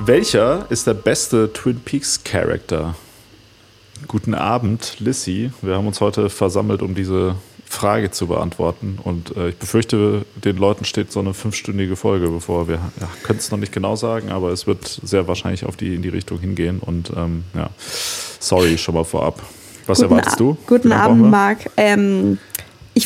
Welcher ist der beste Twin Peaks Charakter? Guten Abend, Lissy. Wir haben uns heute versammelt, um diese Frage zu beantworten. Und äh, ich befürchte, den Leuten steht so eine fünfstündige Folge bevor. Wir ja, können es noch nicht genau sagen, aber es wird sehr wahrscheinlich auf die in die Richtung hingehen. Und ähm, ja, sorry schon mal vorab. Was guten erwartest du? Guten Abend, Marc. Ähm,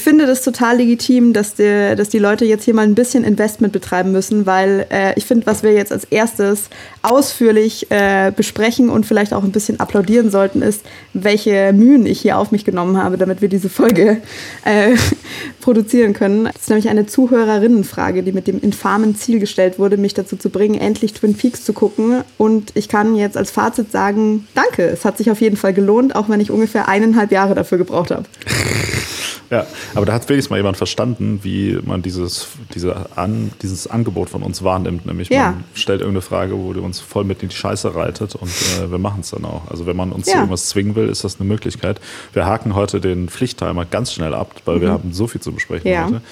ich finde das total legitim, dass, der, dass die Leute jetzt hier mal ein bisschen Investment betreiben müssen, weil äh, ich finde, was wir jetzt als erstes ausführlich äh, besprechen und vielleicht auch ein bisschen applaudieren sollten, ist, welche Mühen ich hier auf mich genommen habe, damit wir diese Folge äh, produzieren können. Das ist nämlich eine Zuhörerinnenfrage, die mit dem infamen Ziel gestellt wurde, mich dazu zu bringen, endlich Twin Peaks zu gucken. Und ich kann jetzt als Fazit sagen, danke, es hat sich auf jeden Fall gelohnt, auch wenn ich ungefähr eineinhalb Jahre dafür gebraucht habe. Ja, aber da hat wenigstens mal jemand verstanden, wie man dieses, diese An, dieses Angebot von uns wahrnimmt. Nämlich ja. man stellt irgendeine Frage, wo die uns voll mit in die Scheiße reitet und äh, wir machen es dann auch. Also wenn man uns ja. zu irgendwas zwingen will, ist das eine Möglichkeit. Wir haken heute den Pflichttimer ganz schnell ab, weil mhm. wir haben so viel zu besprechen ja. heute.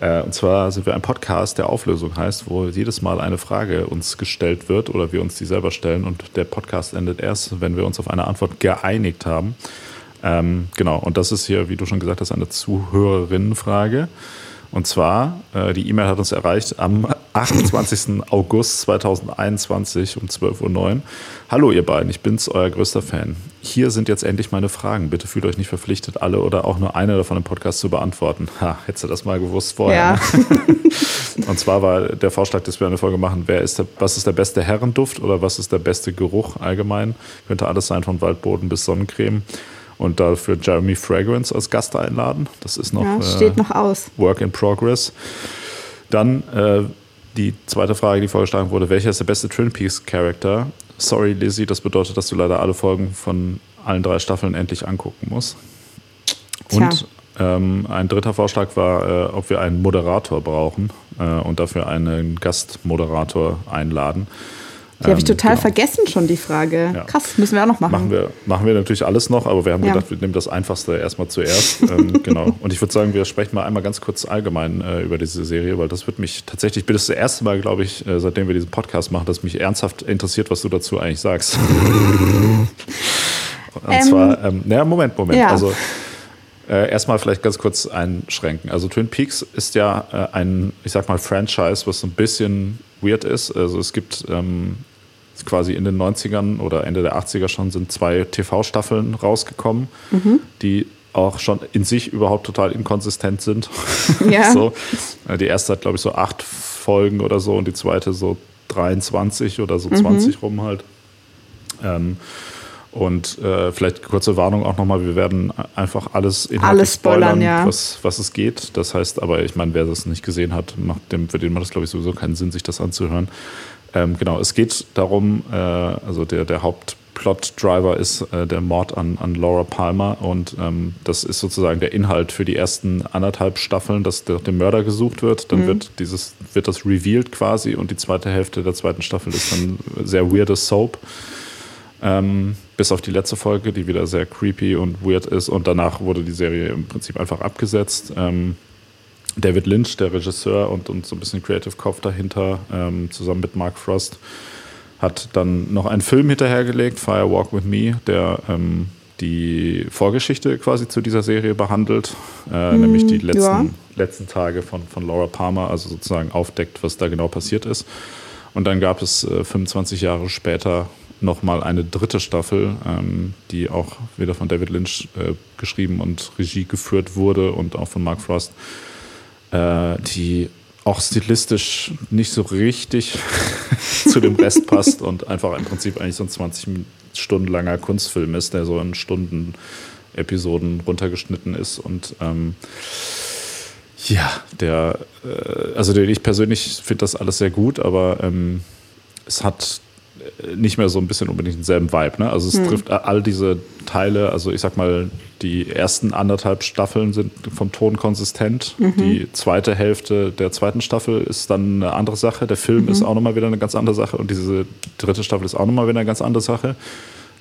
Äh, und zwar sind wir ein Podcast, der Auflösung heißt, wo jedes Mal eine Frage uns gestellt wird oder wir uns die selber stellen und der Podcast endet erst, wenn wir uns auf eine Antwort geeinigt haben. Ähm, genau, und das ist hier, wie du schon gesagt hast, eine Zuhörerinnenfrage. Und zwar, äh, die E-Mail hat uns erreicht am 28. August 2021 um 12.09 Uhr. Hallo ihr beiden, ich bin's, euer größter Fan. Hier sind jetzt endlich meine Fragen. Bitte fühlt euch nicht verpflichtet, alle oder auch nur eine davon im Podcast zu beantworten. Ha, hättest du das mal gewusst vorher. Ja. Ne? Und zwar war der Vorschlag, dass wir eine Folge machen, wer ist der, was ist der beste Herrenduft oder was ist der beste Geruch allgemein? Könnte alles sein, von Waldboden bis Sonnencreme und dafür Jeremy Fragrance als Gast einladen. Das ist noch, ja, steht äh, noch aus. Work in Progress. Dann äh, die zweite Frage, die vorgeschlagen wurde: Welcher ist der beste Twin Peaks Charakter? Sorry, Lizzie, das bedeutet, dass du leider alle Folgen von allen drei Staffeln endlich angucken musst. Tja. Und ähm, ein dritter Vorschlag war, äh, ob wir einen Moderator brauchen äh, und dafür einen Gastmoderator einladen. Die habe ich ähm, total genau. vergessen schon, die Frage. Ja. Krass, müssen wir auch noch machen. Machen wir, machen wir natürlich alles noch, aber wir haben ja. gedacht, wir nehmen das Einfachste erstmal zuerst. ähm, genau. Und ich würde sagen, wir sprechen mal einmal ganz kurz allgemein äh, über diese Serie, weil das wird mich tatsächlich, ich bin das erste Mal, glaube ich, äh, seitdem wir diesen Podcast machen, dass mich ernsthaft interessiert, was du dazu eigentlich sagst. Und ähm, zwar, ähm, naja, Moment, Moment. Ja. Also, äh, erstmal vielleicht ganz kurz einschränken. Also Twin Peaks ist ja äh, ein, ich sag mal, Franchise, was so ein bisschen weird ist. Also es gibt ähm, quasi in den 90ern oder Ende der 80er schon sind zwei TV-Staffeln rausgekommen, mhm. die auch schon in sich überhaupt total inkonsistent sind. Ja. so. Äh, die erste hat, glaube ich, so acht Folgen oder so und die zweite so 23 oder so 20 mhm. rum halt. Ähm, und äh, vielleicht kurze Warnung auch nochmal, wir werden einfach alles inhaltlich alles spoilern, spoilern ja. was, was es geht. Das heißt aber, ich meine, wer das nicht gesehen hat, macht dem, für den macht es, glaube ich, sowieso keinen Sinn, sich das anzuhören. Ähm, genau, es geht darum, äh, also der, der Hauptplot-Driver ist äh, der Mord an, an Laura Palmer und ähm, das ist sozusagen der Inhalt für die ersten anderthalb Staffeln, dass der, dem Mörder gesucht wird. Dann mhm. wird, dieses, wird das revealed quasi und die zweite Hälfte der zweiten Staffel ist dann sehr weirdes Soap. Ähm, bis auf die letzte Folge, die wieder sehr creepy und weird ist. Und danach wurde die Serie im Prinzip einfach abgesetzt. Ähm, David Lynch, der Regisseur und, und so ein bisschen Creative Kopf dahinter, ähm, zusammen mit Mark Frost, hat dann noch einen Film hinterhergelegt, Fire Walk with Me, der ähm, die Vorgeschichte quasi zu dieser Serie behandelt, äh, mm, nämlich die letzten, ja. letzten Tage von, von Laura Palmer, also sozusagen aufdeckt, was da genau passiert ist. Und dann gab es äh, 25 Jahre später nochmal eine dritte Staffel, ähm, die auch wieder von David Lynch äh, geschrieben und Regie geführt wurde und auch von Mark Frost äh, die auch stilistisch nicht so richtig zu dem Rest passt und einfach im Prinzip eigentlich so ein 20 Stunden langer Kunstfilm ist, der so in Stunden Episoden runtergeschnitten ist und ähm, ja, der, äh, also ich persönlich finde das alles sehr gut, aber ähm, es hat nicht mehr so ein bisschen unbedingt denselben Vibe. Ne? Also es hm. trifft all diese Teile, also ich sag mal, die ersten anderthalb Staffeln sind vom Ton konsistent. Mhm. Die zweite Hälfte der zweiten Staffel ist dann eine andere Sache. Der Film mhm. ist auch nochmal wieder eine ganz andere Sache und diese dritte Staffel ist auch nochmal wieder eine ganz andere Sache.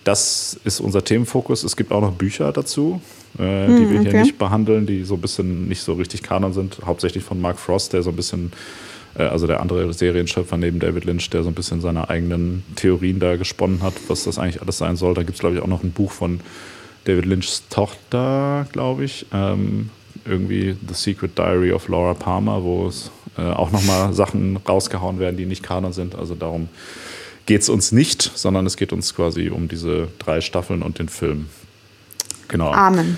Das ist unser Themenfokus. Es gibt auch noch Bücher dazu. äh, die hm, wir okay. hier nicht behandeln, die so ein bisschen nicht so richtig Kanon sind. Hauptsächlich von Mark Frost, der so ein bisschen, also der andere Serienschöpfer neben David Lynch, der so ein bisschen seine eigenen Theorien da gesponnen hat, was das eigentlich alles sein soll. Da gibt es, glaube ich, auch noch ein Buch von David Lynchs Tochter, glaube ich. Ähm, irgendwie The Secret Diary of Laura Palmer, wo es äh, auch nochmal Sachen rausgehauen werden, die nicht Kanon sind. Also darum geht es uns nicht, sondern es geht uns quasi um diese drei Staffeln und den Film. Genau. Amen.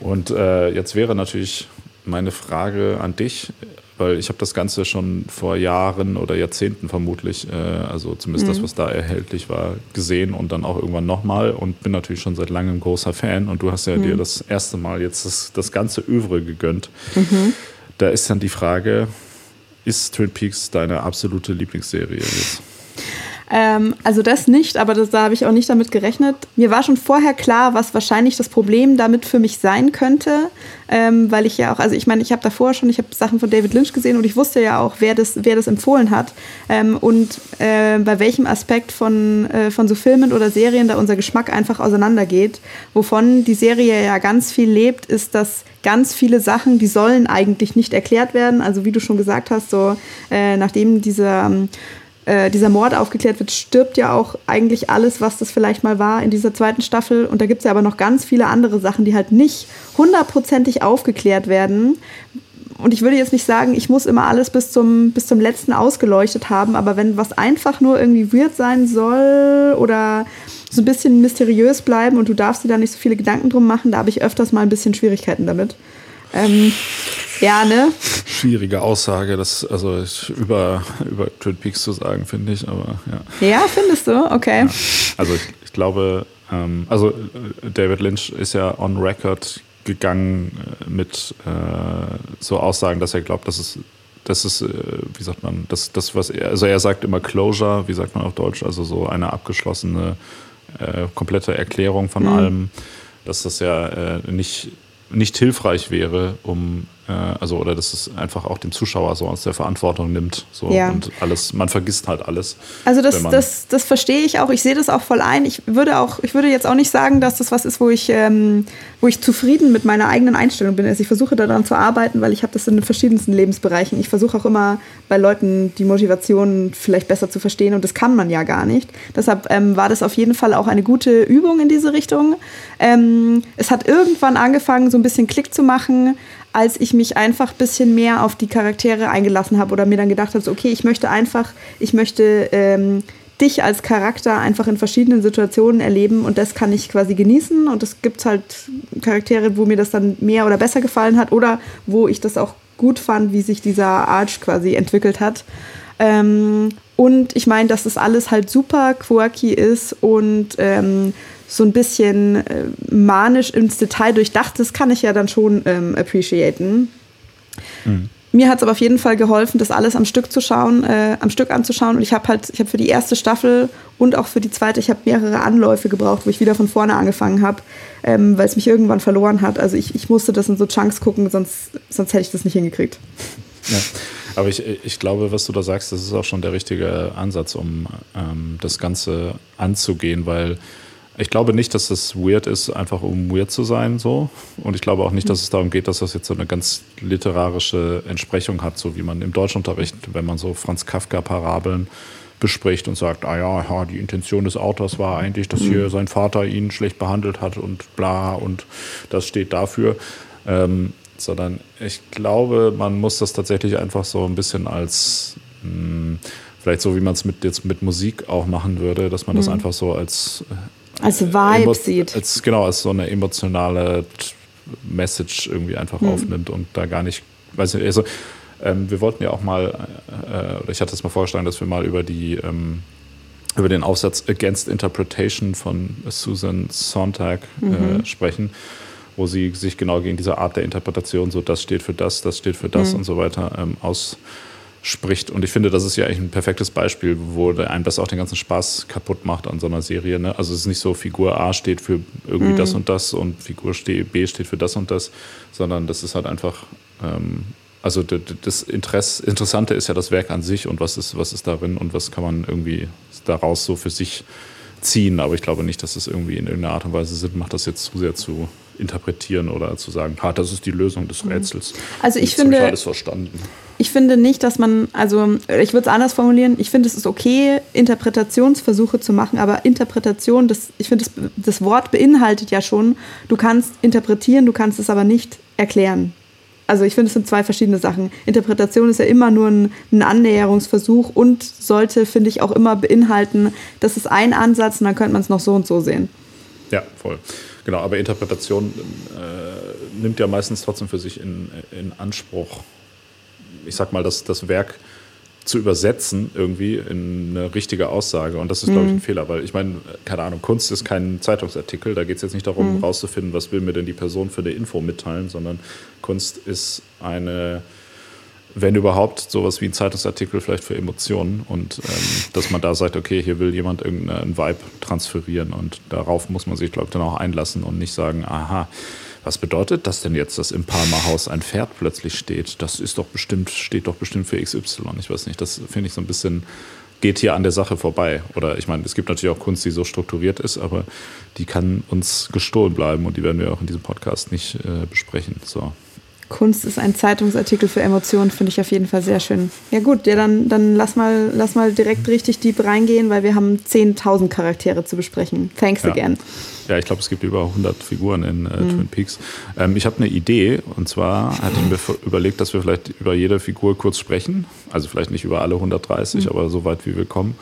Und äh, jetzt wäre natürlich meine Frage an dich, weil ich habe das Ganze schon vor Jahren oder Jahrzehnten vermutlich, äh, also zumindest mhm. das, was da erhältlich war, gesehen und dann auch irgendwann nochmal und bin natürlich schon seit langem großer Fan und du hast ja mhm. dir das erste Mal jetzt das, das ganze Övre gegönnt. Mhm. Da ist dann die Frage, ist Twin Peaks deine absolute Lieblingsserie jetzt? Ähm, also das nicht, aber das, da habe ich auch nicht damit gerechnet. Mir war schon vorher klar, was wahrscheinlich das Problem damit für mich sein könnte, ähm, weil ich ja auch, also ich meine, ich habe davor schon, ich habe Sachen von David Lynch gesehen und ich wusste ja auch, wer das, wer das empfohlen hat ähm, und äh, bei welchem Aspekt von, äh, von so Filmen oder Serien da unser Geschmack einfach auseinandergeht. Wovon die Serie ja ganz viel lebt, ist, dass ganz viele Sachen, die sollen eigentlich nicht erklärt werden. Also wie du schon gesagt hast, so äh, nachdem dieser ähm, äh, dieser Mord aufgeklärt wird, stirbt ja auch eigentlich alles, was das vielleicht mal war in dieser zweiten Staffel. Und da gibt es ja aber noch ganz viele andere Sachen, die halt nicht hundertprozentig aufgeklärt werden. Und ich würde jetzt nicht sagen, ich muss immer alles bis zum, bis zum letzten ausgeleuchtet haben, aber wenn was einfach nur irgendwie weird sein soll oder so ein bisschen mysteriös bleiben und du darfst dir da nicht so viele Gedanken drum machen, da habe ich öfters mal ein bisschen Schwierigkeiten damit. Ähm, ja, ne? Schwierige Aussage, das also über, über Twin Peaks zu sagen, finde ich, aber ja. Ja, findest du? Okay. Ja. Also ich, ich glaube, ähm, also David Lynch ist ja on record gegangen äh, mit äh, so Aussagen, dass er glaubt, dass es das ist, äh, wie sagt man, das, das was er, also er sagt immer Closure, wie sagt man auf Deutsch, also so eine abgeschlossene, äh, komplette Erklärung von mhm. allem, dass das ja äh, nicht nicht hilfreich wäre, um äh, also oder dass es einfach auch dem Zuschauer so aus der Verantwortung nimmt. So ja. und alles, man vergisst halt alles. Also das, das, das verstehe ich auch, ich sehe das auch voll ein. Ich würde auch, ich würde jetzt auch nicht sagen, dass das was ist, wo ich, ähm, wo ich zufrieden mit meiner eigenen Einstellung bin. Also ich versuche daran zu arbeiten, weil ich habe das in den verschiedensten Lebensbereichen. Ich versuche auch immer bei Leuten die Motivation vielleicht besser zu verstehen und das kann man ja gar nicht. Deshalb ähm, war das auf jeden Fall auch eine gute Übung in diese Richtung. Ähm, es hat irgendwann angefangen, so ein bisschen Klick zu machen, als ich mich einfach ein bisschen mehr auf die Charaktere eingelassen habe oder mir dann gedacht habe, so, okay, ich möchte einfach, ich möchte ähm, dich als Charakter einfach in verschiedenen Situationen erleben und das kann ich quasi genießen und es gibt halt Charaktere, wo mir das dann mehr oder besser gefallen hat oder wo ich das auch gut fand, wie sich dieser Arch quasi entwickelt hat. Ähm, und ich meine, dass das alles halt super quirky ist und ähm, so ein bisschen äh, manisch ins Detail durchdacht, das kann ich ja dann schon ähm, appreciaten. Mhm. Mir hat es aber auf jeden Fall geholfen, das alles am Stück zu schauen, äh, am Stück anzuschauen. Und ich habe halt, ich habe für die erste Staffel und auch für die zweite, ich habe mehrere Anläufe gebraucht, wo ich wieder von vorne angefangen habe, ähm, weil es mich irgendwann verloren hat. Also ich, ich musste das in so Chunks gucken, sonst, sonst hätte ich das nicht hingekriegt. Ja. Aber ich, ich glaube, was du da sagst, das ist auch schon der richtige Ansatz, um ähm, das Ganze anzugehen, weil ich glaube nicht, dass es weird ist, einfach um weird zu sein, so. Und ich glaube auch nicht, dass es darum geht, dass das jetzt so eine ganz literarische Entsprechung hat, so wie man im Deutschunterricht, wenn man so Franz Kafka-Parabeln bespricht und sagt, ah ja, ja, die Intention des Autors war eigentlich, dass hier mhm. sein Vater ihn schlecht behandelt hat und bla und das steht dafür. Ähm, sondern ich glaube, man muss das tatsächlich einfach so ein bisschen als mh, hm, vielleicht so wie man es mit jetzt mit Musik auch machen würde, dass man das mhm. einfach so als als Vibe sieht. Als, genau, als so eine emotionale Message irgendwie einfach hm. aufnimmt und da gar nicht, weiß nicht, also ähm, wir wollten ja auch mal, äh, oder ich hatte es mal vorgeschlagen, dass wir mal über die ähm, über den Aufsatz Against Interpretation von Susan Sontag äh, mhm. sprechen, wo sie sich genau gegen diese Art der Interpretation, so das steht für das, das steht für das mhm. und so weiter, ähm, aus spricht. Und ich finde, das ist ja eigentlich ein perfektes Beispiel, wo einem das auch den ganzen Spaß kaputt macht an so einer Serie. Ne? Also es ist nicht so, Figur A steht für irgendwie mhm. das und das und Figur B steht für das und das, sondern das ist halt einfach, ähm, also das Interesse, Interessante ist ja das Werk an sich und was ist, was ist darin und was kann man irgendwie daraus so für sich ziehen. Aber ich glaube nicht, dass es irgendwie in irgendeiner Art und Weise Sinn macht, das jetzt zu sehr zu interpretieren oder zu sagen, ha, das ist die Lösung des mhm. Rätsels. Also ich Jetzt finde, ich alles verstanden. Ich finde nicht, dass man, also ich würde es anders formulieren, ich finde es ist okay, Interpretationsversuche zu machen, aber Interpretation, das, ich finde, das, das Wort beinhaltet ja schon, du kannst interpretieren, du kannst es aber nicht erklären. Also ich finde, es sind zwei verschiedene Sachen. Interpretation ist ja immer nur ein, ein Annäherungsversuch und sollte, finde ich, auch immer beinhalten, das ist ein Ansatz und dann könnte man es noch so und so sehen. Ja, voll. Genau, aber Interpretation äh, nimmt ja meistens trotzdem für sich in, in Anspruch, ich sag mal, das, das Werk zu übersetzen irgendwie in eine richtige Aussage. Und das ist, mhm. glaube ich, ein Fehler, weil ich meine, keine Ahnung, Kunst ist kein Zeitungsartikel. Da geht es jetzt nicht darum, mhm. rauszufinden, was will mir denn die Person für eine Info mitteilen, sondern Kunst ist eine, wenn überhaupt, sowas wie ein Zeitungsartikel vielleicht für Emotionen und ähm, dass man da sagt, okay, hier will jemand irgendeinen Vibe transferieren und darauf muss man sich, glaube ich, dann auch einlassen und nicht sagen, aha, was bedeutet das denn jetzt, dass im Palmerhaus ein Pferd plötzlich steht? Das ist doch bestimmt, steht doch bestimmt für XY. Ich weiß nicht, das finde ich so ein bisschen, geht hier an der Sache vorbei. Oder ich meine, es gibt natürlich auch Kunst, die so strukturiert ist, aber die kann uns gestohlen bleiben und die werden wir auch in diesem Podcast nicht äh, besprechen. So. Kunst ist ein Zeitungsartikel für Emotionen, finde ich auf jeden Fall sehr schön. Ja gut, ja, dann, dann lass, mal, lass mal direkt richtig deep reingehen, weil wir haben 10.000 Charaktere zu besprechen. Thanks ja. again. Ja, ich glaube, es gibt über 100 Figuren in äh, mhm. Twin Peaks. Ähm, ich habe eine Idee und zwar hatte ich mir überlegt, dass wir vielleicht über jede Figur kurz sprechen. Also vielleicht nicht über alle 130, mhm. aber so weit wie wir kommen.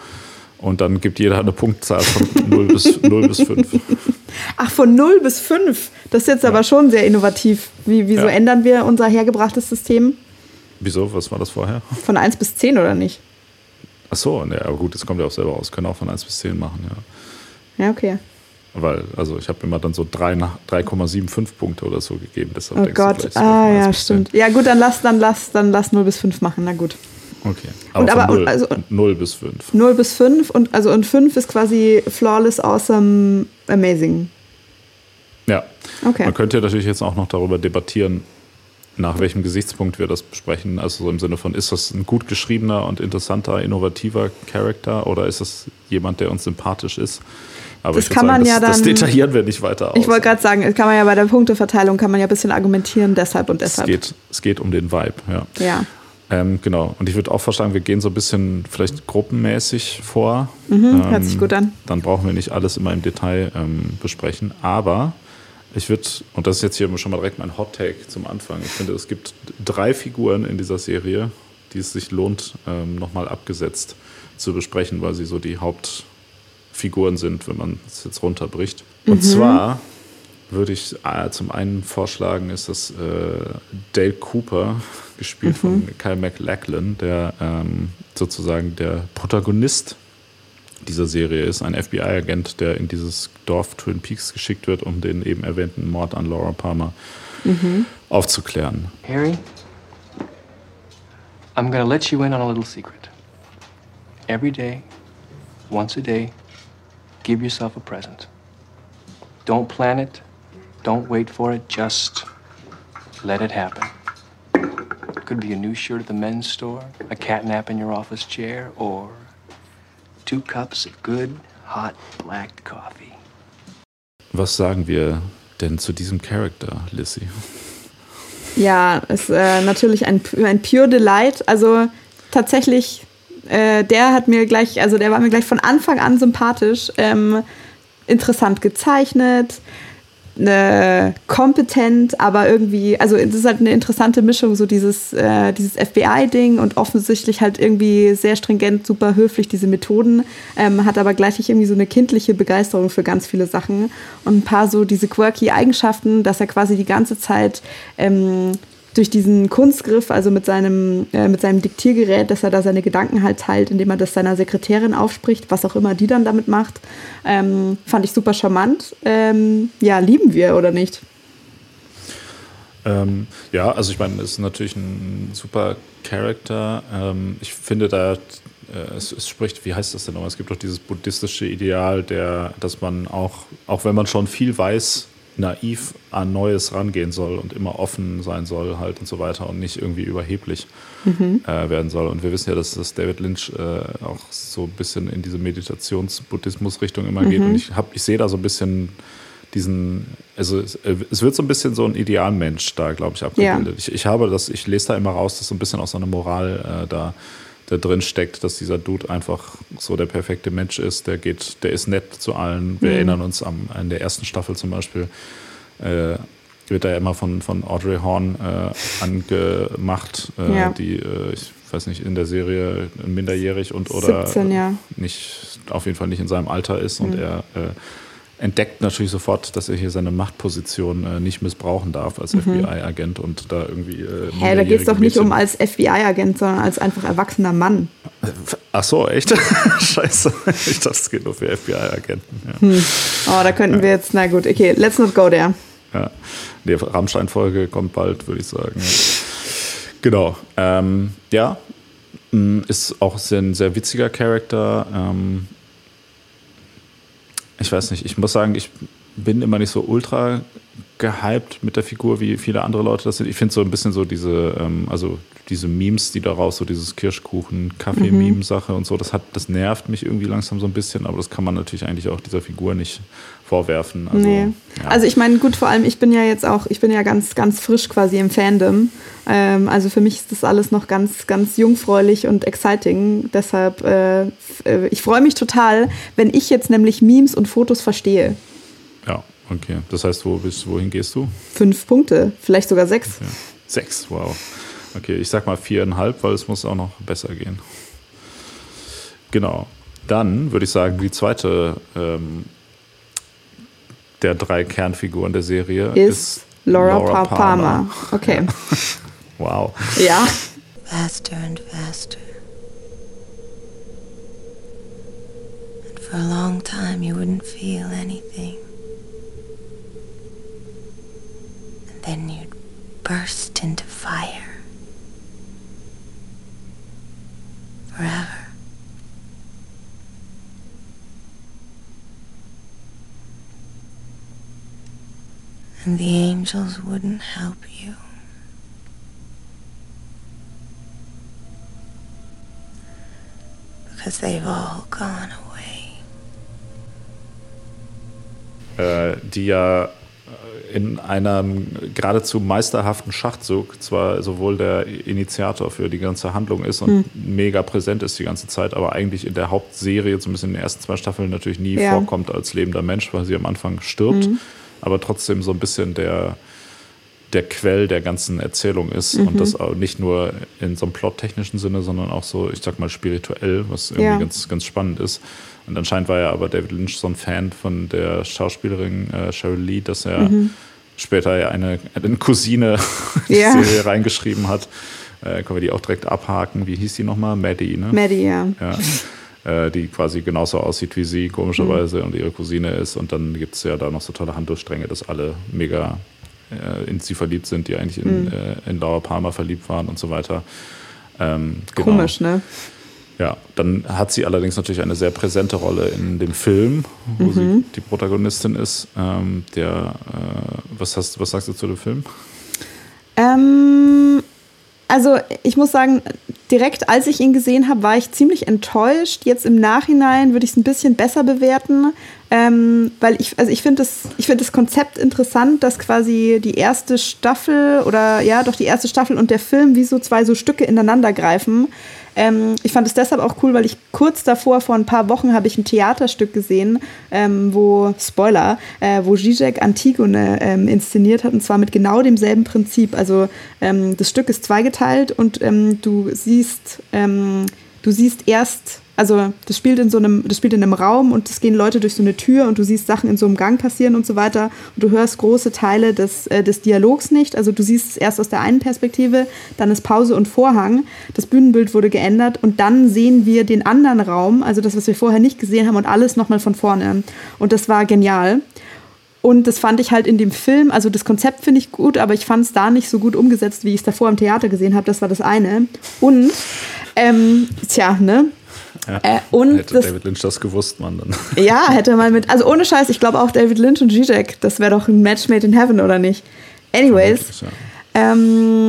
Und dann gibt jeder eine Punktzahl von 0 bis, 0 bis 5. Ach, von 0 bis 5. Das ist jetzt ja. aber schon sehr innovativ. Wie, wieso ja. ändern wir unser hergebrachtes System? Wieso? Was war das vorher? Von 1 bis 10 oder nicht? Ach so, ne, aber gut, das kommt ja auch selber aus. Können auch von 1 bis 10 machen, ja. Ja, okay. Weil, also ich habe immer dann so 3,75 Punkte oder so gegeben. Deshalb oh Gott, ah ja, stimmt. Ja gut, dann lass, dann lass, dann lass 0 bis 5 machen, na gut. Okay. Aber, und aber 0, also, 0 bis 5. 0 bis 5 und also und 5 ist quasi flawless, awesome, amazing. Ja. Okay. Man könnte natürlich jetzt auch noch darüber debattieren, nach welchem Gesichtspunkt wir das besprechen. Also so im Sinne von, ist das ein gut geschriebener und interessanter, innovativer Charakter oder ist das jemand, der uns sympathisch ist? Aber das kann sagen, man das, ja dann. Das detaillieren wir nicht weiter aus. Ich wollte gerade sagen, das kann man ja bei der Punkteverteilung kann man ja ein bisschen argumentieren, deshalb und deshalb. Es geht, es geht um den Vibe, ja. Ja. Ähm, genau. Und ich würde auch vorschlagen, wir gehen so ein bisschen vielleicht gruppenmäßig vor. Mhm, ähm, hört sich gut an. Dann brauchen wir nicht alles immer im Detail ähm, besprechen. Aber ich würde, und das ist jetzt hier schon mal direkt mein Hot Take zum Anfang. Ich finde, es gibt drei Figuren in dieser Serie, die es sich lohnt, ähm, nochmal abgesetzt zu besprechen, weil sie so die Hauptfiguren sind, wenn man es jetzt runterbricht. Und mhm. zwar würde ich äh, zum einen vorschlagen, ist das äh, Dale Cooper, gespielt mhm. von Kyle MacLachlan, der ähm, sozusagen der Protagonist dieser Serie ist, ein FBI-Agent, der in dieses Dorf Twin Peaks geschickt wird, um den eben erwähnten Mord an Laura Palmer mhm. aufzuklären. Harry, I'm gonna let you in on a little secret. Every day, once a day, give yourself a present. Don't plan it, don't wait for it, just let it happen. Could be a new shirt at the men's store, a cat nap in your office chair, or two cups of good, hot black coffee. Was sagen wir denn zu diesem Charakter, Lissy? Ja, ist äh, natürlich ein, ein Pure Delight. Also tatsächlich, äh, der hat mir gleich, also der war mir gleich von Anfang an sympathisch. Ähm, interessant gezeichnet, eine kompetent, aber irgendwie, also es ist halt eine interessante Mischung, so dieses, äh, dieses FBI-Ding und offensichtlich halt irgendwie sehr stringent, super höflich diese Methoden, ähm, hat aber gleichzeitig irgendwie so eine kindliche Begeisterung für ganz viele Sachen und ein paar so diese quirky Eigenschaften, dass er quasi die ganze Zeit ähm, durch diesen Kunstgriff, also mit seinem, äh, mit seinem Diktiergerät, dass er da seine Gedanken halt teilt, indem er das seiner Sekretärin aufspricht, was auch immer die dann damit macht, ähm, fand ich super charmant. Ähm, ja, lieben wir oder nicht? Ähm, ja, also ich meine, es ist natürlich ein super Charakter. Ähm, ich finde da, äh, es, es, spricht, wie heißt das denn nochmal? Es gibt doch dieses buddhistische Ideal, der, dass man auch, auch wenn man schon viel weiß, naiv an Neues rangehen soll und immer offen sein soll halt und so weiter und nicht irgendwie überheblich mhm. äh, werden soll. Und wir wissen ja, dass das David Lynch äh, auch so ein bisschen in diese Meditations-Buddhismus-Richtung immer mhm. geht. Und ich, hab, ich sehe da so ein bisschen diesen, also es, es, wird so ein bisschen so ein Idealmensch da, glaube ich, abgebildet. Ja. Ich, ich habe das, ich lese da immer raus, dass so ein bisschen auch so eine Moral äh, da, da drin steckt, dass dieser Dude einfach so der perfekte Mensch ist. Der geht, der ist nett zu allen. Wir mhm. erinnern uns an, an der ersten Staffel zum Beispiel. Äh, wird da ja immer von, von Audrey Horn äh, angemacht, äh, ja. die, äh, ich weiß nicht, in der Serie minderjährig und oder 17, ja. nicht, auf jeden Fall nicht in seinem Alter ist mhm. und er äh, entdeckt natürlich sofort, dass er hier seine Machtposition äh, nicht missbrauchen darf als mhm. FBI-Agent und da irgendwie. Äh, Hä, da geht es doch nicht um als FBI-Agent, sondern als einfach erwachsener Mann. Ach so, echt? Scheiße. Ich dachte, es geht nur für FBI-Agenten. Ja. Hm. Oh, da könnten ja. wir jetzt, na gut, okay, let's not go there. Ja. Die Rammstein-Folge kommt bald, würde ich sagen. Genau. Ähm, ja, mm, ist auch ein sehr witziger Charakter. Ähm, ich weiß nicht, ich muss sagen, ich bin immer nicht so ultra gehypt mit der Figur, wie viele andere Leute das sind. Ich finde so ein bisschen so diese, ähm, also diese Memes, die daraus, so dieses Kirschkuchen-Kaffee-Meme-Sache und so, das hat, das nervt mich irgendwie langsam so ein bisschen, aber das kann man natürlich eigentlich auch dieser Figur nicht vorwerfen. Also, nee. Ja. also ich meine, gut, vor allem ich bin ja jetzt auch, ich bin ja ganz, ganz frisch quasi im Fandom. Ähm, also für mich ist das alles noch ganz, ganz jungfräulich und exciting. Deshalb, äh, ich freue mich total, wenn ich jetzt nämlich Memes und Fotos verstehe. Ja, okay. Das heißt, wo bist, wohin gehst du? Fünf Punkte, vielleicht sogar sechs. Okay. Sechs, wow. Okay, ich sag mal viereinhalb, weil es muss auch noch besser gehen. Genau. Dann würde ich sagen, die zweite ähm, der drei Kernfiguren der Serie ist, ist Laura, Laura Palmer. Palmer. Okay. wow. Ja. Faster and faster. And for a long time you wouldn't feel anything. And then you'd burst into fire. Forever. And the angels wouldn't help you. Because they've all gone away. Äh, die ja äh, in einem geradezu meisterhaften Schachzug zwar sowohl der Initiator für die ganze Handlung ist und hm. mega präsent ist die ganze Zeit, aber eigentlich in der Hauptserie, zumindest in den ersten zwei Staffeln, natürlich nie ja. vorkommt als lebender Mensch, weil sie am Anfang stirbt. Hm aber trotzdem so ein bisschen der, der Quell der ganzen Erzählung ist mhm. und das auch nicht nur in so einem plottechnischen Sinne, sondern auch so, ich sag mal, spirituell, was irgendwie ja. ganz, ganz spannend ist. Und anscheinend war ja aber David Lynch so ein Fan von der Schauspielerin äh, Cheryl Lee, dass er mhm. später ja eine, eine Cousine in ja. die Serie reingeschrieben hat. Äh, können wir die auch direkt abhaken. Wie hieß die nochmal? Maddie, ne? Maddie, ja. ja. Äh, die quasi genauso aussieht wie sie, komischerweise, mhm. und ihre Cousine ist. Und dann gibt es ja da noch so tolle Handlungsstränge, dass alle mega äh, in sie verliebt sind, die eigentlich in, mhm. äh, in Laura Palmer verliebt waren und so weiter. Ähm, genau. Komisch, ne? Ja, dann hat sie allerdings natürlich eine sehr präsente Rolle in dem Film, wo mhm. sie die Protagonistin ist. Ähm, der, äh, was, hast, was sagst du zu dem Film? Ähm, also ich muss sagen, direkt als ich ihn gesehen habe, war ich ziemlich enttäuscht. Jetzt im Nachhinein würde ich es ein bisschen besser bewerten, ähm, weil ich, also ich finde das, ich das Konzept interessant, dass quasi die erste Staffel oder ja, doch die erste Staffel und der Film wie so zwei so Stücke ineinander greifen. Ähm, ich fand es deshalb auch cool, weil ich kurz davor, vor ein paar Wochen, habe ich ein Theaterstück gesehen, ähm, wo, Spoiler, äh, wo Zizek Antigone ähm, inszeniert hat und zwar mit genau demselben Prinzip. Also ähm, das Stück ist zweigeteilt und ähm, du siehst, ähm, du siehst erst also das spielt in so einem, das spielt in einem Raum und es gehen Leute durch so eine Tür und du siehst Sachen in so einem Gang passieren und so weiter und du hörst große Teile des, äh, des Dialogs nicht. Also du siehst es erst aus der einen Perspektive, dann ist Pause und Vorhang. Das Bühnenbild wurde geändert und dann sehen wir den anderen Raum, also das, was wir vorher nicht gesehen haben und alles nochmal von vorne. Und das war genial. Und das fand ich halt in dem Film, also das Konzept finde ich gut, aber ich fand es da nicht so gut umgesetzt, wie ich es davor im Theater gesehen habe. Das war das eine. Und, ähm, tja, ne? Ja. Äh, und hätte das, David Lynch das gewusst, man dann. Ja, hätte man mit. Also ohne Scheiß, ich glaube auch David Lynch und Zizek, das wäre doch ein Match made in heaven, oder nicht? Anyways. Ja. Ähm,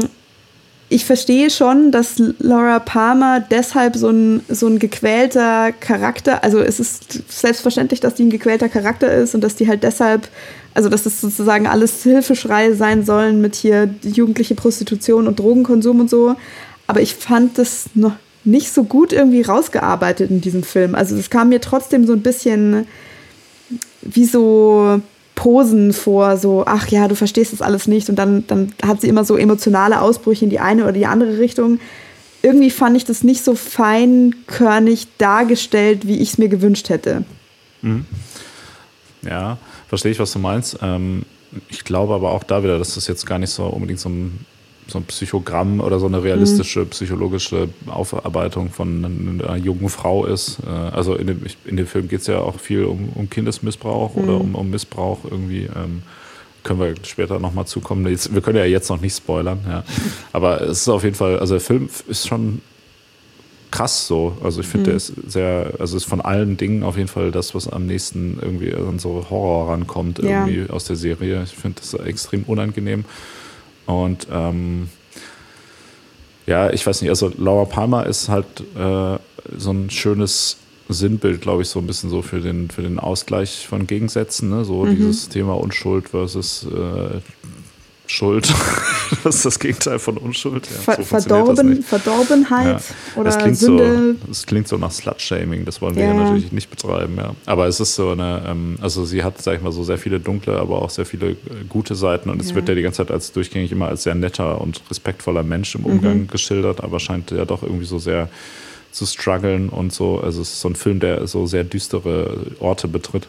ich verstehe schon, dass Laura Palmer deshalb so ein, so ein gequälter Charakter, also es ist selbstverständlich, dass die ein gequälter Charakter ist und dass die halt deshalb, also dass das sozusagen alles Hilfeschreie sein sollen mit hier jugendliche Prostitution und Drogenkonsum und so. Aber ich fand das noch nicht so gut irgendwie rausgearbeitet in diesem Film. Also es kam mir trotzdem so ein bisschen wie so Posen vor, so, ach ja, du verstehst das alles nicht. Und dann, dann hat sie immer so emotionale Ausbrüche in die eine oder die andere Richtung. Irgendwie fand ich das nicht so feinkörnig dargestellt, wie ich es mir gewünscht hätte. Mhm. Ja, verstehe ich, was du meinst. Ähm, ich glaube aber auch da wieder, dass das jetzt gar nicht so unbedingt so ein so ein Psychogramm oder so eine realistische mhm. psychologische Aufarbeitung von einer jungen Frau ist. Äh, also in dem, in dem Film geht es ja auch viel um, um Kindesmissbrauch mhm. oder um, um, Missbrauch irgendwie. Ähm, können wir später nochmal zukommen. wir können ja jetzt noch nicht spoilern, ja. Aber es ist auf jeden Fall, also der Film ist schon krass so. Also ich finde, mhm. der ist sehr, also ist von allen Dingen auf jeden Fall das, was am nächsten irgendwie an so Horror rankommt, irgendwie ja. aus der Serie. Ich finde das extrem unangenehm. Und ähm, ja, ich weiß nicht, also Laura Palmer ist halt äh, so ein schönes Sinnbild, glaube ich, so ein bisschen so für den, für den Ausgleich von Gegensätzen, ne? so mhm. dieses Thema Unschuld versus äh, Schuld. das ist das Gegenteil von Unschuld. Ja, Ver so Verdorben, Verdorbenheit ja. oder das klingt Sünde. So, das klingt so nach Slut-Shaming, das wollen wir ja. natürlich nicht betreiben. Ja. Aber es ist so eine, ähm, also sie hat, sag ich mal, so sehr viele dunkle, aber auch sehr viele äh, gute Seiten und es wird ja die ganze Zeit als durchgängig immer als sehr netter und respektvoller Mensch im Umgang mhm. geschildert, aber scheint ja doch irgendwie so sehr zu strugglen und so. Also es ist so ein Film, der so sehr düstere Orte betritt.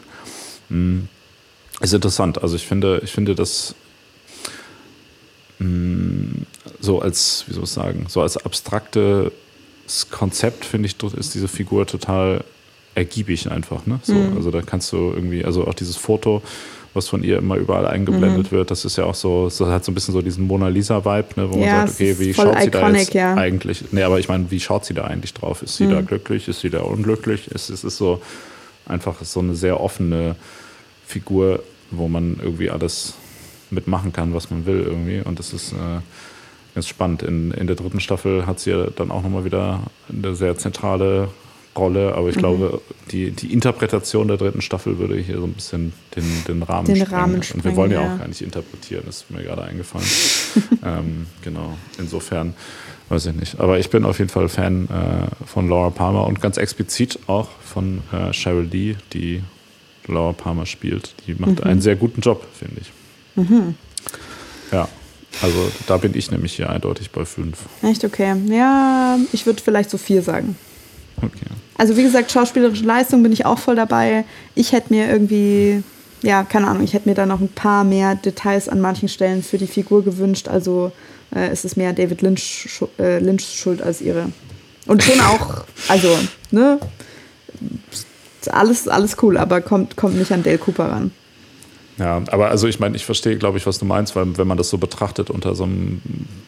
Mhm. Ist interessant. Also ich finde, ich finde, dass Mm, so als, wie soll ich sagen, so als abstraktes Konzept, finde ich, ist diese Figur total ergiebig einfach. Ne? So, mhm. Also da kannst du irgendwie, also auch dieses Foto, was von ihr immer überall eingeblendet mhm. wird, das ist ja auch so, das hat so ein bisschen so diesen Mona Lisa-Vibe, ne, wo ja, man sagt, okay, wie schaut iconic, sie da jetzt ja. eigentlich? Nee, aber ich meine, wie schaut sie da eigentlich drauf? Ist sie mhm. da glücklich? Ist sie da unglücklich? Es, es ist so einfach so eine sehr offene Figur, wo man irgendwie alles mitmachen kann, was man will irgendwie. Und das ist äh, ganz spannend. In, in der dritten Staffel hat sie ja dann auch nochmal wieder eine sehr zentrale Rolle, aber ich mhm. glaube, die, die Interpretation der dritten Staffel würde hier so ein bisschen den, den Rahmen den sprengen. Rahmen sprengen. Und wir wollen ja, ja, auch gar nicht interpretieren, das ist mir gerade eingefallen. ähm, genau, insofern weiß ich nicht. Aber ich bin auf jeden Fall Fan äh, von Laura Palmer und ganz explizit auch von äh, Cheryl Lee, die Laura Palmer spielt. Die macht mhm. einen sehr guten Job, finde ich. Mhm. Ja, also da bin ich nämlich hier eindeutig bei fünf. Echt okay. Ja, ich würde vielleicht so vier sagen. Okay. Also wie gesagt, schauspielerische Leistung bin ich auch voll dabei. Ich hätte mir irgendwie, ja, keine Ahnung, ich hätte mir da noch ein paar mehr Details an manchen Stellen für die Figur gewünscht. Also äh, es ist mehr David Lynch, äh, Lynch schuld als ihre. Und schon auch, also, ne? Alles, alles cool, aber kommt, kommt nicht an Dale Cooper ran. Ja, aber also ich meine, ich verstehe, glaube ich, was du meinst, weil wenn man das so betrachtet unter so einem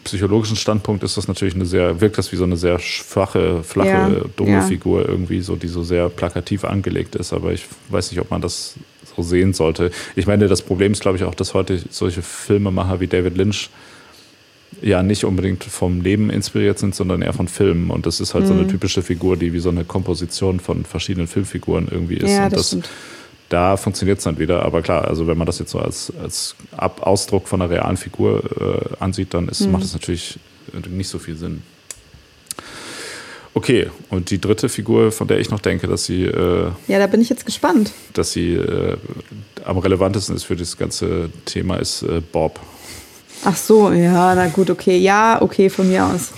psychologischen Standpunkt, ist das natürlich eine sehr, wirkt das wie so eine sehr schwache, flache, ja, dumme ja. Figur irgendwie, so die so sehr plakativ angelegt ist. Aber ich weiß nicht, ob man das so sehen sollte. Ich meine, das Problem ist, glaube ich, auch, dass heute solche Filmemacher wie David Lynch ja nicht unbedingt vom Leben inspiriert sind, sondern eher von Filmen. Und das ist halt mhm. so eine mhm. typische Figur, die wie so eine Komposition von verschiedenen Filmfiguren irgendwie ist. Ja, und das, das da funktioniert es dann wieder. Aber klar, also wenn man das jetzt so als, als Ab Ausdruck von einer realen Figur äh, ansieht, dann ist, mhm. macht es natürlich nicht so viel Sinn. Okay, und die dritte Figur, von der ich noch denke, dass sie. Äh, ja, da bin ich jetzt gespannt. Dass sie äh, am relevantesten ist für das ganze Thema, ist äh, Bob. Ach so, ja, na gut, okay. Ja, okay, von mir aus.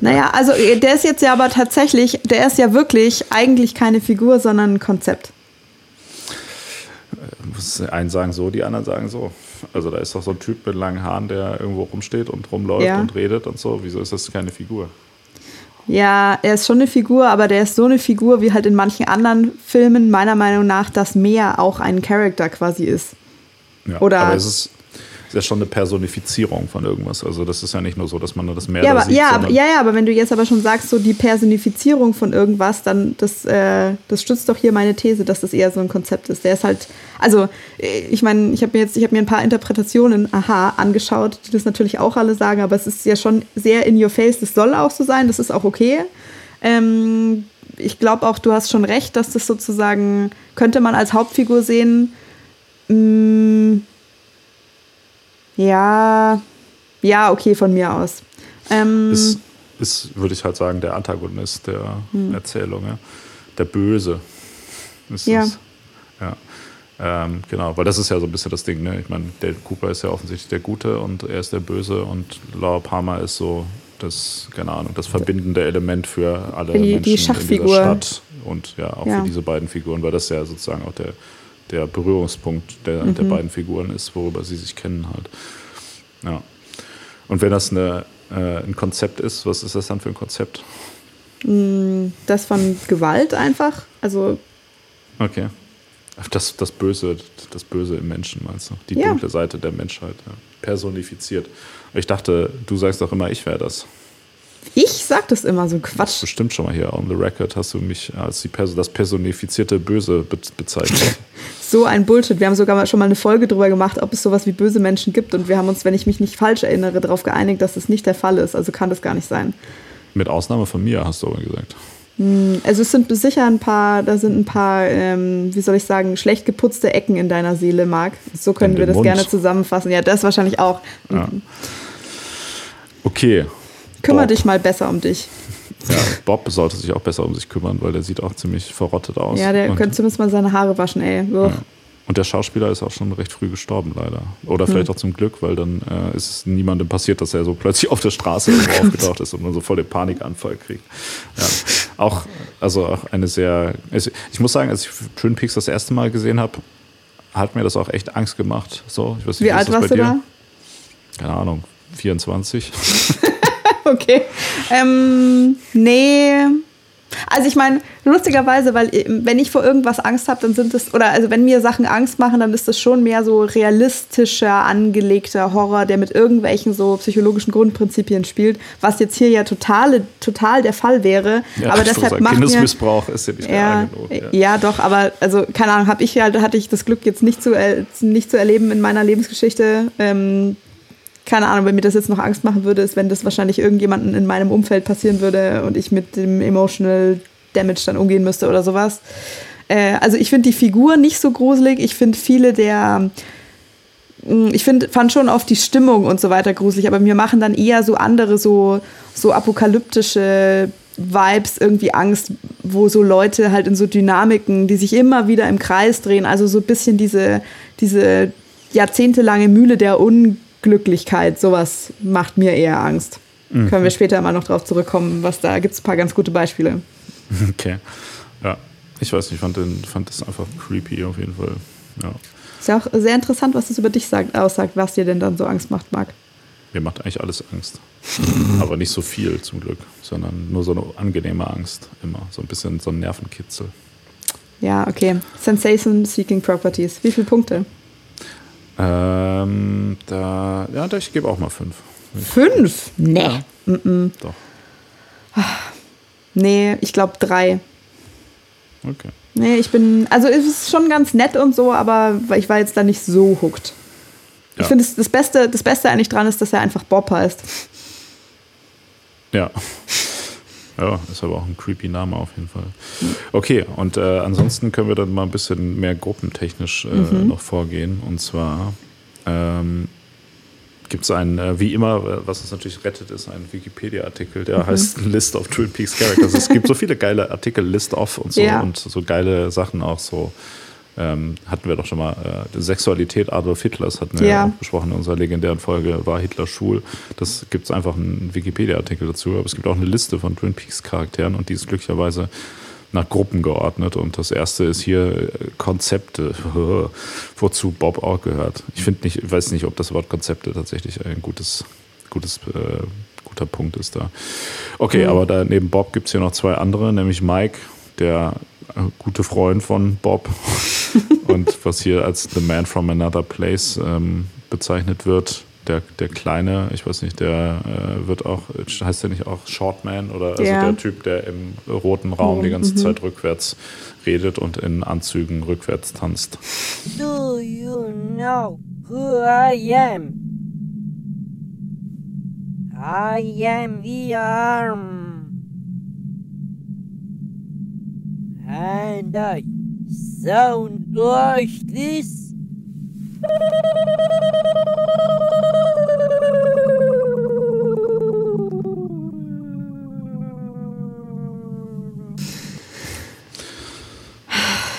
Naja, also äh, der ist jetzt ja aber tatsächlich, der ist ja wirklich eigentlich keine Figur, sondern ein Konzept. Die einen sagen so, die anderen sagen so. Also da ist doch so ein Typ mit langen Haaren, der irgendwo rumsteht und rumläuft ja. und redet und so. Wieso ist das keine Figur? Ja, er ist schon eine Figur, aber der ist so eine Figur, wie halt in manchen anderen Filmen meiner Meinung nach das Meer auch ein Charakter quasi ist. Ja, Oder aber es ist, ist ja schon eine Personifizierung von irgendwas. Also das ist ja nicht nur so, dass man nur das Meer ja, da aber, sieht. ja, aber, ja, ja, aber wenn du jetzt aber schon sagst, so die Personifizierung von irgendwas, dann das, äh, das stützt doch hier meine These, dass das eher so ein Konzept ist. Der ist halt, also äh, ich meine, ich habe mir jetzt, ich habe mir ein paar Interpretationen, aha, angeschaut, die das natürlich auch alle sagen, aber es ist ja schon sehr in your face. Das soll auch so sein, das ist auch okay. Ähm, ich glaube auch, du hast schon recht, dass das sozusagen könnte man als Hauptfigur sehen. Mm, ja, ja, okay, von mir aus. Ähm, ist, ist würde ich halt sagen, der Antagonist der Hm. Erzählung. Ja? Der Böse. Ist Ja. Das. ja. Ähm, genau, weil das ist ja so ein bisschen das Ding. Ne? Ich meine, Dale Cooper ist ja offensichtlich der Gute und er ist der Böse und Laura Palmer ist so das, keine Ahnung, das verbindende Element für alle Die- die Menschen in Schachfigur. dieser Stadt und ja, auch Ja. für diese beiden Figuren, weil das ja sozusagen auch der, der Berührungspunkt der, Mhm. der beiden Figuren ist, worüber sie sich kennen halt. Ja. Und wenn das eine, äh, ein Konzept ist, was ist das dann für ein Konzept? das von Gewalt einfach. Also Okay. Das, das Böse, das Böse im Menschen, meinst du? Die Ja. dunkle Seite der Menschheit, ja. personifiziert. Ich dachte, du sagst doch immer, ich wäre das. Ich sag das immer so Quatsch. Bestimmt schon mal hier on the record hast du mich als die Perso das personifizierte Böse be bezeichnet. So ein Bullshit. Wir haben sogar schon mal eine Folge drüber gemacht, ob es sowas wie böse Menschen gibt. Und wir haben uns, wenn ich mich nicht falsch erinnere, darauf geeinigt, dass es nicht der Fall ist. Also kann das gar nicht sein. Mit Ausnahme von mir, hast du aber gesagt. Also es sind sicher ein paar, da sind ein paar, ähm, wie soll ich sagen, schlecht geputzte Ecken in deiner Seele, Marc. So können wir das Mund. gerne zusammenfassen. Ja, das wahrscheinlich auch. Ja. Okay. Kümmer Bob. dich mal besser um dich. Ja, Bob sollte sich auch besser um sich kümmern, weil der sieht auch ziemlich verrottet aus. Ja, der Und- könnte zumindest mal seine Haare waschen, ey. Ja. Und der Schauspieler ist auch schon recht früh gestorben, leider. Oder Hm. vielleicht auch zum Glück, weil dann äh, ist es niemandem passiert, dass er so plötzlich auf der Straße irgendwo aufgetaucht ist und man so voll den Panikanfall kriegt. Ja. Auch, also auch eine sehr. es- Ich muss sagen, als ich Twin Peaks das erste Mal gesehen habe, hat mir das auch echt Angst gemacht. So, ich weiß nicht, Wie ist alt warst du da? Keine Ahnung, 24. Okay. Ähm, nee. Also ich meine, lustigerweise, weil äh, wenn ich vor irgendwas Angst habe, dann sind es, oder also wenn mir Sachen Angst machen, dann ist das schon mehr so realistischer, angelegter Horror, der mit irgendwelchen so psychologischen Grundprinzipien spielt, was jetzt hier ja totale, total der Fall wäre. Ja, aber deshalb sagen, macht mir, Kindesmissbrauch ist ja nicht mehr ja, genug. Ja. ja, doch, aber also keine Ahnung, habe ich ja, hatte ich das Glück jetzt nicht zu, äh, nicht zu erleben in meiner Lebensgeschichte. Ähm, keine Ahnung, wenn mir das jetzt noch Angst machen würde, ist, wenn das wahrscheinlich irgendjemanden in meinem Umfeld passieren würde und ich mit dem Emotional Damage dann umgehen müsste oder sowas. Äh, also ich finde die Figur nicht so gruselig. Ich finde viele der mh, ich find, fand schon oft die Stimmung und so weiter gruselig, aber mir machen dann eher so andere, so, so apokalyptische Vibes irgendwie Angst, wo so Leute halt in so Dynamiken, die sich immer wieder im Kreis drehen, also so ein bisschen diese, diese jahrzehntelange Mühle der Unglücklichkeit, sowas macht mir eher Angst. Können wir später mal noch drauf zurückkommen, was da gibt es ein paar ganz gute Beispiele. Okay. Ja. Ich weiß nicht, ich fand, den, fand das einfach creepy auf jeden Fall. Ja. Ist ja auch sehr interessant, was das über dich sagt, aussagt, was dir denn dann so Angst macht, Marc. Mir macht eigentlich alles Angst. Aber nicht so viel zum Glück, sondern nur so eine angenehme Angst immer. So ein bisschen so ein Nervenkitzel. Ja, okay. Sensation Seeking Properties. Wie viele Punkte? Ähm, da, ja, da, ich gebe auch mal fünf. Fünf? Nee. Ja. Doch. Nee, ich glaube drei. Okay. Nee, ich bin, also es ist schon ganz nett und so, aber ich war jetzt da nicht so hooked. Ich Ja. finde, das, das, Beste, das Beste eigentlich dran ist, dass er einfach Bob heißt. Ja. Ja, ist aber auch ein creepy Name auf jeden Fall. Okay, und äh, ansonsten können wir dann mal ein bisschen mehr gruppentechnisch äh, noch vorgehen. Und zwar ähm, gibt es einen, äh, wie immer, äh, was es natürlich rettet, ist ein Wikipedia-Artikel, der heißt List of Twin Peaks Characters. es gibt so viele geile Artikel, List of und so Ja. und so geile Sachen auch so. Ähm, hatten wir doch schon mal, äh, die Sexualität Adolf Hitlers hatten wir Ja. ja auch besprochen in unserer legendären Folge, war Hitler schwul. Das gibt es einfach einen Wikipedia-Artikel dazu, aber es gibt auch eine Liste von Twin Peaks-Charakteren und die ist glücklicherweise nach Gruppen geordnet. Und das erste ist hier äh, Konzepte, wozu Bob auch gehört. Ich finde nicht, ich weiß nicht, ob das Wort Konzepte tatsächlich ein gutes, gutes, äh, guter Punkt ist da. Okay, aber da neben Bob gibt es hier noch zwei andere, nämlich Mike, der gute Freund von Bob und was hier als The Man from Another Place ähm, bezeichnet wird. Der, der Kleine, ich weiß nicht, der äh, wird auch, heißt der nicht auch Shortman oder also Ja. der Typ, der im roten Raum die ganze Mhm. Zeit rückwärts redet und in Anzügen rückwärts tanzt. Do you know who I am? I am the arm. And I sound like this.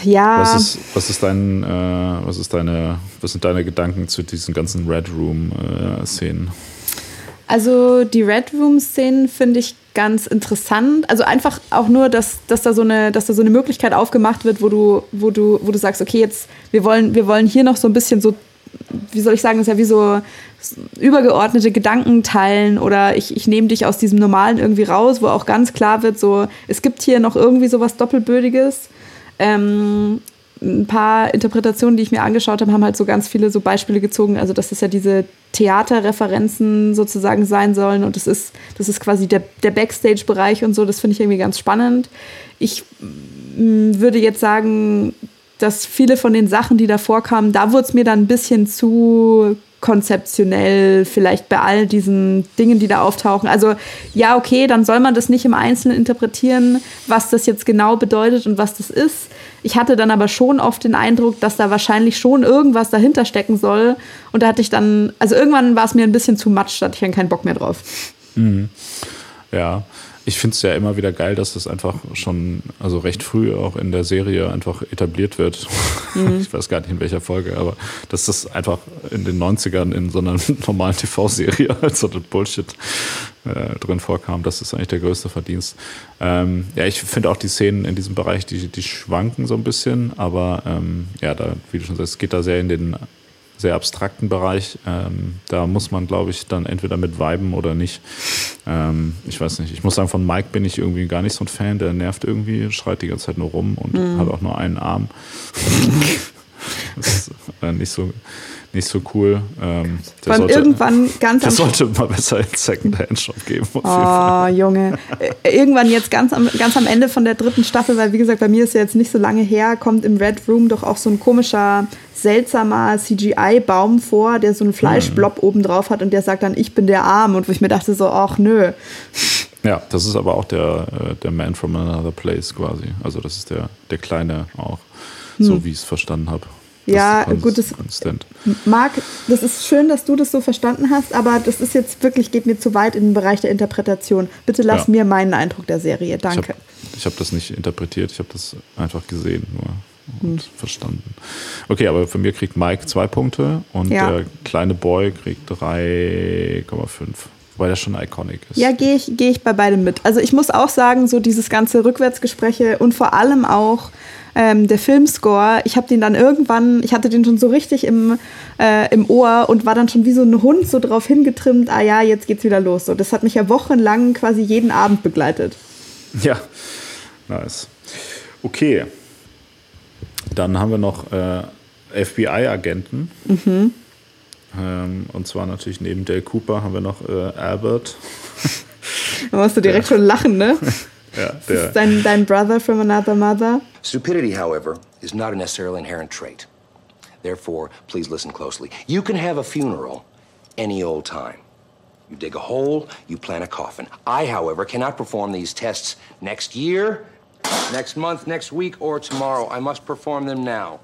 Ja, Was ist, was ist dein, äh, was ist deine, was sind deine Gedanken zu diesen ganzen Red Room äh, Szenen? also die Red Room-Szenen finde ich ganz interessant. Also einfach auch nur, dass, dass, da so eine, dass da so eine Möglichkeit aufgemacht wird, wo du, wo du, wo du sagst, okay, jetzt, wir wollen, wir wollen hier noch so ein bisschen so, wie soll ich sagen, das ist ja wie so übergeordnete Gedanken teilen oder ich, ich nehme dich aus diesem Normalen irgendwie raus, wo auch ganz klar wird, so, es gibt hier noch irgendwie sowas Doppelbödiges. Ähm, ein paar Interpretationen, die ich mir angeschaut habe, haben halt so ganz viele so Beispiele gezogen. Also, dass es ja diese Theaterreferenzen sozusagen sein sollen und das ist, das ist quasi der, der Backstage-Bereich und so. Das finde ich irgendwie ganz spannend. Ich mm, würde jetzt sagen, dass viele von den Sachen, die da vorkamen, da wurde es mir dann ein bisschen zu konzeptionell, vielleicht bei all diesen Dingen, die da auftauchen. Also ja, okay, dann soll man das nicht im Einzelnen interpretieren, was das jetzt genau bedeutet und was das ist. Ich hatte dann aber schon oft den Eindruck, dass da wahrscheinlich schon irgendwas dahinter stecken soll. Und da hatte ich dann, also irgendwann war es mir ein bisschen zu much, da hatte ich dann keinen Bock mehr drauf. Ja, ich finde es ja immer wieder geil, dass das einfach schon, also recht früh auch in der Serie einfach etabliert wird. Ich weiß gar nicht in welcher Folge, aber dass das einfach in den 90ern in so einer normalen TV-Serie als so ein Bullshit äh, drin vorkam, das ist eigentlich der größte Verdienst. Ähm, ja, ich finde auch die Szenen in diesem Bereich, die, die schwanken so ein bisschen, aber ähm, ja, da, wie du schon sagst, es geht da sehr in den sehr abstrakten Bereich. Ähm, da muss man, glaube ich, dann entweder mit viben oder nicht. Ähm, ich weiß nicht. Ich muss sagen, von Mike bin ich irgendwie gar nicht so ein Fan. Der nervt irgendwie, schreit die ganze Zeit nur rum und hat auch nur einen Arm. das ist äh, nicht so, nicht so cool. Ähm, Vor allem sollte, irgendwann ganz am sollte mal besser in Second-Hand-Shop geben. Auf jeden Fall. Oh, Junge. Irgendwann jetzt ganz am, ganz am Ende von der dritten Staffel, weil wie gesagt, bei mir ist ja jetzt nicht so lange her, kommt im Red Room doch auch so ein komischer, seltsamer CGI-Baum vor, der so einen Fleischblob oben drauf hat und der sagt dann, ich bin der Arm. Und wo ich mir dachte so, ach nö. Ja, das ist aber auch der, äh, der Man from Another Place quasi. Also das ist der, der Kleine auch, so wie ich es verstanden habe. Hm. Ja, gut, das- Konstant. Marc, das ist schön, dass du das so verstanden hast, aber das ist jetzt wirklich, geht mir zu weit in den Bereich der Interpretation. Bitte lass Ja. mir meinen Eindruck der Serie. Ich Danke. habe ich hab das nicht interpretiert, ich habe das einfach gesehen nur Hm. und verstanden. Okay, aber von mir kriegt Mike zwei Punkte und Ja. der kleine Boy kriegt 3,5, weil der schon iconic ist. Ja, gehe ich, geh ich bei beidem mit. Also ich muss auch sagen, so dieses ganze Rückwärtsgespräche und vor allem auch ähm, der Filmscore, ich habe den dann irgendwann, ich hatte den schon so richtig im, äh, im Ohr und war dann schon wie so ein Hund so drauf hingetrimmt, ah ja, jetzt geht's wieder los. So, das hat mich ja wochenlang quasi jeden Abend begleitet. Ja, nice. Okay. Dann haben wir noch äh, FBI-Agenten. Mhm. Ähm, und zwar natürlich neben Dale Cooper haben wir noch äh, Albert. Da musst du direkt schon lachen, ne? Ja, Das der, dein, dein Brother from another mother. Stupidity, however, is not a necessarily inherent trait. Therefore, please listen closely. You can have a funeral any old time. You dig a hole, you plant a coffin. I, however, cannot perform these tests next year, next month, next week, or tomorrow. I must perform them now.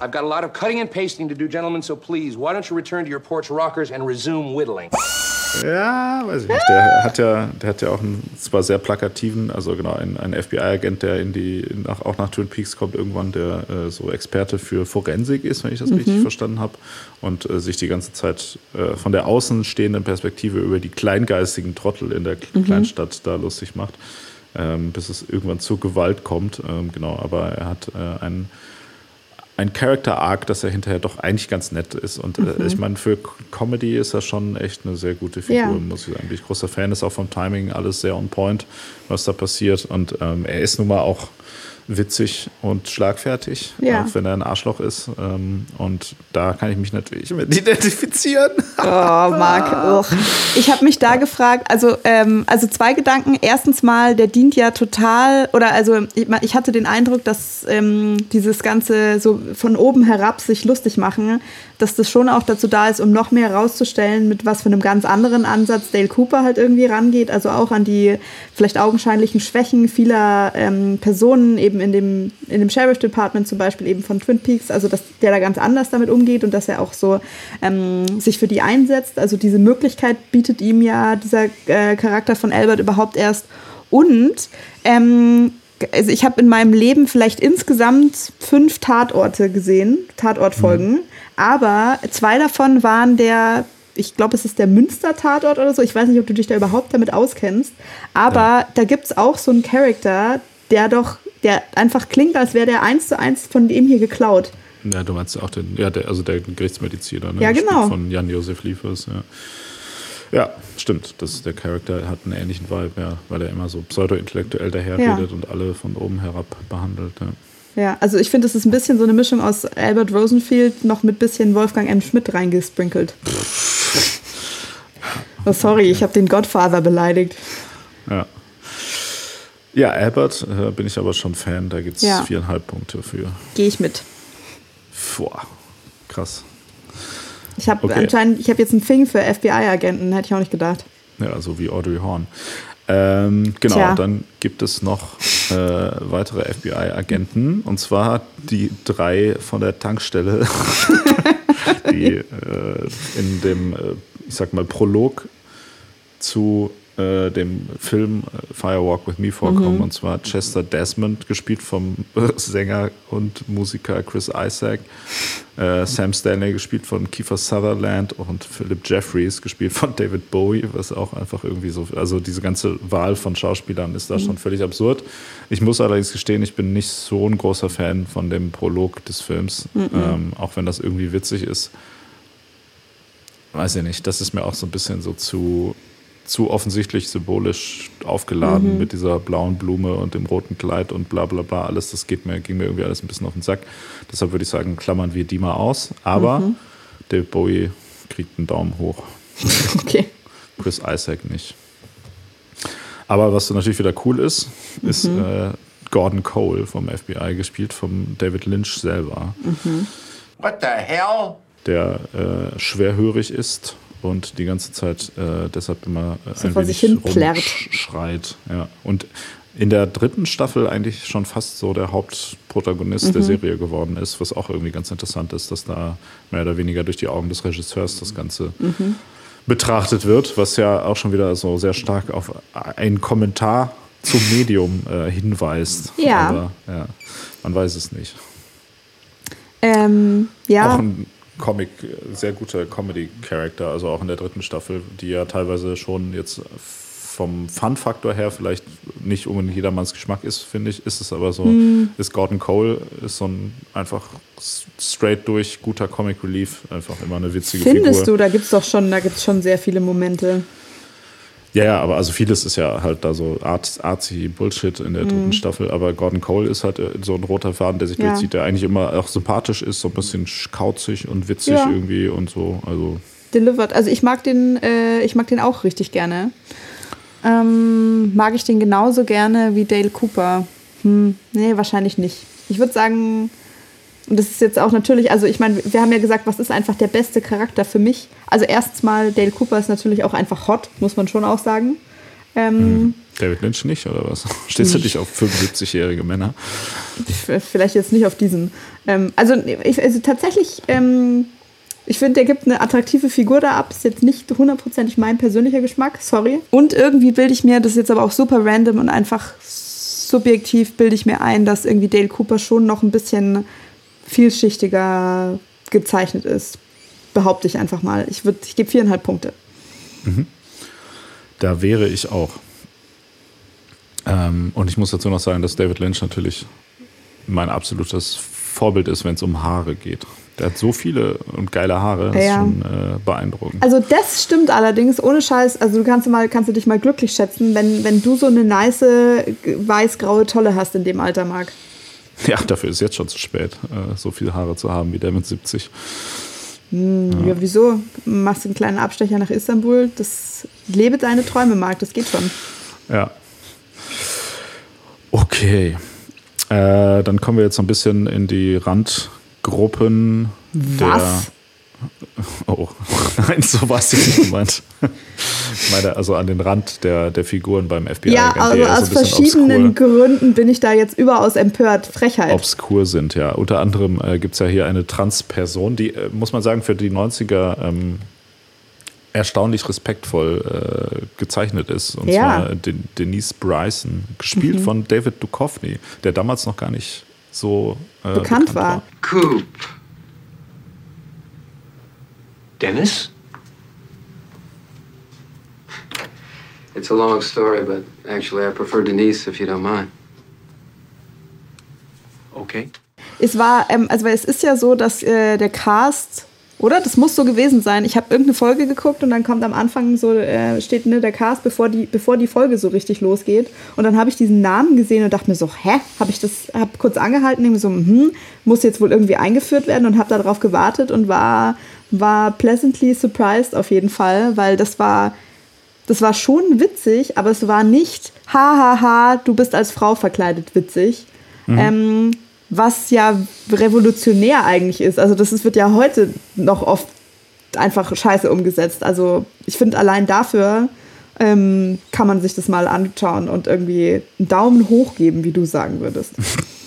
I've got a lot of cutting and pasting to do, gentlemen, so please, why don't you return to your porch rockers and resume whittling? Ja, weiß ich nicht. Der hat ja, der hat ja auch einen zwar sehr plakativen, also genau, ein, ein FBI-Agent, der in die, nach, auch nach Twin Peaks kommt, irgendwann, der äh, so Experte für Forensik ist, wenn ich das richtig verstanden habe, und äh, sich die ganze Zeit äh, von der außenstehenden Perspektive über die kleingeistigen Trottel in der Kleinstadt da lustig macht, ähm, bis es irgendwann zur Gewalt kommt. Ähm, genau, aber er hat äh, einen ein Character Arc, dass er hinterher doch eigentlich ganz nett ist. Und äh, ich meine, für Comedy ist er schon echt eine sehr gute Figur, Ja. muss ich sagen. Bin ich großer Fan ist auch vom Timing, alles sehr on point, was da passiert. Und ähm, er ist nun mal auch witzig und schlagfertig, Ja. auch wenn er ein Arschloch ist. Ähm, und da kann ich mich natürlich mit identifizieren. Oh, Marc. Ich habe mich da gefragt, also, ähm, also zwei Gedanken. Erstens mal, der dient ja total, oder also ich, ich hatte den Eindruck, dass ähm, dieses Ganze so von oben herab sich lustig machen, dass das schon auch dazu da ist, um noch mehr herauszustellen, mit was für einem ganz anderen Ansatz Dale Cooper halt irgendwie rangeht. Also auch an die vielleicht augenscheinlichen Schwächen vieler ähm, Personen, eben in dem, in dem Sheriff Department zum Beispiel, eben von Twin Peaks. Also dass der da ganz anders damit umgeht und dass er auch so ähm, sich für die einsetzt. Also diese Möglichkeit bietet ihm ja dieser äh, Charakter von Albert überhaupt erst. Und ähm, also ich habe in meinem Leben vielleicht insgesamt fünf Tatorte gesehen, Tatortfolgen, aber zwei davon waren der, ich glaube, es ist der Münster-Tatort oder so. Ich weiß nicht, ob du dich da überhaupt damit auskennst, aber da gibt es auch so einen Charakter, der doch, der einfach klingt, als wäre der eins zu eins von dem hier geklaut. Ja, du meinst auch den, ja, der, also der Gerichtsmediziner, ne? Ja, genau. Von Jan-Josef Liefers, ja. Ja, stimmt. Das, der Charakter hat einen ähnlichen Vibe, ja, weil er immer so pseudo-intellektuell daherredet Ja. und alle von oben herab behandelt. Ja. Ja, also ich finde, es ist ein bisschen so eine Mischung aus Albert Rosenfield noch mit bisschen Wolfgang M. Schmidt reingesprinkelt. Oh, sorry, ich habe den Godfather beleidigt. Ja. Ja, Albert äh, bin ich aber schon Fan, da gibt es Ja. viereinhalb Punkte für. Gehe ich mit. Boah, krass. Ich habe Okay. anscheinend, ich habe jetzt einen Fing für FBI-Agenten, hätte ich auch nicht gedacht. Ja, so wie Audrey Horn. Ähm, genau, Tja. dann gibt es noch äh, weitere FBI-Agenten und zwar die drei von der Tankstelle, die äh, in dem, äh, ich sag mal, Prolog zu äh, dem Film äh, Firewalk with Me vorkommen und zwar Chester Desmond, gespielt vom Sänger und Musiker Chris Isaac, äh, Sam Stanley, gespielt von Kiefer Sutherland und Philip Jeffries, gespielt von David Bowie, was auch einfach irgendwie so, also diese ganze Wahl von Schauspielern ist da schon völlig absurd. Ich muss allerdings gestehen, ich bin nicht so ein großer Fan von dem Prolog des Films, ähm, auch wenn das irgendwie witzig ist. Weiß ich nicht, das ist mir auch so ein bisschen so zu, zu offensichtlich symbolisch aufgeladen mit dieser blauen Blume und dem roten Kleid und bla bla bla. Alles, das geht mir, ging mir irgendwie alles ein bisschen auf den Sack. Deshalb würde ich sagen, klammern wir die mal aus. Aber David Bowie kriegt einen Daumen hoch. Okay. Chris Isaac nicht. Aber was natürlich wieder cool ist, ist äh, Gordon Cole vom FBI, gespielt von David Lynch selber. What the hell? der äh, schwerhörig ist und die ganze Zeit äh, deshalb immer äh, So ein wenig sich hin plärrt. schreit. Ja. Und in der dritten Staffel eigentlich schon fast so der Hauptprotagonist Mhm. der Serie geworden ist, was auch irgendwie ganz interessant ist, dass da mehr oder weniger durch die Augen des Regisseurs das Ganze Mhm. betrachtet wird, was ja auch schon wieder so sehr stark auf einen Kommentar zum Medium äh, hinweist. Ja. Aber ja, man weiß es nicht. Ähm, ja. Auch ein Comic, sehr guter Comedy-Charakter, also auch in der dritten Staffel, die ja teilweise schon jetzt vom Fun-Faktor her vielleicht nicht unbedingt jedermanns Geschmack ist, finde ich, ist es aber so, Hm. ist Gordon Cole, ist so ein einfach straight durch guter Comic Relief, einfach immer eine witzige Findest Figur. du, da gibt es doch schon, da gibt's schon sehr viele Momente. Ja, ja, aber also vieles ist ja halt da so artsy Bullshit in der dritten Staffel, aber Gordon Cole ist halt äh, so ein roter Faden, der sich Mhm. Ja. durchzieht, der eigentlich immer auch sympathisch ist, so ein bisschen kauzig und witzig Ja. irgendwie und so, also Delivered. Also ich mag den, äh, ich mag den auch richtig gerne. Ähm, mag ich den genauso gerne wie Dale Cooper? Hm, nee, wahrscheinlich nicht. Ich würde sagen, und das ist jetzt auch natürlich, also ich meine, wir haben ja gesagt, was ist einfach der beste Charakter für mich? Also erstens mal, Dale Cooper ist natürlich auch einfach hot, muss man schon auch sagen. Ähm, David Lynch nicht, oder was? Stehst du dich auf 75-jährige Männer? Vielleicht jetzt nicht auf diesen. Ähm, also, ich, also tatsächlich, ähm, ich finde, der gibt eine attraktive Figur da ab. Ist jetzt nicht hundertprozentig mein persönlicher Geschmack, sorry. Und irgendwie bilde ich mir, das ist jetzt aber auch super random und einfach subjektiv bilde ich mir ein, dass irgendwie Dale Cooper schon noch ein bisschen vielschichtiger gezeichnet ist. Behaupte ich einfach mal. Ich, würd- ich gebe viereinhalb Punkte. Da wäre ich auch. Ähm, und ich muss dazu noch sagen, dass David Lynch natürlich mein absolutes Vorbild ist, wenn es um Haare geht. Der hat so viele und geile Haare, das Ja. ist schon äh, beeindruckend. Also das stimmt allerdings, ohne Scheiß, also du kannst, mal, kannst du dich mal glücklich schätzen, wenn, wenn du so eine nice weiß-graue Tolle hast in dem Alter, Marc. Ja, dafür ist jetzt schon zu spät, äh, so viele Haare zu haben wie der mit 70. Ja. wieso? Machst du einen kleinen Abstecher nach Istanbul? Das lebe deine Träume, Marc, das geht schon. Ja. Okay. Äh, dann kommen wir jetzt so ein bisschen in die Randgruppen der. Oh, nein, so war es nicht gemeint. Ich meine, also an den Rand der, der Figuren beim FBI. Ja, also aus verschiedenen Gründen bin ich da jetzt überaus empört. Frechheit. obskur sind, ja. Unter anderem äh, gibt es ja hier eine Transperson, die, äh, muss man sagen, für die 90er ähm, erstaunlich respektvoll äh, gezeichnet ist. Und Ja. zwar Den Denise Bryson, gespielt Mhm. von David Duchovny, der damals noch gar nicht so äh, Bekannt war. Coop. Dennis? It's a long story, but actually, I prefer Denise if you don't mind. Okay. Es war, ähm, also es ist ja so, dass äh, der Cast, oder? Das muss so gewesen sein. Ich habe irgendeine Folge geguckt und dann kommt am Anfang so, äh, steht ne, der Cast, bevor die, bevor die Folge so richtig losgeht. Und dann habe ich diesen Namen gesehen und dachte mir so, hä? Habe ich das, habe kurz angehalten, denke mir so, hm, muss jetzt wohl irgendwie eingeführt werden und habe darauf gewartet und war, war pleasantly surprised auf jeden Fall, weil das war, das war schon witzig, aber es war nicht, ha, ha, ha, du bist als Frau verkleidet witzig. Ähm, was ja revolutionär eigentlich ist. Also das ist, wird ja heute noch oft einfach scheiße umgesetzt. Also ich finde allein dafür ähm, kann man sich das mal anschauen und irgendwie einen Daumen hoch geben, wie du sagen würdest.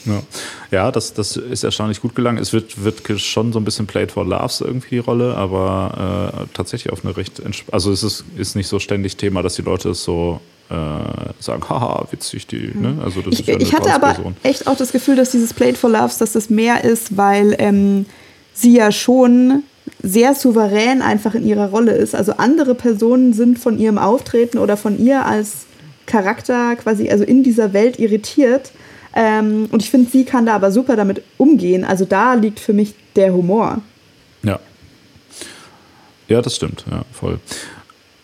Ja, ja das, das ist erstaunlich gut gelangt. Es wird, wird schon so ein bisschen Played for Laughs irgendwie die Rolle, aber äh, tatsächlich auf eine recht. Also es ist, ist nicht so ständig Thema, dass die Leute es so sagen, haha, witzig, die. Ne? Also das Ich, ist ja eine ich hatte aber echt auch das Gefühl, dass dieses Played for Loves, dass das mehr ist, weil ähm, sie ja schon sehr souverän einfach in ihrer Rolle ist. Also andere Personen sind von ihrem Auftreten oder von ihr als Charakter quasi also in dieser Welt irritiert. Ähm, und ich finde, sie kann da aber super damit umgehen. Also da liegt für mich der Humor. Ja. Ja, das stimmt, ja, voll.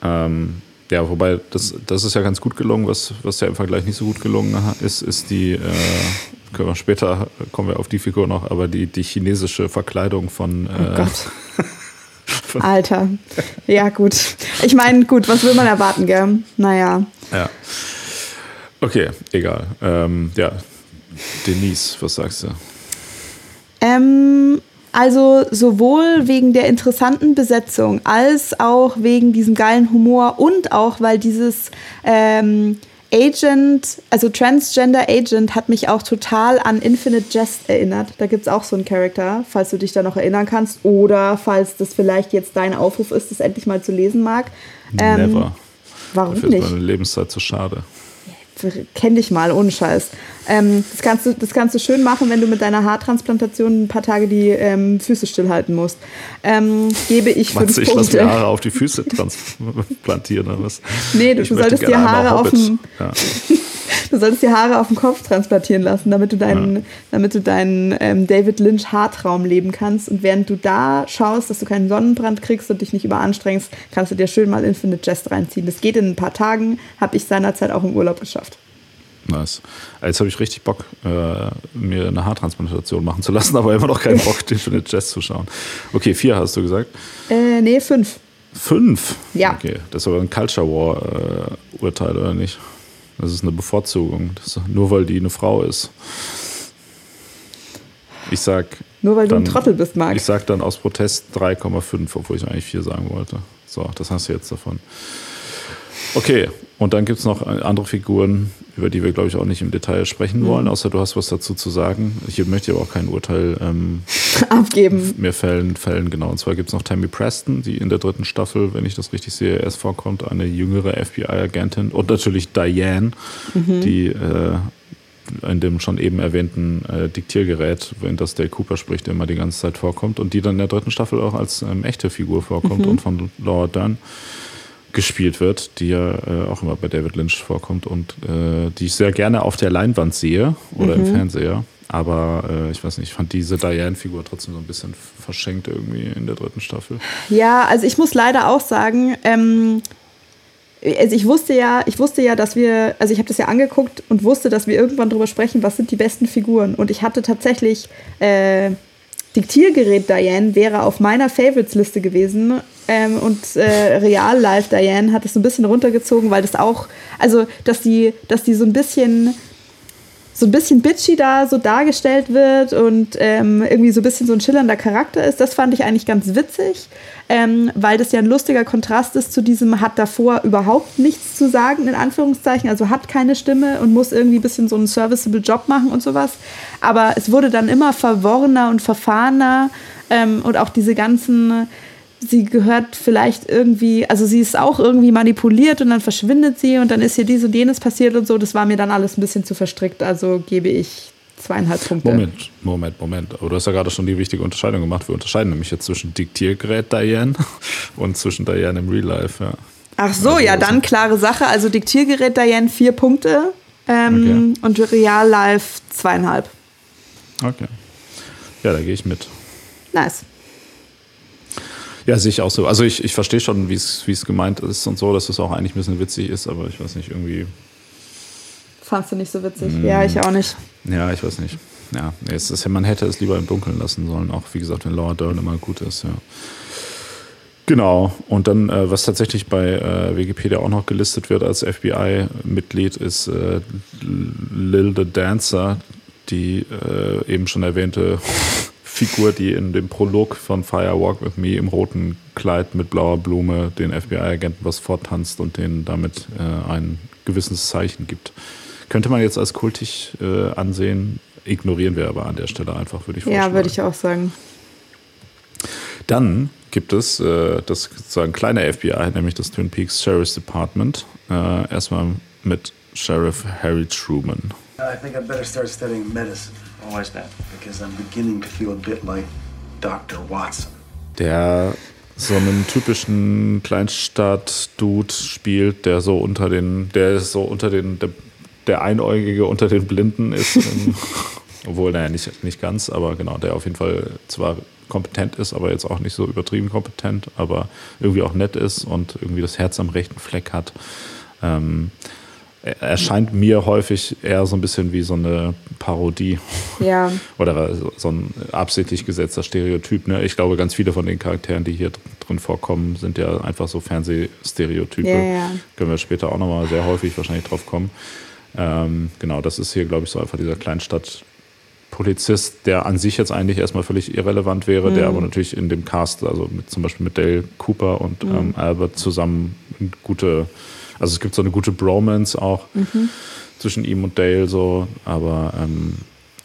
Ähm, ja, wobei, das, das ist ja ganz gut gelungen, was, was ja im Vergleich nicht so gut gelungen ist, ist die, äh, können wir später, kommen wir auf die Figur noch, aber die, die chinesische Verkleidung von, Oh äh, Gott. Alter. Ja, gut. Ich meine, gut, was will man erwarten, gell? Naja. ja. Okay, egal. Ähm, ja, Denise, was sagst du? Ähm, also sowohl wegen der interessanten Besetzung als auch wegen diesem geilen Humor und auch weil dieses ähm, Agent, also Transgender Agent, hat mich auch total an Infinite Jest erinnert. Da gibt es auch so einen Charakter, falls du dich da noch erinnern kannst. Oder falls das vielleicht jetzt dein Aufruf ist, das endlich mal zu lesen mag. Ähm, Never. Warum Dafür nicht? ist meine Lebenszeit zu schade. Kenn dich mal, ohne Scheiß. Ähm, das, kannst du, das kannst du schön machen, wenn du mit deiner Haartransplantation ein paar Tage die ähm, Füße stillhalten musst. Ähm, gebe ich fünf Meinst du, ich lasse Punkte. mir Haare auf die Füße transplantieren oder was? Nee, du möchte solltest dir Haare auf dem- Ja. Du solltest dir Haare auf dem Kopf transplantieren lassen, damit du deinen, damit du deinen ähm, David Lynch Haartraum leben kannst. Und während du da schaust, dass du keinen Sonnenbrand kriegst und dich nicht überanstrengst, kannst du dir schön mal Infinite Jest reinziehen. Das geht in ein paar Tagen, habe ich seinerzeit auch im Urlaub geschafft. Nice. Jetzt habe ich richtig Bock, äh, mir eine Haartransplantation machen zu lassen, aber immer noch keinen Bock, Infinite Jazz zu schauen. Okay, vier hast du gesagt. Äh, nee, fünf. Fünf? Ja. Okay, das ist aber ein Culture War-Urteil, oder nicht? Das ist eine Bevorzugung. Das nur weil die eine Frau ist. Ich sag. Nur weil du ein dann- Trottel bist, Marc. Ich sag dann aus Protest 3,5, obwohl ich eigentlich 4 sagen wollte. So, das hast du jetzt davon. Okay, und dann gibt es noch andere Figuren, über die wir, glaube ich, auch nicht im Detail sprechen wollen, außer du hast was dazu zu sagen. Ich möchte aber auch kein Urteil ähm, Abgeben. mehr fällen, fällen, genau. Und zwar gibt es noch Tammy Preston, die in der dritten Staffel, wenn ich das richtig sehe, erst vorkommt, eine jüngere FBI-Agentin. Und natürlich Diane, die äh, in dem schon eben erwähnten äh, Diktiergerät, wenn das Dale Cooper spricht, immer die ganze Zeit vorkommt. Und die dann in der dritten Staffel auch als ähm, echte Figur vorkommt und von Laura Dern gespielt wird, die ja äh, auch immer bei David Lynch vorkommt und äh, die ich sehr gerne auf der Leinwand sehe oder im Fernseher. Aber äh, ich weiß nicht, ich fand diese Diane-Figur trotzdem so ein bisschen verschenkt irgendwie in der dritten Staffel. Ja, also ich muss leider auch sagen, ähm, also ich wusste ja, ich wusste ja, dass wir, also ich habe das ja angeguckt und wusste, dass wir irgendwann drüber sprechen, was sind die besten Figuren. Und ich hatte tatsächlich äh, Diktiergerät Diane wäre auf meiner Favorites-Liste gewesen. Ähm, und äh, Real Life Diane hat es so ein bisschen runtergezogen, weil das auch, also dass die, dass die so ein bisschen so ein bisschen bitchy da so dargestellt wird und ähm, irgendwie so ein bisschen so ein schillernder Charakter ist, das fand ich eigentlich ganz witzig, ähm, weil das ja ein lustiger Kontrast ist zu diesem hat davor überhaupt nichts zu sagen, in Anführungszeichen, also hat keine Stimme und muss irgendwie ein bisschen so einen serviceable Job machen und sowas. Aber es wurde dann immer verworrener und verfahrener ähm, und auch diese ganzen sie gehört vielleicht irgendwie, also sie ist auch irgendwie manipuliert und dann verschwindet sie und dann ist hier dies und jenes passiert und so. Das war mir dann alles ein bisschen zu verstrickt, also gebe ich zweieinhalb Punkte. Moment, Moment, Moment. Aber du hast ja gerade schon die wichtige Unterscheidung gemacht. Wir unterscheiden nämlich jetzt zwischen Diktiergerät Diane und zwischen Diane im Real Life. Ja. Ach so, also, ja, dann klare Sache. Also Diktiergerät Diane vier Punkte ähm, okay. und Real Life zweieinhalb. Okay. Ja, da gehe ich mit. Nice. Ja, sehe ich auch so. Also ich, ich verstehe schon, wie es gemeint ist und so, dass es auch eigentlich ein bisschen witzig ist, aber ich weiß nicht, irgendwie. Fandst du nicht so witzig? Mm, ja, ich auch nicht. Ja, ich weiß nicht. Ja, es ist, man hätte es lieber im Dunkeln lassen sollen, auch wie gesagt, wenn Laura Dern immer gut ist, ja. Genau. Und dann, äh, was tatsächlich bei äh, Wikipedia auch noch gelistet wird als FBI-Mitglied, ist äh, Lil the Dancer, die äh, eben schon erwähnte Figur, die in dem Prolog von Firewalk with Me im roten Kleid mit blauer Blume den FBI-Agenten was vortanzt und denen damit äh, ein gewisses Zeichen gibt. Könnte man jetzt als kultig äh, ansehen, ignorieren wir aber an der Stelle einfach, würde ich vorschlagen. Ja, würde ich auch sagen. Dann gibt es äh, das sozusagen kleine FBI, nämlich das Twin Peaks Sheriff's Department. Äh, erstmal mit Sheriff Harry Truman. I think I better start studying medicine. Why is that? Because I'm beginning to feel a bit like Dr. Watson. Der so einen typischen Kleinstadt-Dude spielt, der so unter den, der ist so unter den, der, der Einäugige unter den Blinden ist. obwohl, naja, nicht, nicht ganz, aber genau, der auf jeden Fall zwar kompetent ist, aber jetzt auch nicht so übertrieben kompetent, aber irgendwie auch nett ist und irgendwie das Herz am rechten Fleck hat. Ähm, erscheint mir häufig eher so ein bisschen wie so eine Parodie. Ja. Oder so ein absichtlich gesetzter Stereotyp. Ne? Ich glaube, ganz viele von den Charakteren, die hier drin vorkommen, sind ja einfach so Fernsehstereotype. Ja, ja. Können wir später auch nochmal sehr häufig wahrscheinlich drauf kommen. Ähm, genau, das ist hier, glaube ich, so einfach dieser Kleinstadt. Polizist, der an sich jetzt eigentlich erstmal völlig irrelevant wäre, mhm. der aber natürlich in dem Cast, also mit, zum Beispiel mit Dale Cooper und mhm. ähm, Albert zusammen gute also es gibt so eine gute Bromance auch mhm. zwischen ihm und Dale so, aber ähm,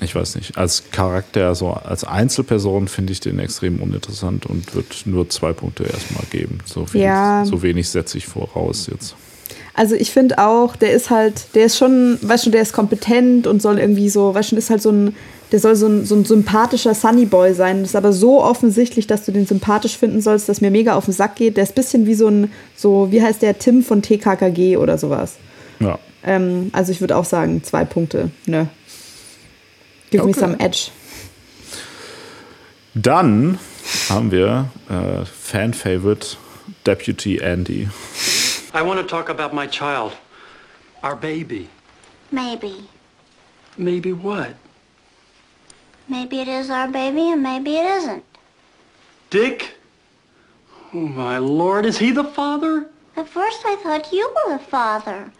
ich weiß nicht, als Charakter, so als Einzelperson finde ich den extrem uninteressant und wird nur zwei Punkte erstmal geben. So, ja. so wenig setze ich voraus jetzt. Also ich finde auch, der ist halt, der ist schon, weißt du, der ist kompetent und soll irgendwie so, weißt du, ist halt so ein, der soll so ein, so ein sympathischer Sunnyboy sein. Das ist aber so offensichtlich, dass du den sympathisch finden sollst, dass mir mega auf den Sack geht. Der ist ein bisschen wie so ein, so, wie heißt der, Tim von TKKG oder sowas. Ja. Ähm, also ich würde auch sagen, zwei Punkte. Ne. Give okay. me some edge. Dann haben wir äh, Fan-Favorite Deputy Andy. I want to talk about my child, our baby. Maybe. Maybe what? Maybe it is our baby and maybe it isn't. Dick? Oh, my lord, is he the father? At first I thought you were the father.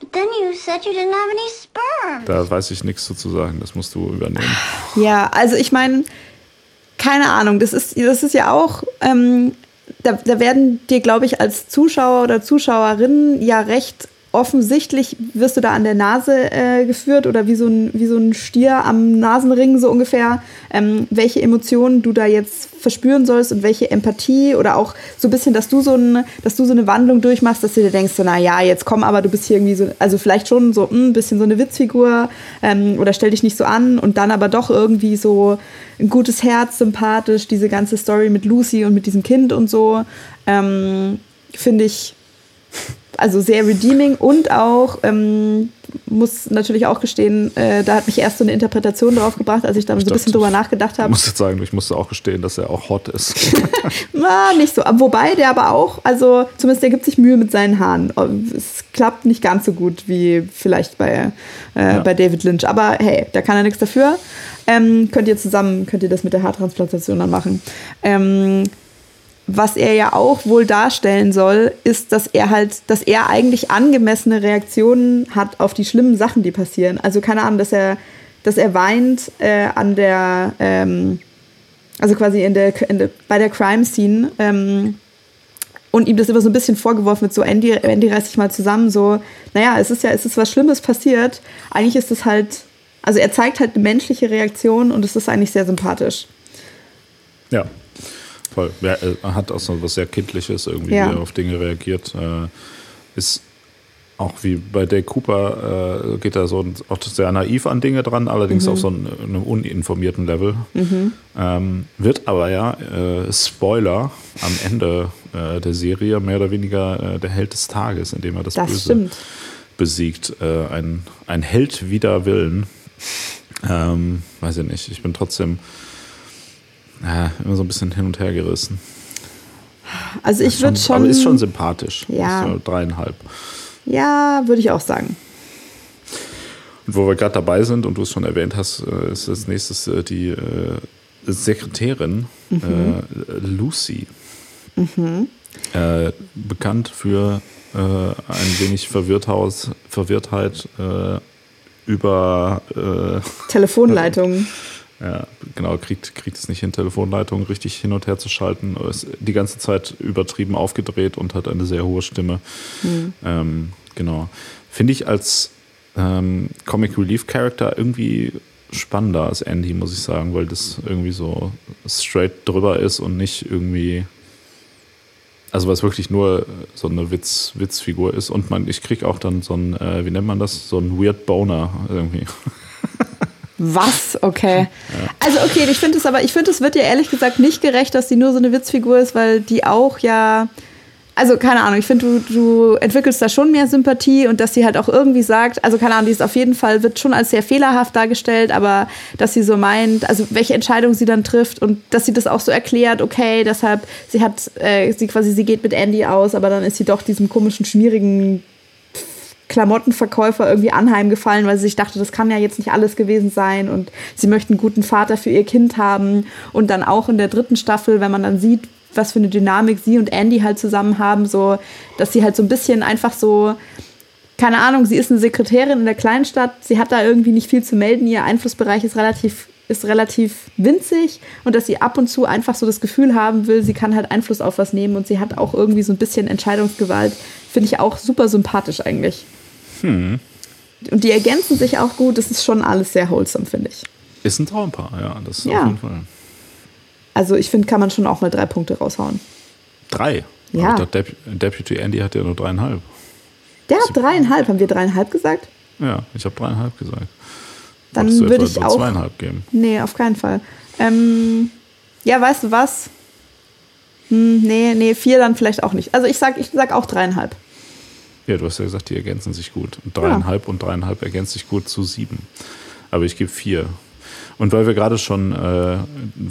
But then you said you didn't have any sperm. Da weiß ich nichts zu sagen, das musst du übernehmen. Ja, also ich meine, keine Ahnung, das ist, das ist ja auch ähm, da, da werden dir, glaube ich, als Zuschauer oder Zuschauerin ja recht offensichtlich wirst du da an der Nase äh, geführt oder wie so, ein, wie so ein Stier am Nasenring so ungefähr, ähm, welche Emotionen du da jetzt verspüren sollst und welche Empathie oder auch so ein bisschen, dass du so, ein, dass du so eine Wandlung durchmachst, dass du dir denkst, so, na ja, jetzt komm, aber du bist hier irgendwie so, also vielleicht schon so ein hm, bisschen so eine Witzfigur ähm, oder stell dich nicht so an und dann aber doch irgendwie so ein gutes Herz, sympathisch, diese ganze Story mit Lucy und mit diesem Kind und so, ähm, finde ich also sehr redeeming und auch, ähm, muss natürlich auch gestehen, äh, da hat mich erst so eine Interpretation drauf gebracht, als ich da so ein bisschen drüber nachgedacht habe. Ich muss jetzt sagen, ich musste auch gestehen, dass er auch hot ist. Na, nicht so. Wobei der aber auch, also zumindest der gibt sich Mühe mit seinen Haaren. Es klappt nicht ganz so gut wie vielleicht bei, äh, ja. bei David Lynch. Aber hey, da kann er nichts dafür. Ähm, könnt ihr zusammen, könnt ihr das mit der Haartransplantation dann machen. Ähm, was er ja auch wohl darstellen soll, ist, dass er halt, dass er eigentlich angemessene Reaktionen hat auf die schlimmen Sachen, die passieren. Also keine Ahnung, dass er, dass er weint äh, an der, ähm, also quasi in der, in der, bei der Crime Scene ähm, und ihm das immer so ein bisschen vorgeworfen wird, so Andy, Andy reißt sich mal zusammen, so, naja, es ist ja, es ist was Schlimmes passiert. Eigentlich ist es halt, also er zeigt halt eine menschliche Reaktion und es ist eigentlich sehr sympathisch. Ja, Voll. Ja, er hat auch so was sehr Kindliches, irgendwie, ja. wie er auf Dinge reagiert. Äh, ist auch wie bei Dave Cooper äh, geht er so auch sehr naiv an Dinge dran, allerdings mhm. auf so einem, einem uninformierten Level. Mhm. Ähm, wird aber ja, äh, Spoiler, am Ende äh, der Serie mehr oder weniger äh, der Held des Tages, indem er das, das Böse stimmt. besiegt. Äh, ein, ein Held wider Willen. Ähm, weiß ich nicht, ich bin trotzdem ja, immer so ein bisschen hin und her gerissen. Also ich würde schon. Aber ist schon sympathisch. Ja. So dreieinhalb. Ja, würde ich auch sagen. Und wo wir gerade dabei sind und du es schon erwähnt hast, äh, ist als nächstes äh, die äh, Sekretärin mhm. Lucy. Mhm. bekannt für ein wenig Verwirrtheit, Verwirrtheit über Telefonleitungen. Ja, genau, kriegt, kriegt es nicht hin, Telefonleitungen richtig hin und her zu schalten. Ist die ganze Zeit übertrieben aufgedreht und hat eine sehr hohe Stimme. Mhm. Ähm, genau. Finde ich als ähm, Comic Relief Character irgendwie spannender als Andy, muss ich sagen, weil das irgendwie so straight drüber ist und nicht irgendwie. Also was wirklich nur so eine Witz, Witzfigur ist. Und man, ich kriege auch dann so ein, äh, wie nennt man das? So ein Weird Boner irgendwie. Was? Okay. Ja. Also okay, ich finde es aber, ich finde, es wird ja ehrlich gesagt nicht gerecht, dass sie nur so eine Witzfigur ist, weil die auch ja. Also, keine Ahnung, ich finde, du, du entwickelst da schon mehr Sympathie und dass sie halt auch irgendwie sagt, also keine Ahnung, die ist auf jeden Fall, wird schon als sehr fehlerhaft dargestellt, aber dass sie so meint, also welche Entscheidung sie dann trifft und dass sie das auch so erklärt, okay, deshalb, sie hat, äh, sie quasi, sie geht mit Andy aus, aber dann ist sie doch diesem komischen, schmierigen Klamottenverkäufer irgendwie anheimgefallen, weil sie sich dachte, das kann ja jetzt nicht alles gewesen sein und sie möchten einen guten Vater für ihr Kind haben. Und dann auch in der dritten Staffel, wenn man dann sieht, was für eine Dynamik sie und Andy halt zusammen haben, so, dass sie halt so ein bisschen einfach so, keine Ahnung, sie ist eine Sekretärin in der Kleinstadt, sie hat da irgendwie nicht viel zu melden, ihr Einflussbereich ist relativ ist relativ winzig und dass sie ab und zu einfach so das Gefühl haben will, sie kann halt Einfluss auf was nehmen und sie hat auch irgendwie so ein bisschen Entscheidungsgewalt. Finde ich auch super sympathisch eigentlich. Hm. Und die ergänzen sich auch gut. Das ist schon alles sehr wholesome, finde ich. Ist ein Traumpaar, ja. Das ja. auf jeden Fall. Also ich finde, kann man schon auch mal drei Punkte raushauen. Drei? Ja. Aber Dep Deputy Andy hat ja nur dreieinhalb. Der hat dreieinhalb. Haben wir dreieinhalb gesagt? Ja, ich habe dreieinhalb gesagt. Dann würde ich auch. zweieinhalb geben. Nee, auf keinen Fall. Ähm, ja, weißt du was? Hm, nee, nee, vier dann vielleicht auch nicht. Also ich sag, ich sag auch dreieinhalb. Ja, du hast ja gesagt, die ergänzen sich gut. Und dreieinhalb ja. und dreieinhalb ergänzt sich gut zu sieben. Aber ich gebe vier. Und weil wir gerade schon äh,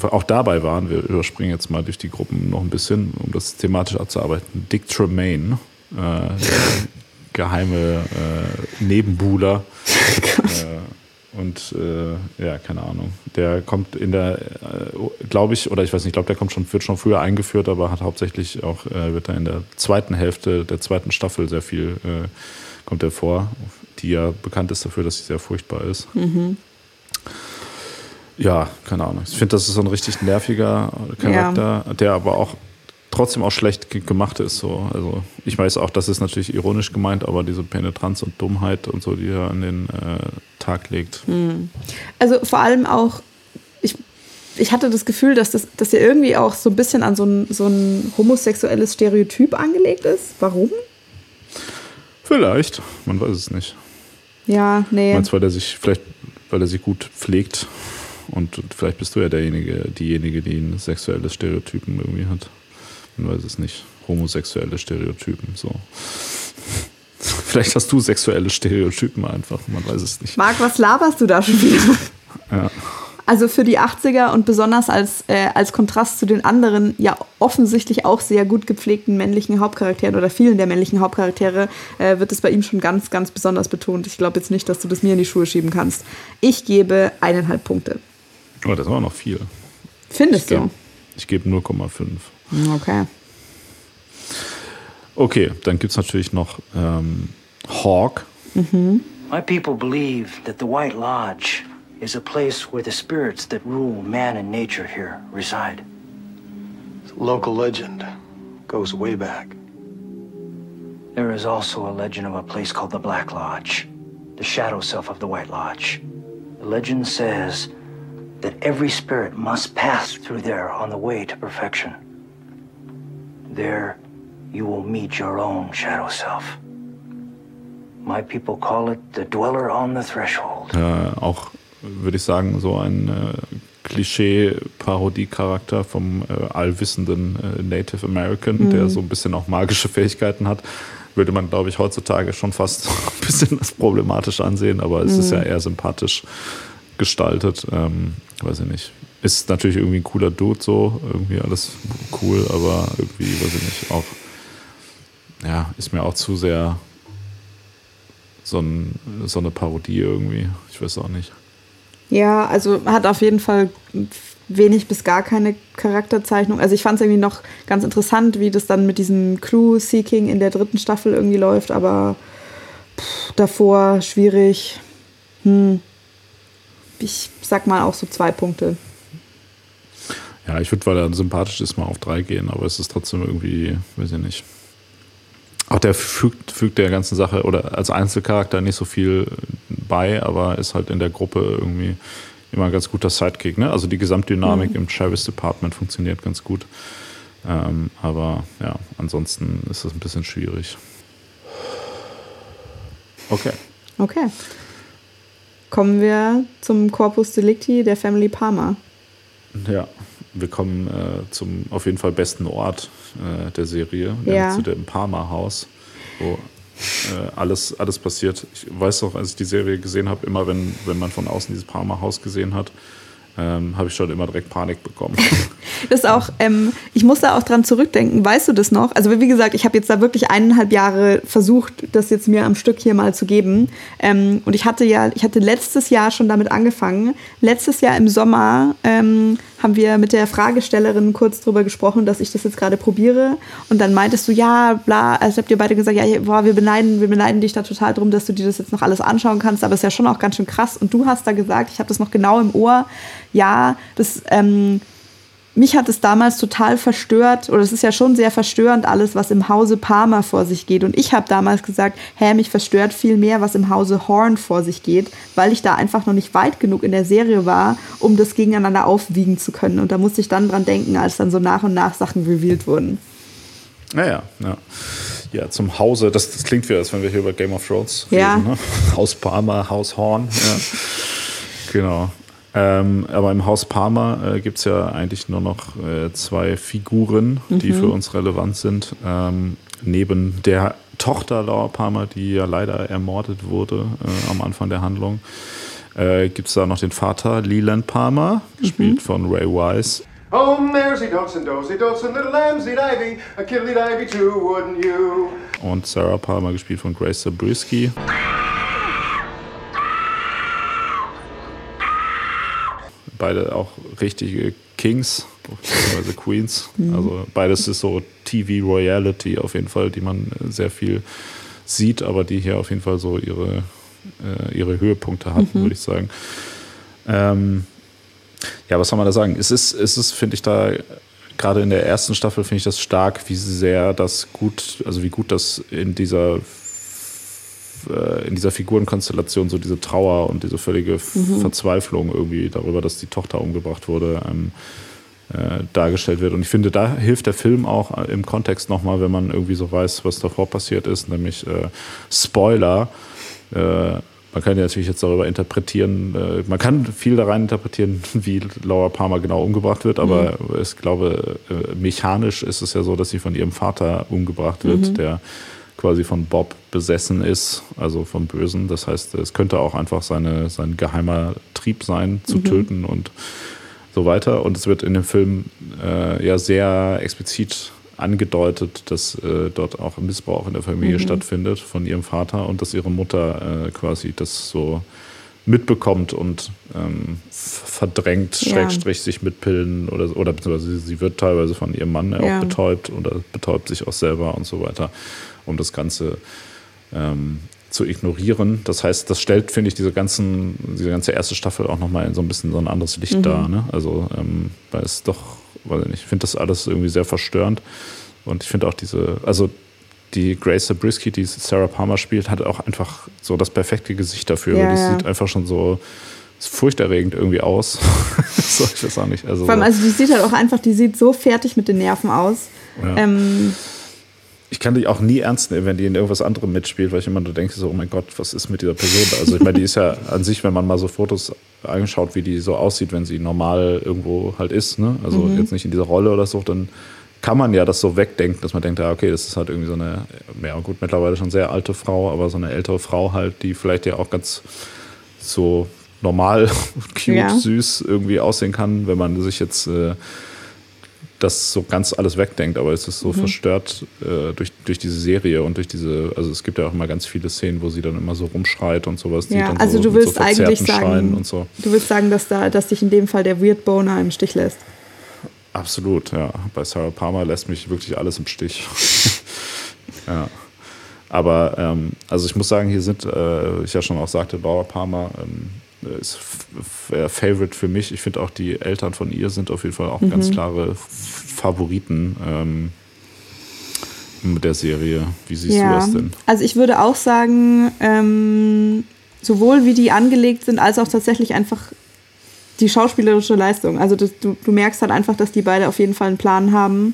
auch dabei waren, wir überspringen jetzt mal durch die Gruppen noch ein bisschen, um das thematisch abzuarbeiten. Dick Tremaine, äh, geheime äh, Nebenbuhler. äh, und äh, ja, keine Ahnung. Der kommt in der, äh, glaube ich, oder ich weiß nicht, ich glaube, der kommt schon, wird schon früher eingeführt, aber hat hauptsächlich auch, äh, wird er in der zweiten Hälfte der zweiten Staffel sehr viel, äh, kommt er vor, die ja bekannt ist dafür, dass sie sehr furchtbar ist. Mhm. Ja, keine Ahnung. Ich finde, das ist so ein richtig nerviger Charakter, ja. der aber auch trotzdem auch schlecht gemacht ist. So. Also ich weiß auch, das ist natürlich ironisch gemeint, aber diese Penetranz und Dummheit und so, die er an den äh, Tag legt. Hm. Also vor allem auch, ich, ich hatte das Gefühl, dass, das, dass er irgendwie auch so ein bisschen an so ein, so ein homosexuelles Stereotyp angelegt ist. Warum? Vielleicht, man weiß es nicht. Ja, nee. Meinst weil er sich vielleicht, weil er sich gut pflegt und vielleicht bist du ja derjenige, diejenige, die ein sexuelles Stereotypen irgendwie hat man weiß es nicht, homosexuelle Stereotypen. So. Vielleicht hast du sexuelle Stereotypen einfach, man weiß es nicht. Marc, was laberst du da schon wieder? Ja. Also für die 80er und besonders als, äh, als Kontrast zu den anderen, ja offensichtlich auch sehr gut gepflegten männlichen Hauptcharakteren oder vielen der männlichen Hauptcharaktere, äh, wird es bei ihm schon ganz, ganz besonders betont. Ich glaube jetzt nicht, dass du das mir in die Schuhe schieben kannst. Ich gebe eineinhalb Punkte. Oh, das war noch viel. Findest ich du? Geb, ich gebe 0,5. Okay. Okay, dann gibt es natürlich noch ähm, Hawk. Mhm. My people believe that the White Lodge is a place where the spirits that rule man and nature here reside. It's a local legend. Goes way back. There is also a legend of a place called the Black Lodge, the shadow self of the White Lodge. The legend says that every spirit must pass through there on the way to perfection. There, you will meet your own shadow self. My people call it the dweller on the threshold. Äh, auch, würde ich sagen, so ein äh, Klischee-Parodie-Charakter vom äh, allwissenden äh, Native American, Mhm. der so ein bisschen auch magische Fähigkeiten hat. Würde man, glaube ich, heutzutage schon fast ein bisschen als problematisch ansehen, aber es ist Mhm. ja eher sympathisch gestaltet. Ähm, weiß ich nicht. Ist natürlich irgendwie ein cooler Dude, so irgendwie alles cool, aber irgendwie, weiß ich nicht, auch, ja, ist mir auch zu sehr so, ein, so eine Parodie irgendwie. Ich weiß auch nicht. Ja, also hat auf jeden Fall wenig bis gar keine Charakterzeichnung. Also ich fand es irgendwie noch ganz interessant, wie das dann mit diesem Clue-Seeking in der dritten Staffel irgendwie läuft, aber pff, davor schwierig. Hm. Ich sag mal auch so zwei Punkte. Ja, ich würde, weil er sympathisch ist, mal auf drei gehen, aber es ist trotzdem irgendwie, weiß ich nicht. Auch der fügt, fügt der ganzen Sache oder als Einzelcharakter nicht so viel bei, aber ist halt in der Gruppe irgendwie immer ein ganz guter Sidekick. Ne? Also die Gesamtdynamik Mhm. im Travis Department funktioniert ganz gut. Ähm, aber ja, ansonsten ist es ein bisschen schwierig. Okay. Okay. Kommen wir zum Corpus Delicti der Family Palmer. Ja, wir kommen äh, zum auf jeden Fall besten Ort äh, der Serie, Ja. zu dem Parma-Haus, wo äh, alles, alles passiert. Ich weiß noch, als ich die Serie gesehen habe, immer wenn, wenn man von außen dieses Parma-Haus gesehen hat, ähm, habe ich schon immer direkt Panik bekommen. Das ist auch, ähm, ich muss da auch dran zurückdenken, weißt du das noch? Also wie gesagt, ich habe jetzt da wirklich eineinhalb Jahre versucht, das jetzt mir am Stück hier mal zu geben. Ähm, und ich hatte ja, ich hatte letztes Jahr schon damit angefangen. Letztes Jahr im Sommer ähm, haben wir mit der Fragestellerin kurz drüber gesprochen, dass ich das jetzt gerade probiere. Und dann meintest du, ja, bla, also habt ihr beide gesagt, ja, boah, wir beneiden, wir beneiden dich da total drum, dass du dir das jetzt noch alles anschauen kannst, aber es ist ja schon auch ganz schön krass. Und du hast da gesagt, ich habe das noch genau im Ohr, ja, das, ähm, mich hat es damals total verstört, oder es ist ja schon sehr verstörend, alles, was im Hause Palmer vor sich geht. Und ich habe damals gesagt, hä, mich verstört viel mehr, was im Hause Horn vor sich geht, weil ich da einfach noch nicht weit genug in der Serie war, um das gegeneinander aufwiegen zu können. Und da musste ich dann dran denken, als dann so nach und nach Sachen revealed wurden. Naja, ja. Ja, zum Hause, das, das klingt wie, als wenn wir hier über Game of Thrones Ja. reden. Ne? Haus Palmer, Haus Horn. Ja. genau. Ähm, aber im Haus Palmer äh, gibt es ja eigentlich nur noch äh, zwei Figuren, die Mhm. für uns relevant sind. Ähm, neben der Tochter Laura Palmer, die ja leider ermordet wurde äh, am Anfang der Handlung, äh, gibt es da noch den Vater Leland Palmer, gespielt von Ray Wise. Oh, Mersey, Dotson, Dozy, Dotson, little lambs eat ivy, a kill eat ivy too, wouldn't you? Und Sarah Palmer, gespielt von Grace Zabriskie. Beide auch richtige Kings, beziehungsweise Queens. Mhm. Also beides ist so TV-Royality auf jeden Fall, die man sehr viel sieht, aber die hier auf jeden Fall so ihre, äh, ihre Höhepunkte hatten, Mhm. würde ich sagen. Ähm, ja, was soll man da sagen? Es ist, es ist finde ich, da gerade in der ersten Staffel finde ich das stark, wie sehr das gut, also wie gut das in dieser äh, in dieser Figurenkonstellation so diese Trauer und diese völlige Mhm. Verzweiflung irgendwie darüber, dass die Tochter umgebracht wurde, ähm, äh, dargestellt wird. Und ich finde, da hilft der Film auch äh, im Kontext nochmal, wenn man irgendwie so weiß, was davor passiert ist, nämlich äh, Spoiler. Äh, man kann ja natürlich jetzt darüber interpretieren, man kann viel da rein interpretieren, wie Laura Palmer genau umgebracht wird, aber ich glaube, mechanisch ist es ja so, dass sie von ihrem Vater umgebracht wird, Mhm. der quasi von Bob besessen ist, also vom Bösen. Das heißt, es könnte auch einfach seine, sein geheimer Trieb sein, zu Mhm. töten und so weiter. Und es wird in dem Film äh, ja sehr explizit angedeutet, dass äh, dort auch Missbrauch in der Familie Mhm. stattfindet von ihrem Vater und dass ihre Mutter äh, quasi das so mitbekommt und ähm, verdrängt, Ja. Schrägstrich sich mit Pillen oder, oder beziehungsweise sie wird teilweise von ihrem Mann Ja. auch betäubt oder betäubt sich auch selber und so weiter, um das Ganze ähm, zu ignorieren. Das heißt, das stellt, finde ich, diese ganzen, diese ganze erste Staffel auch nochmal in so ein bisschen so ein anderes Licht Mhm. dar. Ne? Also, ähm, weil es doch, weiß ich nicht, ich finde das alles irgendwie sehr verstörend. Und ich finde auch diese, also die Grace Zabriskie, die Sarah Palmer spielt, hat auch einfach so das perfekte Gesicht dafür. Ja, die ja. sieht einfach schon so furchterregend irgendwie aus. so, ich weiß auch nicht. Also, Vor allem, so- also die sieht halt auch einfach, die sieht so fertig mit den Nerven aus. Ja. Ähm, ich kann die auch nie ernst nehmen, wenn die in irgendwas anderem mitspielt, weil ich immer nur denke, so, oh mein Gott, was ist mit dieser Person? Also ich meine, die ist ja an sich, wenn man mal so Fotos anschaut, wie die so aussieht, wenn sie normal irgendwo halt ist, ne? also Mhm. jetzt nicht in dieser Rolle oder so, dann kann man ja das so wegdenken, dass man denkt, ja, okay, das ist halt irgendwie so eine, ja gut, mittlerweile schon sehr alte Frau, aber so eine ältere Frau halt, die vielleicht ja auch ganz so normal, cute, Ja. süß irgendwie aussehen kann, wenn man sich jetzt äh, das so ganz alles wegdenkt, aber es ist so Mhm. verstört äh, durch, durch diese Serie und durch diese, also es gibt ja auch immer ganz viele Szenen, wo sie dann immer so rumschreit und sowas. die ja, dann also so, du willst so eigentlich sagen, und so. du willst sagen, dass da, dass dich in dem Fall der Weird Boner im Stich lässt. Absolut, ja. Bei Sarah Palmer lässt mich wirklich alles im Stich. ja. Aber ähm, also ich muss sagen, hier sind, äh, ich ja schon auch sagte, Laura Palmer ähm, ist äh, Favorite für mich. Ich finde auch die Eltern von ihr sind auf jeden Fall auch Mhm. ganz klare Favoriten ähm, mit der Serie. Wie siehst du das denn? Also ich würde auch sagen, ähm, sowohl wie die angelegt sind, als auch tatsächlich einfach die schauspielerische Leistung. Also das, du, du merkst halt einfach, dass die beide auf jeden Fall einen Plan haben.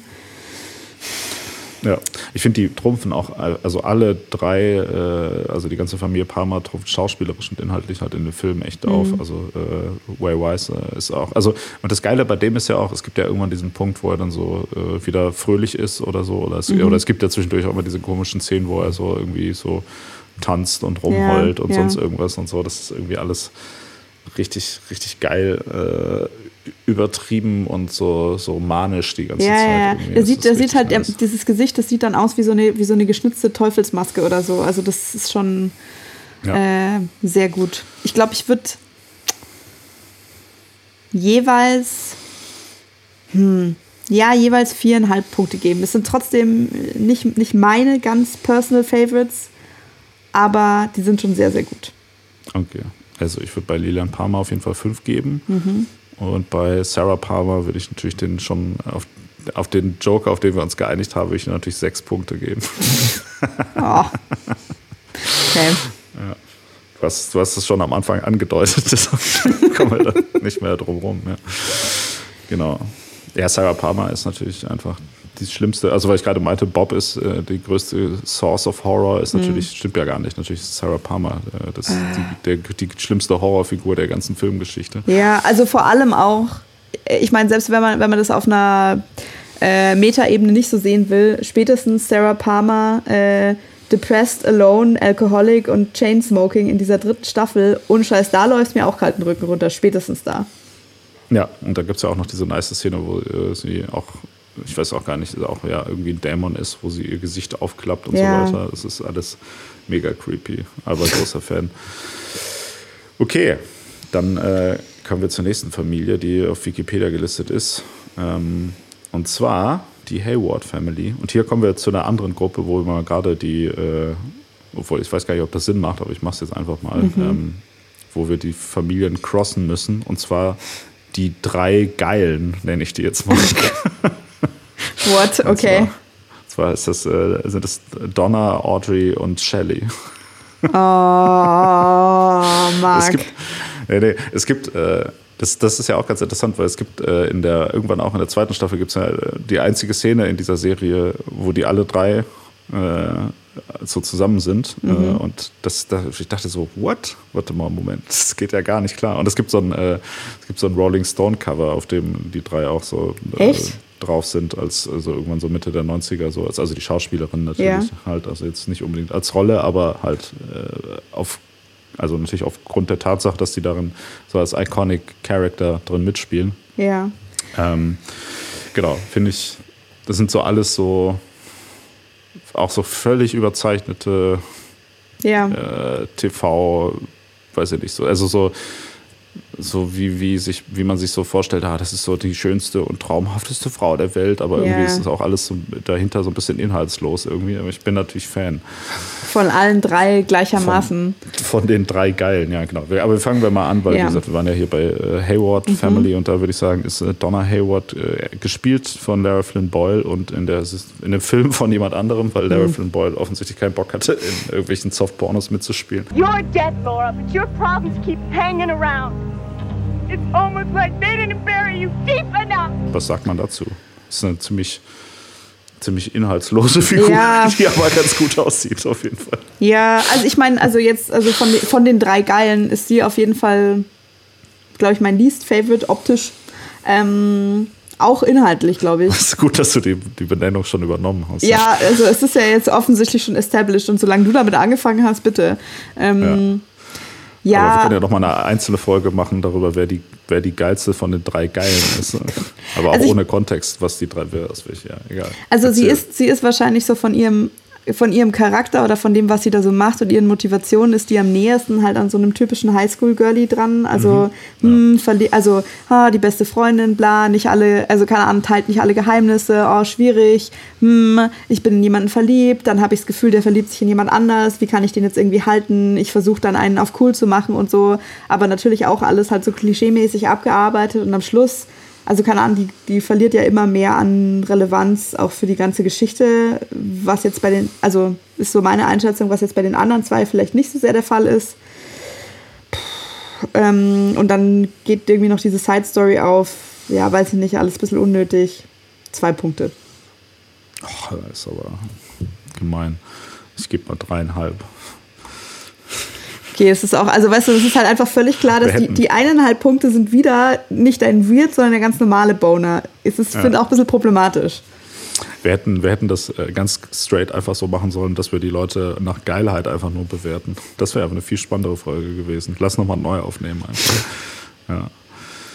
Ja, ich finde, die trumpfen auch, also alle drei, äh, also die ganze Familie Palmer trumpft schauspielerisch und inhaltlich halt in den Filmen echt Mhm. auf. Also äh, Way Wise äh, ist auch, also und das Geile bei dem ist ja auch, es gibt ja irgendwann diesen Punkt, wo er dann so äh, wieder fröhlich ist oder so, oder es, Mhm. oder es gibt ja zwischendurch auch immer diese komischen Szenen, wo er so irgendwie so tanzt und rumheult Ja, und ja. sonst irgendwas und so. Das ist irgendwie alles richtig, richtig geil äh, übertrieben und so, so manisch die ganze Ja, Zeit. ja, ja. sieht, der sieht halt, nice. dieses Gesicht, das sieht dann aus wie so eine, wie so eine geschnitzte Teufelsmaske oder so. Also das ist schon äh, sehr gut. Ich glaube, ich würde jeweils, hm, ja, jeweils viereinhalb Punkte geben. Es sind trotzdem nicht, nicht meine ganz personal Favorites, aber die sind schon sehr, sehr gut. Okay. Also ich würde bei Lilian Palmer auf jeden Fall fünf geben. Mhm. Und bei Sarah Palmer würde ich natürlich den schon auf, auf den Joker, auf den wir uns geeinigt haben, würde ich natürlich sechs Punkte geben. Oh. Okay. Ja. Du hast, du hast es schon am Anfang angedeutet, deshalb kommen wir da nicht mehr drum rum. Ja. Genau. Ja, Sarah Palmer ist natürlich einfach die schlimmste, also weil ich gerade meinte, Bob ist äh, die größte Source of Horror, ist natürlich, Mhm. stimmt ja gar nicht, natürlich ist Sarah Palmer äh, das ist die, der, die schlimmste Horrorfigur der ganzen Filmgeschichte. Ja, also vor allem auch, ich meine, selbst wenn man, wenn man das auf einer äh, Metaebene nicht so sehen will, spätestens Sarah Palmer, äh, Depressed, Alone, Alcoholic und Chainsmoking in dieser dritten Staffel, unscheiß, da läuft mir auch kalten Rücken runter, spätestens da. Ja, und da gibt es ja auch noch diese nice Szene, wo äh, sie auch, ich weiß auch gar nicht, auch ja irgendwie ein Dämon ist, wo sie ihr Gesicht aufklappt und Ja. so weiter. Das ist alles mega creepy, aber großer Fan. Okay, dann äh, kommen wir zur nächsten Familie, die auf Wikipedia gelistet ist. Ähm, und zwar die Hayward Family. Und hier kommen wir zu einer anderen Gruppe, wo wir gerade die, äh, obwohl ich weiß gar nicht, ob das Sinn macht, aber ich mache es jetzt einfach mal, Mhm. ähm, wo wir die Familien crossen müssen. Und zwar die drei Geilen, nenne ich die jetzt mal. What? Okay. Und zwar ist das, äh, sind das Donna, Audrey und Shelley. Oh, Mark. Es gibt, nee, nee, es gibt äh, das, das ist ja auch ganz interessant, weil es gibt äh, in der, irgendwann auch in der zweiten Staffel gibt es ja äh, die einzige Szene in dieser Serie, wo die alle drei äh, so zusammen sind. Äh, Mhm. und das, da, ich dachte so, what? Warte mal, Moment, das geht ja gar nicht klar. Und es gibt so ein, äh, es gibt so ein Rolling Stone Cover, auf dem die drei auch so. Äh, Echt? Drauf sind, als also irgendwann so Mitte der 90er, so als, also die Schauspielerin natürlich Ja. halt, also jetzt nicht unbedingt als Rolle, aber halt äh, auf, also natürlich aufgrund der Tatsache, dass die darin so als Iconic Character drin mitspielen. Ja. Ähm, genau, finde ich, das sind so alles so auch so völlig überzeichnete Ja. äh, TV, weiß ich nicht so, also so so wie, wie, sich, wie man sich so vorstellt, ah, das ist so die schönste und traumhafteste Frau der Welt, aber irgendwie Ja. ist es auch alles so dahinter so ein bisschen inhaltslos irgendwie. Aber ich bin natürlich Fan Von allen drei gleichermaßen. von den drei Geilen, ja genau. Wir- Aber fangen wir mal an, weil Ja. wie gesagt, wir waren ja hier bei äh, Hayward Mhm. Family und da würde ich sagen, ist äh, Donna Hayward äh, gespielt von Lara Flynn Boyle und in, der, in dem Film von jemand anderem, weil Lara Mhm. Flynn Boyle offensichtlich keinen Bock hatte, in irgendwelchen Softpornos mitzuspielen. You're dead, Laura, but your problems keep hanging around. It's almost like they didn't bury you deep enough. Was sagt man dazu? Das ist eine ziemlich, ziemlich inhaltslose Figur, Ja. die aber ganz gut aussieht, auf jeden Fall. Ja, also ich meine, also jetzt, also von, den- von den drei Geilen ist sie auf jeden Fall, glaube ich, mein least favorite optisch. Ähm, auch inhaltlich, glaube ich. Es ist gut, dass du die, die Benennung schon übernommen hast. Ja, also es ist ja jetzt offensichtlich schon established und solange du damit angefangen hast, bitte. Ähm, Aber wir ja, können ja noch mal eine einzelne Folge machen darüber, wer die, wer die geilste von den drei Geilen ist. Aber auch Also ich- ohne Kontext, was die drei welche, Ja, egal. also sie ist, sie ist wahrscheinlich so von ihrem, von ihrem Charakter oder von dem, was sie da so macht und ihren Motivationen, ist die am nächsten halt an so einem typischen Highschool-Girlie dran. Also, hm, verle- also ah, die beste Freundin, bla, nicht alle, also keine Ahnung, teilt nicht alle Geheimnisse, oh, schwierig, hm, ich bin in jemanden verliebt, dann habe ich das Gefühl, der verliebt sich in jemand anders, wie kann ich den jetzt irgendwie halten? Ich versuche dann einen auf cool zu machen und so, aber natürlich auch alles halt so klischeemäßig abgearbeitet und am Schluss also keine Ahnung, die, die verliert ja immer mehr an Relevanz auch für die ganze Geschichte, was jetzt bei den, also ist so meine Einschätzung, was jetzt bei den anderen zwei vielleicht nicht so sehr der Fall ist. Ähm, und dann geht irgendwie noch diese Side Story auf, ja, weiß ich nicht, alles ein bisschen unnötig. Zwei Punkte. Ach, das ist aber gemein. Ich gebe mal dreieinhalb. Okay, es ist auch, also weißt du, es ist halt einfach völlig klar, dass die, die eineinhalb Punkte sind wieder nicht ein Weird, sondern der ganz normale Boner. Es ist, Ja. finde auch ein bisschen problematisch. Wir hätten, wir hätten das äh, ganz straight einfach so machen sollen, dass wir die Leute nach Geilheit einfach nur bewerten. Das wäre aber eine viel spannendere Folge gewesen. Lass nochmal neu aufnehmen einfach. Ja.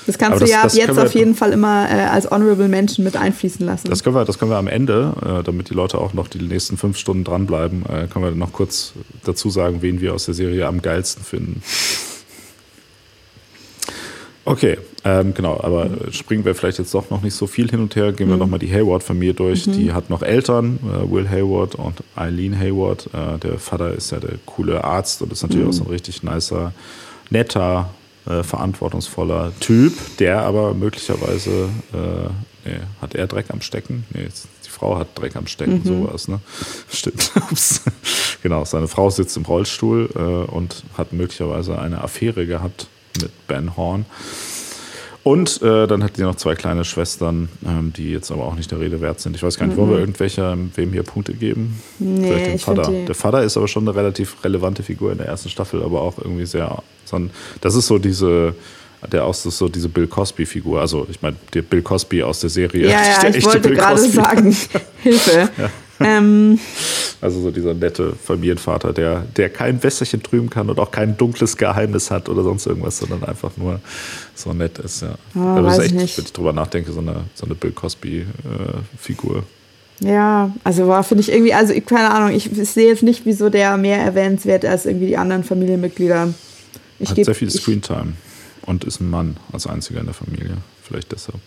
Das kannst Aber du das- ja ab das jetzt wir- auf jeden Fall immer äh, als Honorable Mention mit einfließen lassen. Das können wir, das können wir am Ende, äh, damit die Leute auch noch die nächsten fünf Stunden dranbleiben, äh, können wir noch kurz dazu sagen, wen wir aus der Serie am geilsten finden. Okay, ähm, genau, aber springen wir vielleicht jetzt doch noch nicht so viel hin und her. Gehen wir Mhm. nochmal die Hayward-Familie durch. Mhm. Die hat noch Eltern, äh, Will Hayward und Eileen Hayward. Äh, der Vater ist ja der coole Arzt und ist natürlich Mhm. auch so ein richtig nicer, netter, äh, verantwortungsvoller Typ, der aber möglicherweise, äh, nee, hat er Dreck am Stecken? Nee, die Frau hat Dreck am Stecken, Mhm. sowas, ne? Stimmt. Genau, seine Frau sitzt im Rollstuhl äh, und hat möglicherweise eine Affäre gehabt mit Ben Horn. Und äh, dann hat sie noch zwei kleine Schwestern, ähm, die jetzt aber auch nicht der Rede wert sind. Ich weiß gar nicht, wollen wir Mhm. irgendwelcher, wem hier Punkte geben? Nee, Vielleicht dem Vater. Der Vater ist aber schon eine relativ relevante Figur in der ersten Staffel, aber auch irgendwie sehr. Das ist so diese, der auch so diese Bill Cosby-Figur. Also ich meine, der Bill Cosby aus der Serie. ja, ja, ich wollte Bill gerade Cosby. sagen, Hilfe. Ja. Ähm, Also so dieser nette Familienvater, der, der kein Wässerchen trüben kann und auch kein dunkles Geheimnis hat oder sonst irgendwas, sondern einfach nur so nett ist. Ja. Ah, Aber das ist echt, ich nicht. wenn ich drüber nachdenke, so eine, so eine Bill Cosby-Figur. ja, also war finde ich irgendwie, also ich, keine Ahnung, ich, ich sehe jetzt nicht, wieso der mehr erwähnenswert als irgendwie die anderen Familienmitglieder. Ich hat geb- sehr viel Screentime und ist ein Mann als einziger in der Familie. Vielleicht deshalb.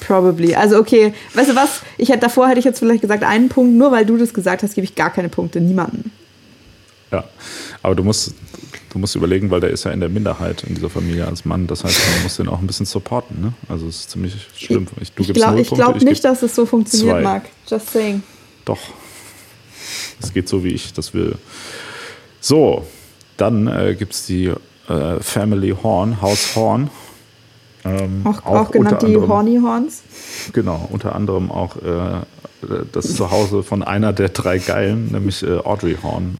Probably. Also okay, weißt du was? Ich hätte davor hätte ich jetzt vielleicht gesagt einen Punkt, nur weil du das gesagt hast, gebe ich gar keine Punkte, niemanden. Ja, aber du musst, du musst überlegen, weil der ist ja in der Minderheit in dieser Familie als Mann. Das heißt, man muss den auch ein bisschen supporten. Ne? Also es ist ziemlich schlimm. Ich, du Ich glaube glaub ich nicht, dass es so funktioniert, zwei. Marc. Just saying. Doch. Es geht so, wie ich das will. So, dann äh, gibt es die äh, Family Horn, Haus Horn. Ähm, Auch, auch, genannt unter die anderem- Horny Horns. Genau, unter anderem auch äh, das Zuhause von einer der drei Geilen, nämlich äh, Audrey Horn.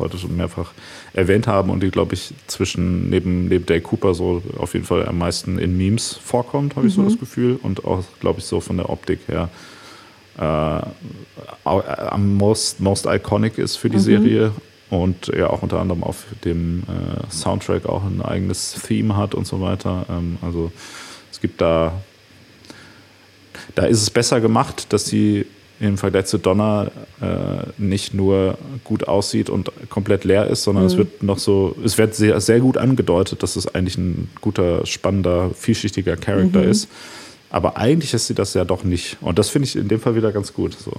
Heute schon mehrfach erwähnt haben und die, glaube ich, zwischen neben, neben Dale Cooper so auf jeden Fall am meisten in Memes vorkommt, habe ich Mhm. so das Gefühl. Und auch, glaube ich, so von der Optik her äh, äh, am most, most iconic ist für die Mhm. Serie und ja auch unter anderem auf dem äh, Soundtrack auch ein eigenes Theme hat und so weiter. Ähm, also es gibt da, da ist es besser gemacht, dass sie im Vergleich zu Donner äh, nicht nur gut aussieht und komplett leer ist, sondern es Mhm. wird noch so, es wird sehr, sehr gut angedeutet, dass es eigentlich ein guter, spannender, vielschichtiger Charakter Mhm. ist. Aber eigentlich ist sie das ja doch nicht. Und das finde ich in dem Fall wieder ganz gut. So.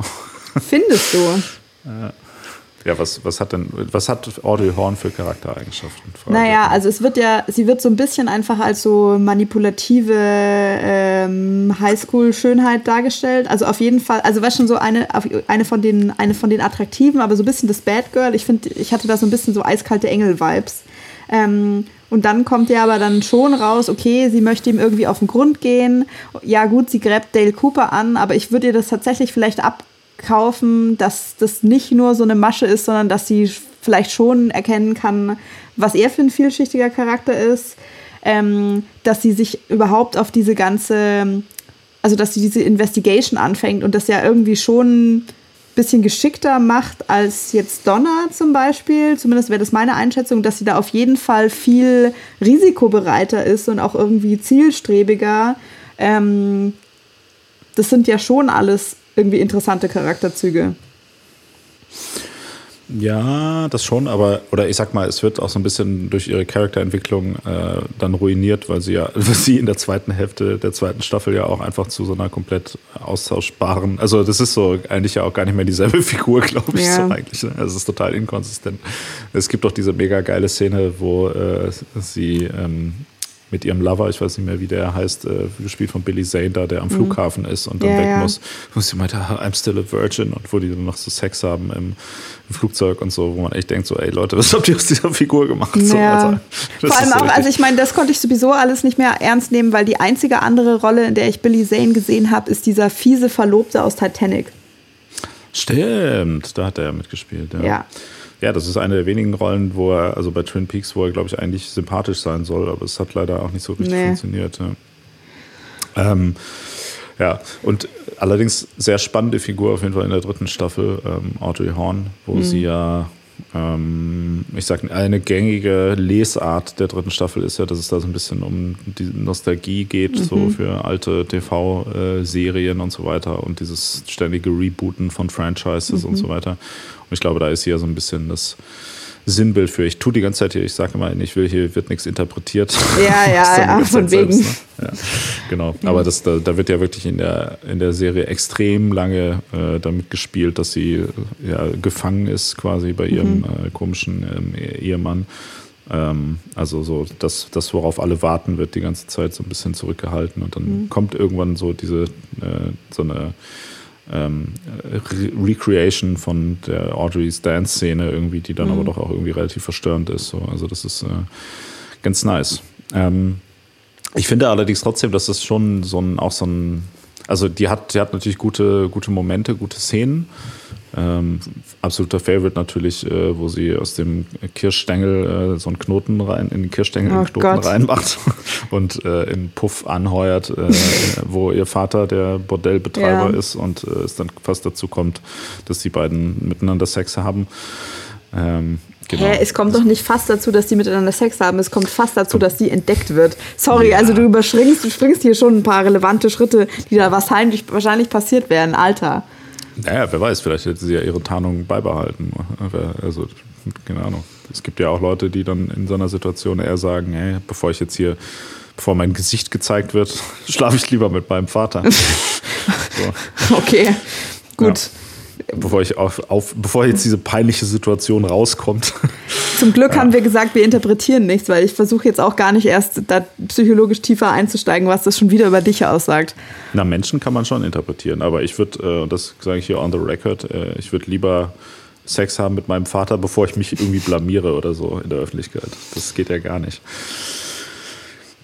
Findest du? Ja. Ja, was, was hat denn, was hat Audrey Horn für Charaktereigenschaften? Frage. Naja, also es wird ja, sie wird so ein bisschen einfach als so manipulative ähm, Highschool-Schönheit dargestellt. Also auf jeden Fall, also war schon so eine, eine von den, eine von den attraktiven, aber so ein bisschen das Bad Girl. Ich finde, ich hatte da so ein bisschen so eiskalte Engel-Vibes. Ähm, und dann kommt ja aber dann schon raus, okay, sie möchte ihm irgendwie auf den Grund gehen. Ja, gut, sie gräbt Dale Cooper an, aber ich würde ihr das tatsächlich vielleicht abkaufen, dass das nicht nur so eine Masche ist, sondern dass sie vielleicht schon erkennen kann, was er für ein vielschichtiger Charakter ist. Ähm, dass sie sich überhaupt auf diese ganze, also dass sie diese Investigation anfängt und das ja irgendwie schon bisschen geschickter macht als jetzt Donna zum Beispiel. Zumindest wäre das meine Einschätzung, dass sie da auf jeden Fall viel risikobereiter ist und auch irgendwie zielstrebiger. Ähm, das sind ja schon alles irgendwie interessante Charakterzüge. Ja, das schon, aber, oder ich sag mal, es wird auch so ein bisschen durch ihre Charakterentwicklung äh, dann ruiniert, weil sie ja, weil sie in der zweiten Hälfte der zweiten Staffel ja auch einfach zu so einer komplett austauschbaren, also das ist so eigentlich ja auch gar nicht mehr dieselbe Figur, glaube ich, Ja. so eigentlich. Ne? Also es ist total inkonsistent. Es gibt doch diese mega geile Szene, wo äh, sie ähm, mit ihrem Lover, ich weiß nicht mehr, wie der heißt, äh, gespielt von Billy Zane da, der am Mhm. Flughafen ist und dann Ja, weg ja. muss, wo sie meinte, "Ah, I'm still a virgin und wo die dann noch so Sex haben im, im Flugzeug und so, wo man echt denkt so, ey Leute, was habt ihr aus dieser Figur gemacht? So, Ja. also, das Vor allem so auch, also ich meine, das konnte ich sowieso alles nicht mehr ernst nehmen, weil die einzige andere Rolle, in der ich Billy Zane gesehen habe, ist dieser fiese Verlobte aus Titanic. Stimmt, da hat er ja mitgespielt. Ja. Ja. Ja, das ist eine der wenigen Rollen, wo er, also bei Twin Peaks, wo er, glaube ich, eigentlich sympathisch sein soll, aber es hat leider auch nicht so richtig Nee. funktioniert. Ja. Ähm, ja, und allerdings sehr spannende Figur auf jeden Fall in der dritten Staffel, ähm, Audrey Horn, wo Mhm. sie ja, ähm, ich sag, eine gängige Lesart der dritten Staffel ist ja, dass es da so ein bisschen um die Nostalgie geht, so Mhm. für alte TV-Serien und so weiter und dieses ständige Rebooten von Franchises und Mhm. so weiter. Und ich glaube, da ist hier so ein bisschen das Sinnbild für. Ich tue die ganze Zeit hier, ich sage immer, ich will, hier wird nichts interpretiert. Ja, ja, ja, von Zeit wegen. selbst, ne? ja, genau. Aber das, da, da wird ja wirklich in der, in der Serie extrem lange äh, damit gespielt, dass sie äh, ja, gefangen ist quasi bei ihrem Mhm. äh, komischen ähm, Ehemann. Ähm, also so das, das, worauf alle warten, wird die ganze Zeit so ein bisschen zurückgehalten und dann Mhm. kommt irgendwann so diese äh, so eine ähm, Re Recreation von der Audrey's Dance-Szene irgendwie, die dann Mhm. aber doch auch irgendwie relativ verstörend ist. So. Also das ist äh, ganz nice. Ähm, ich finde allerdings trotzdem, dass das schon so ein, auch so ein, also die hat, die hat natürlich gute, gute Momente, gute Szenen. Ähm, absoluter Favorite natürlich, äh, wo sie aus dem Kirschstängel äh, so einen Knoten rein, in den Kirschstängel Oh einen Knoten Gott. reinmacht und äh, in Puff anheuert, äh, wo ihr Vater der Bordellbetreiber Ja. ist und äh, es dann fast dazu kommt, dass die beiden miteinander Sex haben. Ähm, genau. Hä, es kommt doch nicht fast dazu, dass die miteinander Sex haben. Es kommt fast dazu, dass die entdeckt wird. Sorry, also du überspringst, du springst hier schon ein paar relevante Schritte, die da wahrscheinlich, wahrscheinlich passiert werden. Alter. Naja, wer weiß, vielleicht hätte sie ja ihre Tarnung beibehalten. Also, keine Ahnung. Es gibt ja auch Leute, die dann in so einer Situation eher sagen, hey, bevor ich jetzt hier, bevor mein Gesicht gezeigt wird, schlafe ich lieber mit meinem Vater. so. Okay, gut. Bevor ich auf, auf, bevor jetzt diese peinliche Situation rauskommt. Zum Glück haben wir gesagt, wir interpretieren nichts, weil ich versuche jetzt auch gar nicht erst da psychologisch tiefer einzusteigen, was das schon wieder über dich aussagt. Na, Menschen kann man schon interpretieren, aber ich würde, äh, und das sage ich hier on the record, äh, ich würde lieber Sex haben mit meinem Vater, bevor ich mich irgendwie blamiere oder so in der Öffentlichkeit. Das geht ja gar nicht.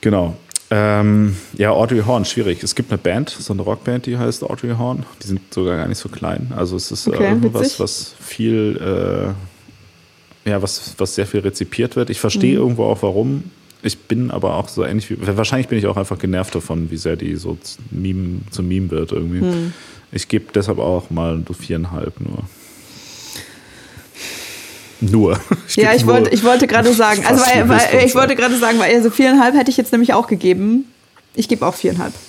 Genau. Ähm, ja, Audrey Horn, schwierig. Es gibt eine Band, so eine Rockband, die heißt Audrey Horn. Die sind sogar gar nicht so klein. Also es ist Okay, äh, was, witzig. was viel, äh, ja, was, was sehr viel rezipiert wird. Ich verstehe mhm. irgendwo auch, warum. Ich bin aber auch so ähnlich wie. Wahrscheinlich bin ich auch einfach genervt davon, wie sehr die so Meme, zum Meme wird irgendwie. Mhm. Ich gebe deshalb auch mal so viereinhalb nur. Nur. Ich ja, ich wollte, ich wollte gerade sagen, also weil, weil, ich wollte gerade sagen, weil also viereinhalb hätte ich jetzt nämlich auch gegeben. Ich gebe auch viereinhalb.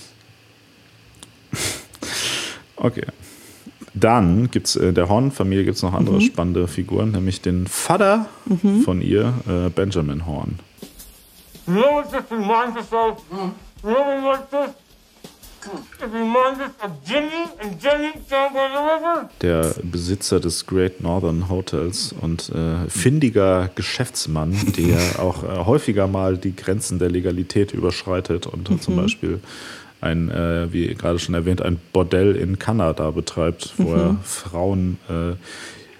Okay. Dann gibt es in äh, der Horn-Familie gibt es noch andere mhm. spannende Figuren, nämlich den Vater mhm. von ihr, äh, Benjamin Horn. You know what this reminds us of? You know what this? Der Besitzer des Great Northern Hotels und äh, findiger Geschäftsmann, der auch äh, häufiger mal die Grenzen der Legalität überschreitet und mhm. zum Beispiel ein, äh, wie gerade schon erwähnt, ein Bordell in Kanada betreibt, wo mhm. er Frauen äh,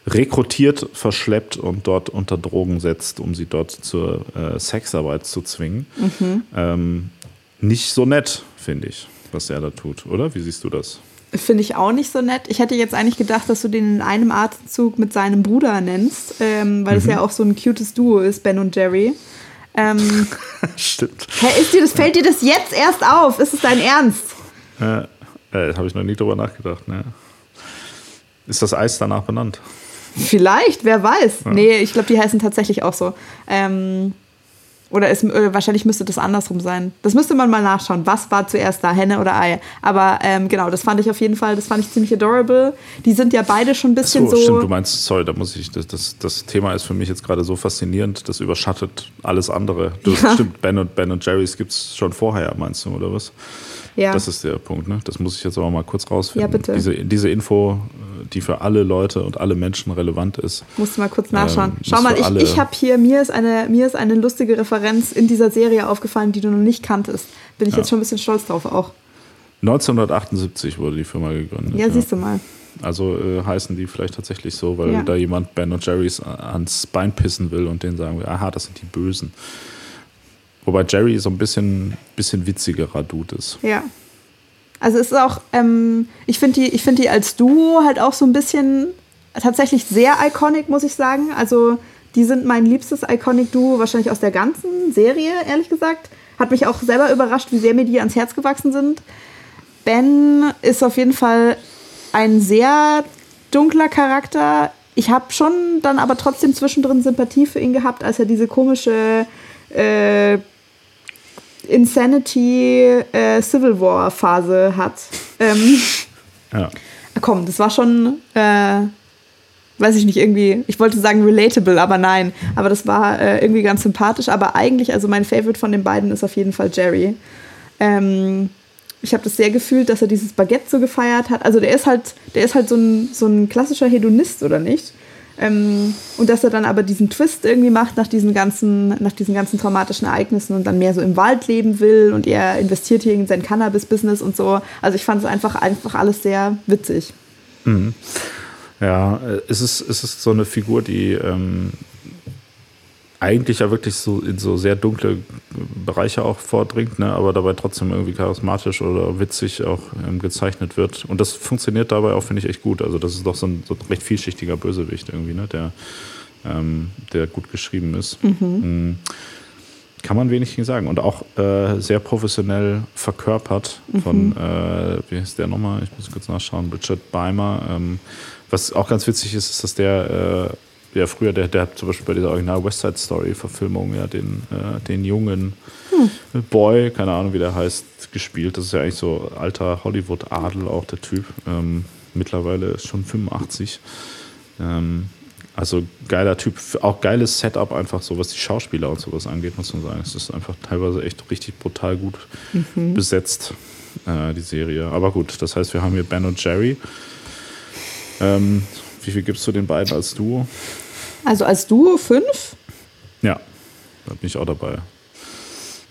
rekrutiert, verschleppt und dort unter Drogen setzt, um sie dort zur äh, Sexarbeit zu zwingen. Mhm. Ähm, nicht so nett, finde ich was er da tut, oder? Wie siehst du das? Finde ich auch nicht so nett. Ich hätte jetzt eigentlich gedacht, dass du den in einem Atemzug mit seinem Bruder nennst, ähm, weil mhm. es ja auch so ein cutes Duo ist, Ben und Jerry. Ähm, Stimmt. Hä, ist dir das, fällt dir das jetzt erst auf? Ist es dein Ernst? Äh, äh, Habe ich noch nie drüber nachgedacht. Ne? Ist das Eis danach benannt? Vielleicht, wer weiß. Ja. Nee, ich glaube, die heißen tatsächlich auch so. Ähm, oder es, äh, wahrscheinlich müsste das andersrum sein. Das müsste man mal nachschauen. Was war zuerst da, Henne oder Ei? Aber ähm, genau, das fand ich auf jeden Fall, das fand ich ziemlich adorable. Die sind ja beide schon ein bisschen so, so. Stimmt, du meinst, sorry, da muss ich, das, das, das Thema ist für mich jetzt gerade so faszinierend, das überschattet alles andere. Du, ja. Stimmt, Ben und, ben und Jerry's gibt es schon vorher, meinst du, oder was? Ja. Das ist der Punkt, ne? Das muss ich jetzt aber mal kurz rausfinden. Ja, bitte. Diese, diese Info, die für alle Leute und alle Menschen relevant ist. Musst du mal kurz nachschauen. Ähm, Schau mal, ich, ich habe hier, mir ist, eine, mir ist eine lustige Referenz in dieser Serie aufgefallen, die du noch nicht kanntest. Bin ich ja. jetzt schon ein bisschen stolz drauf auch. 1978 wurde die Firma gegründet. Ja, siehst du mal. Also äh, heißen die vielleicht tatsächlich so, weil ja. da jemand Ben und Jerry's ans Bein pissen will und denen sagen will, aha, das sind die Bösen. Wobei Jerry so ein bisschen, bisschen witzigerer Dude ist. Ja. Also es ist auch, ähm, ich finde die, find die als Duo halt auch so ein bisschen tatsächlich sehr iconic, muss ich sagen. Also die sind mein liebstes Iconic-Duo wahrscheinlich aus der ganzen Serie, ehrlich gesagt. Hat mich auch selber überrascht, wie sehr mir die ans Herz gewachsen sind. Ben ist auf jeden Fall ein sehr dunkler Charakter. Ich habe schon dann aber trotzdem zwischendrin Sympathie für ihn gehabt, als er diese komische äh, Insanity äh, Civil War Phase hat. Ähm, ja. Komm, das war schon, äh, weiß ich nicht, irgendwie, ich wollte sagen relatable, aber nein. Aber das war äh, irgendwie ganz sympathisch. Aber eigentlich, also mein Favorite von den beiden ist auf jeden Fall Jerry. Ähm, ich habe das sehr gefühlt, dass er dieses Baguette so gefeiert hat. Also der ist halt, der ist halt so ein, so ein klassischer Hedonist, oder nicht? Ähm, und dass er dann aber diesen Twist irgendwie macht nach diesen, ganzen, nach diesen ganzen traumatischen Ereignissen und dann mehr so im Wald leben will und er investiert hier in sein Cannabis-Business und so. Also ich fand es einfach, einfach alles sehr witzig. Mhm. Ja, äh, es ist, es ist so eine Figur, die ähm, eigentlich ja wirklich so in so sehr dunkle Bereiche auch vordringt, ne, aber dabei trotzdem irgendwie charismatisch oder witzig auch ähm, gezeichnet wird. Und das funktioniert dabei auch, finde ich, echt gut. Also das ist doch so ein, so ein recht vielschichtiger Bösewicht irgendwie, ne, der, ähm, der gut geschrieben ist. Mhm. Mhm. Kann man wenig gegen sagen. Und auch äh, sehr professionell verkörpert von, mhm. äh, wie heißt der nochmal? Ich muss kurz nachschauen, Richard Beimer. Ähm, was auch ganz witzig ist, ist, dass der ja früher, der, der hat zum Beispiel bei dieser Original West Side Story Verfilmung ja den, äh, den jungen hm. Boy, keine Ahnung wie der heißt, gespielt. Das ist ja eigentlich so alter Hollywood-Adel auch der Typ. Ähm, mittlerweile ist schon 85. Ähm, also geiler Typ, auch geiles Setup einfach so, was die Schauspieler und sowas angeht, muss man sagen. Es ist einfach teilweise echt richtig brutal gut mhm. besetzt, äh, die Serie. Aber gut, das heißt, wir haben hier Ben und Jerry. Ähm, wie viel gibst du den beiden als Duo? Also als Duo fünf? Ja, da bin ich auch dabei.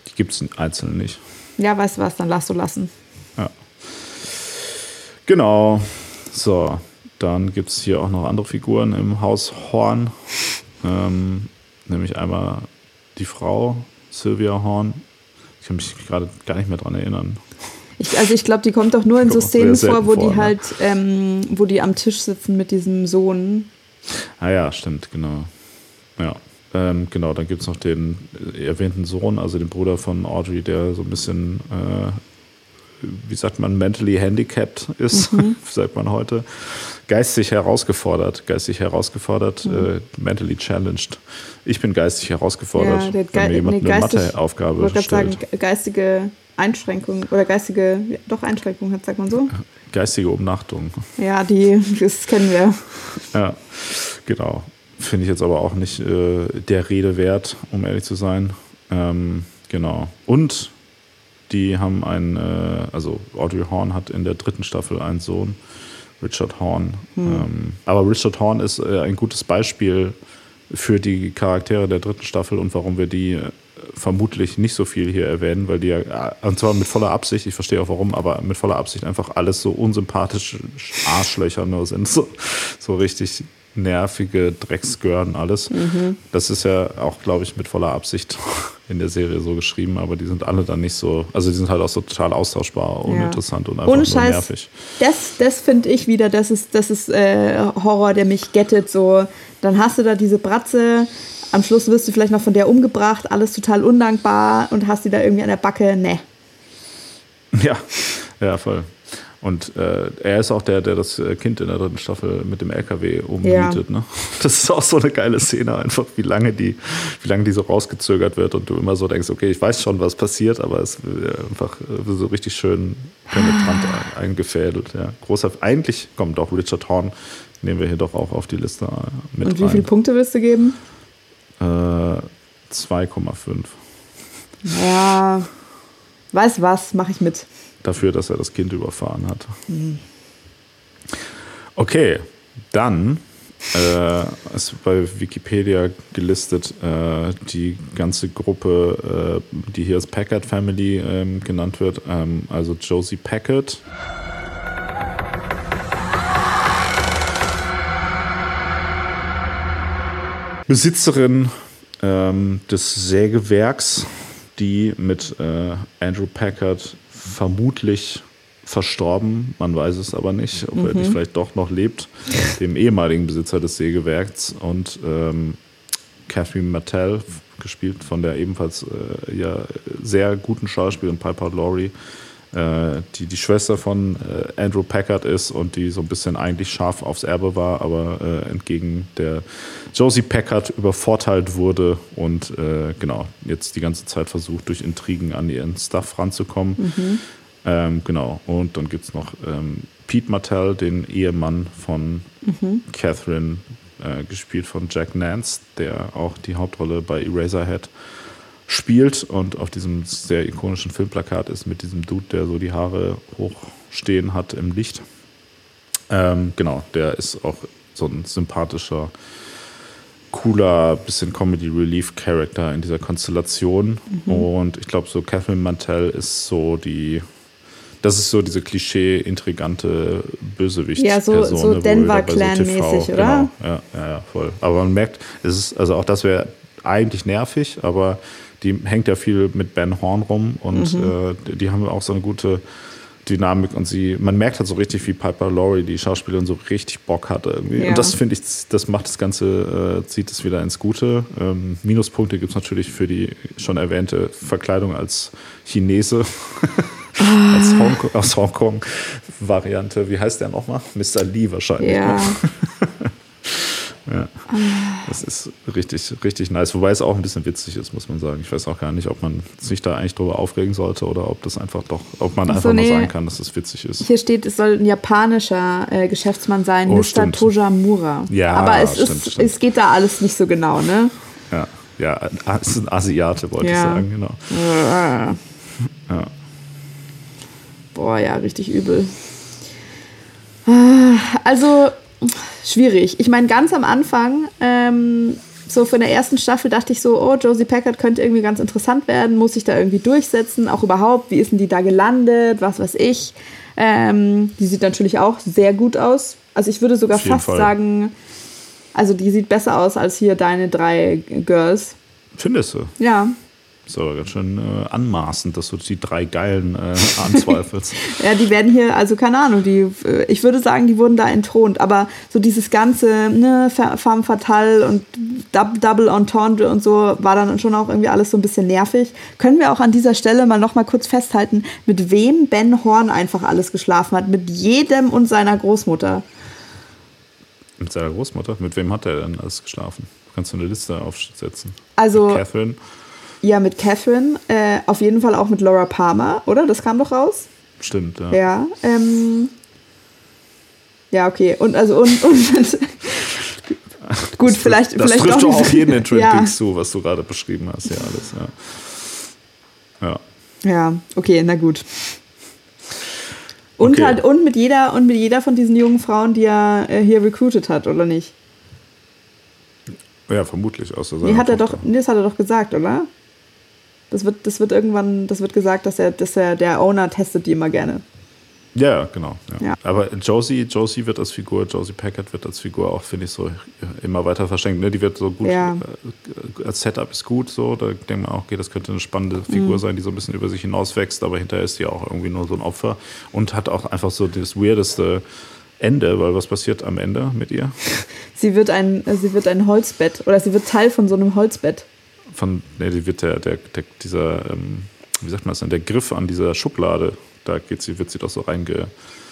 Die gibt es einzeln nicht. Ja, weißt du was, dann lass du lassen. Ja. Genau. So, dann gibt es hier auch noch andere Figuren im Haus Horn. Ähm, nämlich einmal die Frau, Sylvia Horn. Ich kann mich gerade gar nicht mehr dran erinnern. Ich, also ich glaube, die kommt doch nur in so Szenen vor, wo vor, die ne? halt, ähm, wo die am Tisch sitzen mit diesem Sohn. Ah ja, stimmt, genau. Ja. Ähm, genau, dann gibt es noch den erwähnten Sohn, also den Bruder von Audrey, der so ein bisschen, äh, wie sagt man, mentally handicapped ist, mhm. sagt man heute. Geistig herausgefordert, geistig herausgefordert, mhm. äh, mentally challenged. Ich bin geistig herausgefordert, ja, wenn mir jemand nee, eine Matheaufgabe stellt. Sagen, geistige Einschränkung oder geistige, doch Einschränkung, sagt man so. Geistige Umnachtung. Ja, die, das kennen wir. Ja, genau. Finde ich jetzt aber auch nicht äh, der Rede wert, um ehrlich zu sein. Ähm, genau. Und die haben einen, äh, also Audrey Horn hat in der dritten Staffel einen Sohn, Richard Horn. Hm. Ähm, aber Richard Horn ist äh, ein gutes Beispiel für die Charaktere der dritten Staffel und warum wir die äh, vermutlich nicht so viel hier erwähnen, weil die ja, äh, und zwar mit voller Absicht, ich verstehe auch warum, aber mit voller Absicht einfach alles so unsympathische Arschlöcher nur sind. So, so richtig nervige Drecksgörden alles. Mhm. Das ist ja auch, glaube ich, mit voller Absicht in der Serie so geschrieben, aber die sind alle dann nicht so, also die sind halt auch so total austauschbar, uninteressant ja. und einfach Ohne Scheiß, nervig. Das, das finde ich wieder, das ist, das ist äh, Horror, der mich gettet. So, dann hast du da diese Bratze, am Schluss wirst du vielleicht noch von der umgebracht, alles total undankbar und hast die da irgendwie an der Backe. Ne. Ja, ja, voll. Und äh, er ist auch der, der das äh, Kind in der dritten Staffel mit dem LKW umnietet. Ja. Ne? Das ist auch so eine geile Szene, einfach wie lange die, wie lange die so rausgezögert wird und du immer so denkst, okay, ich weiß schon, was passiert, aber es wird einfach äh, so richtig schön penetrant ah. eingefädelt. Ja. Großer, eigentlich kommt auch Richard Horn, nehmen wir hier doch auch auf die Liste äh, mit. Und wie rein. viele Punkte willst du geben? Äh, 2,5. Ja, weiß was, mache ich mit dafür, dass er das Kind überfahren hat. Okay, dann äh, ist bei Wikipedia gelistet äh, die ganze Gruppe, äh, die hier als Packard Family ähm, genannt wird, ähm, also Josie Packard. Besitzerin ähm, des Sägewerks, die mit äh, Andrew Packard vermutlich verstorben, man weiß es aber nicht, ob mhm. er nicht vielleicht doch noch lebt, dem ehemaligen Besitzer des Sägewerks und ähm, Catherine Mattel, gespielt von der ebenfalls äh, ja, sehr guten Schauspielerin Piper Laurie, die die Schwester von äh, Andrew Packard ist und die so ein bisschen eigentlich scharf aufs Erbe war, aber äh, entgegen der Josie Packard übervorteilt wurde und äh, genau jetzt die ganze Zeit versucht, durch Intrigen an ihren Stuff ranzukommen. Mhm. Ähm, genau, und dann gibt es noch ähm, Pete Martell, den Ehemann von mhm. Catherine, äh, gespielt von Jack Nance, der auch die Hauptrolle bei Eraserhead spielt und auf diesem sehr ikonischen Filmplakat ist mit diesem Dude, der so die Haare hochstehen hat im Licht. Ähm, genau, der ist auch so ein sympathischer, cooler, bisschen Comedy Relief Character in dieser Konstellation. Mhm. Und ich glaube, so Catherine Mantell ist so die, das ist so diese Klischee-intrigante Bösewicht. Ja, so, so Denver-Clan-mäßig, so oder? Genau, ja, ja, ja, voll. Aber man merkt, es ist, also auch das wäre eigentlich nervig, aber die hängt ja viel mit Ben Horn rum und mhm. äh, die haben auch so eine gute Dynamik und sie, man merkt halt so richtig, wie Piper Laurie, die Schauspielerin, so richtig Bock hatte irgendwie. Ja. Und das finde ich, das macht das Ganze, äh, zieht es wieder ins Gute. Ähm, Minuspunkte gibt es natürlich für die schon erwähnte Verkleidung als Chinese. als ah. Hongkong, aus Hongkong-Variante. Wie heißt der nochmal? Mr. Lee wahrscheinlich. Ja. Ja. Das ist richtig, richtig nice. Wobei es auch ein bisschen witzig ist, muss man sagen. Ich weiß auch gar nicht, ob man sich da eigentlich drüber aufregen sollte oder ob das einfach doch, ob man einfach so, nee. nur sagen kann, dass es witzig ist. Hier steht, es soll ein japanischer äh, Geschäftsmann sein, oh, Mr. Stimmt. Tojamura. Ja, Aber es, stimmt, ist, stimmt. es geht da alles nicht so genau, ne? Ja, ja, es ist ein Asiate, wollte ja. ich sagen, genau. Ja. Boah, ja, richtig übel. Ah, also schwierig. Ich meine, ganz am Anfang, ähm, so von der ersten Staffel dachte ich so, oh, Josie Packard könnte irgendwie ganz interessant werden, muss sich da irgendwie durchsetzen, auch überhaupt, wie ist denn die da gelandet, was weiß ich. Ähm, die sieht natürlich auch sehr gut aus. Also ich würde sogar fast Fall. sagen, also die sieht besser aus als hier deine drei Girls. Findest du? Ja. Ist aber ganz schön äh, anmaßend, dass du die drei Geilen äh, anzweifelst. ja, die werden hier, also keine Ahnung, die, äh, ich würde sagen, die wurden da entthront, aber so dieses ganze, ne, Femme Fatale und Double Entendre und so war dann schon auch irgendwie alles so ein bisschen nervig. Können wir auch an dieser Stelle mal nochmal kurz festhalten, mit wem Ben Horn einfach alles geschlafen hat? Mit jedem und seiner Großmutter. Mit seiner Großmutter? Mit wem hat er denn alles geschlafen? Kannst du eine Liste aufsetzen? Also. Mit Catherine. Ja, mit Catherine. Äh, auf jeden Fall auch mit Laura Palmer, oder? Das kam doch raus. Stimmt, ja. Ja. Ähm, ja, okay. Und also und, und gut, das, vielleicht das vielleicht trifft doch doch auf jeden in Twin ja. Peaks zu, was du gerade beschrieben hast, ja alles, ja. Ja. Ja, okay, na gut. Und Okay. halt und mit jeder und mit jeder von diesen jungen Frauen, die er äh, hier recruited hat, oder nicht? Ja, vermutlich aus der Nee, hat er doch, nee, das hat er doch gesagt, oder? Das wird, das wird irgendwann, das wird gesagt, dass er, dass er, der Owner testet die immer gerne. Ja, ja, genau. Ja. Ja. Aber Josie, Josie wird als Figur, Josie Packard wird als Figur auch, finde ich, so immer weiter verschenkt. Ne? Die wird so gut, Ja. äh, als Setup ist gut, so. Da denkt man auch, okay, das könnte eine spannende Figur Mhm. sein, die so ein bisschen über sich hinauswächst, aber hinterher ist die auch irgendwie nur so ein Opfer und hat auch einfach so das weirdeste Ende, weil was passiert am Ende mit ihr? Sie wird ein, sie wird ein Holzbett oder sie wird Teil von so einem Holzbett. Von, ne, die wird der, der, der dieser, ähm, wie sagt man das denn, der Griff an dieser Schublade, da geht sie, wird sie doch so reinge.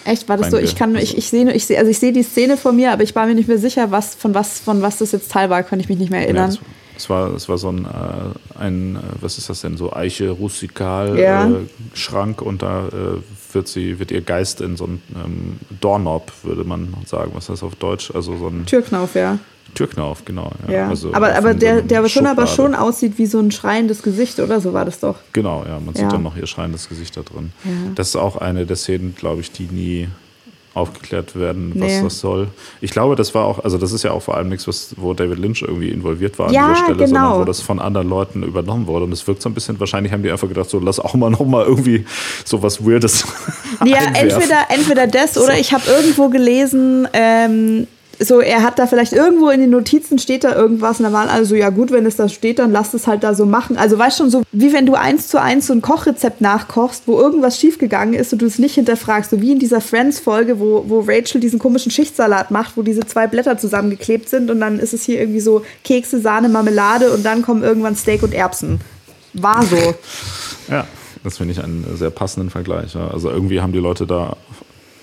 Echt, war das so? Ich kann, nur- ich, ich sehe, ich sehe, also ich sehe die Szene vor mir, aber ich war mir nicht mehr sicher, was von was, von was das jetzt Teil war, kann ich mich nicht mehr Ja, erinnern. es, es war, es war so ein, äh, ein, äh, was ist das denn, so Eiche rustikal Ja. äh, Schrank und da äh, wird sie, wird ihr Geist in so ein ähm, Doorknob, würde man sagen, was heißt das auf Deutsch? Also so ein Türknauf, ja. Türknauf, genau. Ja. Also aber aber so der, einer der aber schon aber schon aussieht wie so ein schreiendes Gesicht, oder? So war das doch. Genau, ja, man sieht Ja. dann noch ihr schreiendes Gesicht da drin. Ja. Das ist auch eine der Szenen, glaube ich, die nie aufgeklärt werden, was Nee. das soll. Ich glaube, das war auch, also das ist ja auch vor allem nichts, was, wo David Lynch irgendwie involviert war Ja, an dieser Stelle, genau. sondern wo das von anderen Leuten übernommen wurde. Und es wirkt so ein bisschen, wahrscheinlich haben die einfach gedacht, so lass auch mal noch mal irgendwie so was Weirdes Ja, einwerfen. entweder, entweder das oder ich habe irgendwo gelesen, ähm, so er hat da vielleicht irgendwo in den Notizen steht da irgendwas und da waren alle so, ja gut, wenn es da steht, dann lass es halt da so machen. Also weißt schon, so wie wenn du eins zu eins so ein Kochrezept nachkochst, wo irgendwas schiefgegangen ist und du es nicht hinterfragst, so wie in dieser Friends-Folge, wo, wo Rachel diesen komischen Schichtsalat macht, wo diese zwei Blätter zusammengeklebt sind und dann ist es hier irgendwie so Kekse, Sahne, Marmelade und dann kommen irgendwann Steak und Erbsen. War so. Ja, das finde ich einen sehr passenden Vergleich. Ja. Also irgendwie haben die Leute da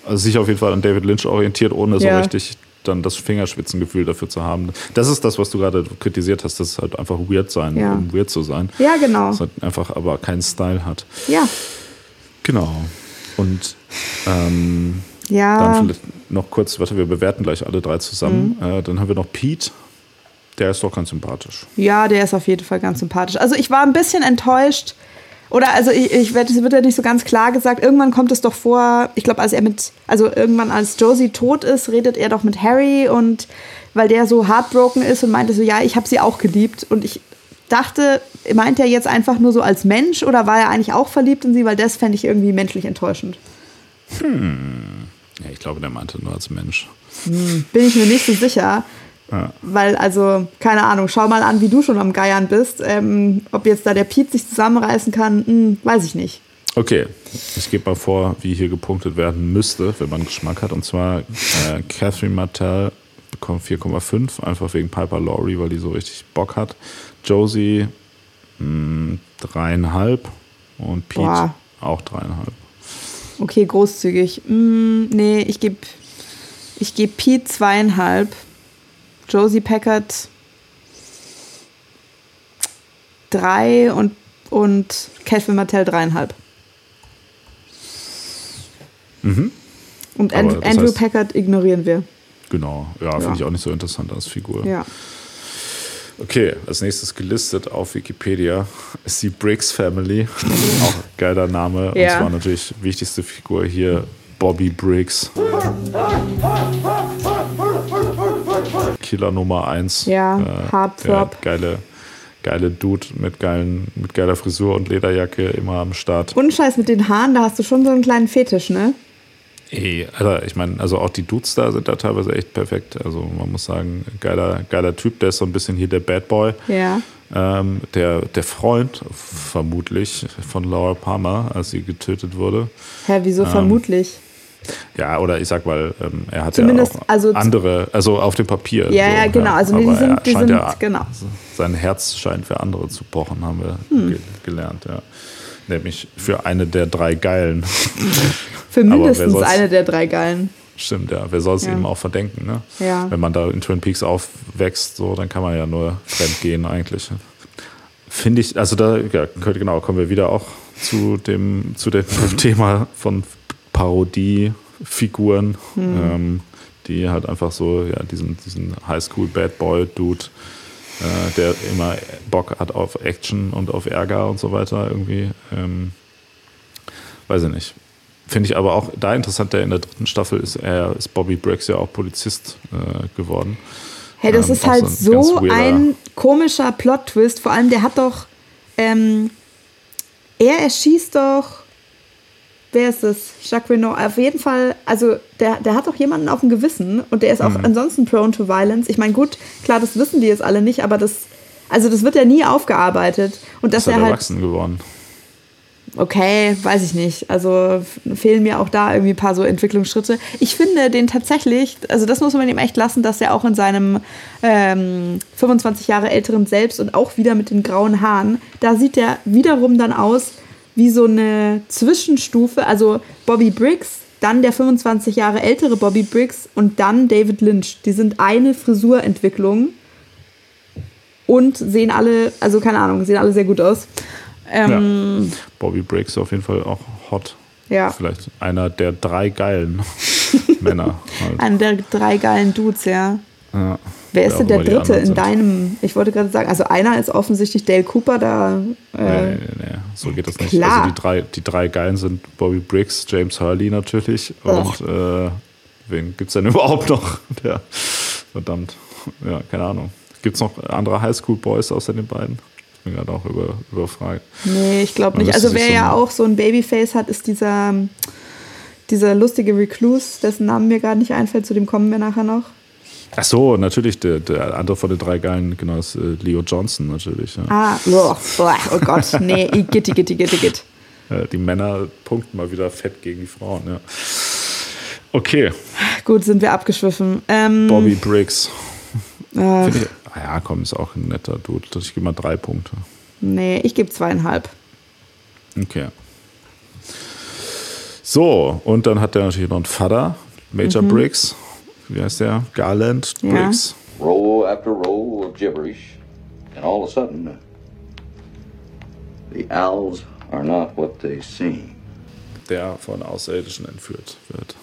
also sich auf jeden Fall an David Lynch orientiert, ohne so Ja. richtig dann das Fingerspitzengefühl dafür zu haben. Das ist das, was du gerade kritisiert hast, das halt einfach weird sein, Ja. um weird zu sein. Ja, genau. Das halt einfach aber keinen Style hat. Ja. Genau. Und ähm, Ja. dann vielleicht noch kurz, warte, wir bewerten gleich alle drei zusammen. Äh, dann haben wir noch Pete. Der ist doch ganz sympathisch. Ja, der ist auf jeden Fall ganz sympathisch. Also ich war ein bisschen enttäuscht. Oder also ich, ich werde, es wird ja nicht so ganz klar gesagt. Irgendwann kommt es doch vor, ich glaube, als er mit, also irgendwann als Josie tot ist, redet er doch mit Harry und weil der so heartbroken ist und meinte so, ja, ich habe sie auch geliebt. Und ich dachte, meint er jetzt einfach nur so als Mensch oder war er eigentlich auch verliebt in sie? Weil das fände ich irgendwie menschlich enttäuschend. Hm. Ja, ich glaube, der meinte nur als Mensch. Hm, bin ich mir nicht so sicher. Ja. Weil, also, keine Ahnung, schau mal an, wie du schon am Geiern bist. Ähm, ob jetzt da der Piet sich zusammenreißen kann, hm, weiß ich nicht. Okay, ich gebe mal vor, wie hier gepunktet werden müsste, wenn man Geschmack hat. Und zwar äh, Catherine Martell bekommt 4,5, einfach wegen Piper Laurie, weil die so richtig Bock hat. Josie mh, dreieinhalb und Pete Boah. auch dreieinhalb. Okay, großzügig. Hm, nee, ich gebe ich geb Pete zweieinhalb. Josie Packard drei und, und Catherine Martell dreieinhalb. Mhm. Und Aber And das Andrew heißt- Packard ignorieren wir. Genau, ja, Ja. finde ich auch nicht so interessant als Figur. Ja. Okay, als nächstes gelistet auf Wikipedia ist die Briggs Family. auch geiler Name. Ja. Und zwar natürlich wichtigste Figur hier, Bobby Briggs. Killer Nummer 1. Ja, Heartthrob. geile, geile Dude mit, geilen, mit geiler Frisur und Lederjacke immer am Start. Unscheiß mit den Haaren, da hast du schon so einen kleinen Fetisch, ne? Ey, Alter, ich meine, also auch die Dudes da sind da teilweise echt perfekt. Also man muss sagen, geiler, geiler Typ, der ist so ein bisschen hier der Bad Boy. Ja. Ähm, der, der Freund, vermutlich, von Laura Palmer, als sie getötet wurde. Hä, wieso Ähm, vermutlich? Ja, oder ich sag mal, ähm, er hat Zumindest, ja auch also- andere, also auf dem Papier. Ja, ja, genau. Also die sind- die sind- ja, genau. Sein Herz scheint für andere zu pochen, haben wir Hm. ge gelernt, ja. Nämlich für eine der drei Geilen. Für mindestens eine der drei Geilen. Stimmt, ja. Wer soll es Ja. ihm auch verdenken, ne? Ja. Wenn man da in Twin Peaks aufwächst, so, dann kann man ja nur fremd gehen eigentlich. Finde ich, also da, ja, genau, kommen wir wieder auch zu dem, zu dem Thema von Parodiefiguren, Hm. ähm, die halt einfach so, ja, diesen, diesen Highschool-Bad-Boy-Dude, äh, der immer Bock hat auf Action und auf Ärger und so weiter irgendwie. Ähm, weiß ich nicht. Finde ich aber auch da interessant, der in der dritten Staffel ist, er ist Bobby Briggs ja auch Polizist äh, geworden. Hey, das Ähm, ist halt so weirder- ein komischer Plot-Twist. Vor allem, der hat doch. Ähm, er erschießt doch. Wer ist das? Jacques Renault. Auf jeden Fall, also der, der hat doch jemanden auf dem Gewissen und der ist auch Mhm. ansonsten prone to violence. Ich meine, gut, klar, das wissen die jetzt alle nicht, aber das. Also das wird ja nie aufgearbeitet. Und dass ist er halt. erwachsen geworden. Okay, weiß ich nicht. Also fehlen mir auch da irgendwie ein paar so Entwicklungsschritte. Ich finde den tatsächlich, also das muss man ihm echt lassen, dass er auch in seinem ähm, 25 Jahre älteren Selbst und auch wieder mit den grauen Haaren, da sieht er wiederum dann aus wie so eine Zwischenstufe. Also Bobby Briggs, dann der 25 Jahre ältere Bobby Briggs und dann David Lynch. Die sind eine Frisurentwicklung und sehen alle, also keine Ahnung, sehen alle sehr gut aus. Ähm, ja. Bobby Briggs auf jeden Fall auch hot. Ja. Vielleicht einer der drei geilen Männer. Halt. Einer der drei geilen Dudes, ja. Ja. Wer ist denn der dritte in deinem? Ich wollte gerade sagen, also einer ist offensichtlich Dale Cooper, da. Äh, nee, nee, nee, so geht das nicht. Klar. Also die drei, die drei Geilen sind Bobby Briggs, James Hurley natürlich und äh, wen gibt's denn überhaupt noch? Der, verdammt, ja, keine Ahnung. Gibt's noch andere Highschool-Boys außer den beiden? Ich bin gerade auch über, überfragt. nee, ich glaube nicht. Also wer so ja auch so ein Babyface hat, ist dieser, dieser lustige Recluse, dessen Namen mir gerade nicht einfällt, zu dem kommen wir nachher noch. Ach so, natürlich, der, der andere von den drei Geilen, genau, ist äh, Leo Johnson natürlich. Ja. Ah, boah, oh Gott, nee, gitti, gitti, gitti, gitti. Äh, die Männer punkten mal wieder fett gegen die Frauen, ja. Okay, Gut, sind wir abgeschwiffen. Ähm, Bobby Briggs. äh, ich, ah ja, komm, ist auch ein netter Dude. Ich gebe mal drei Punkte. nee, ich gebe zweieinhalb. Okay. So, und dann hat er natürlich noch einen Vater, Major Mhm. Briggs. Wie heißt der? Garland Ja. Briggs. row after row of gibberish, and all of a sudden, the owls are not what they seem. Der von Außerirdischen entführt wird.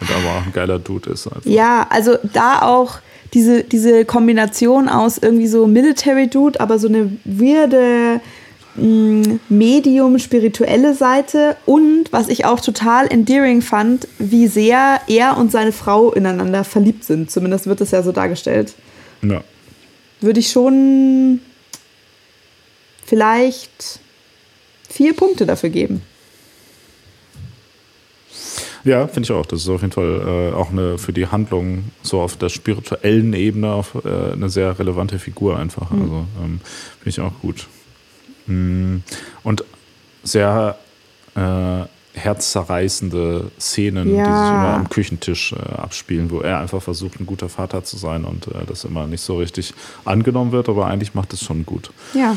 Und aber auch ein geiler Dude ist. Einfach. Ja, also da auch diese, diese Kombination aus irgendwie so Military Dude, aber so eine weirde mh, medium-spirituelle Seite und was ich auch total endearing fand, wie sehr er und seine Frau ineinander verliebt sind. Zumindest wird es ja so dargestellt. Ja. Würde ich schon vielleicht vier Punkte dafür geben. Ja, finde ich auch. Das ist auf jeden Fall äh, auch eine für die Handlung so auf der spirituellen Ebene auf, äh, eine sehr relevante Figur einfach. Mhm. Also ähm, finde ich auch gut. Mm, Und sehr äh, herzzerreißende Szenen, die sich Ja. immer am Küchentisch äh, abspielen, wo er einfach versucht, ein guter Vater zu sein und äh, das immer nicht so richtig angenommen wird, aber eigentlich macht es schon gut. Ja.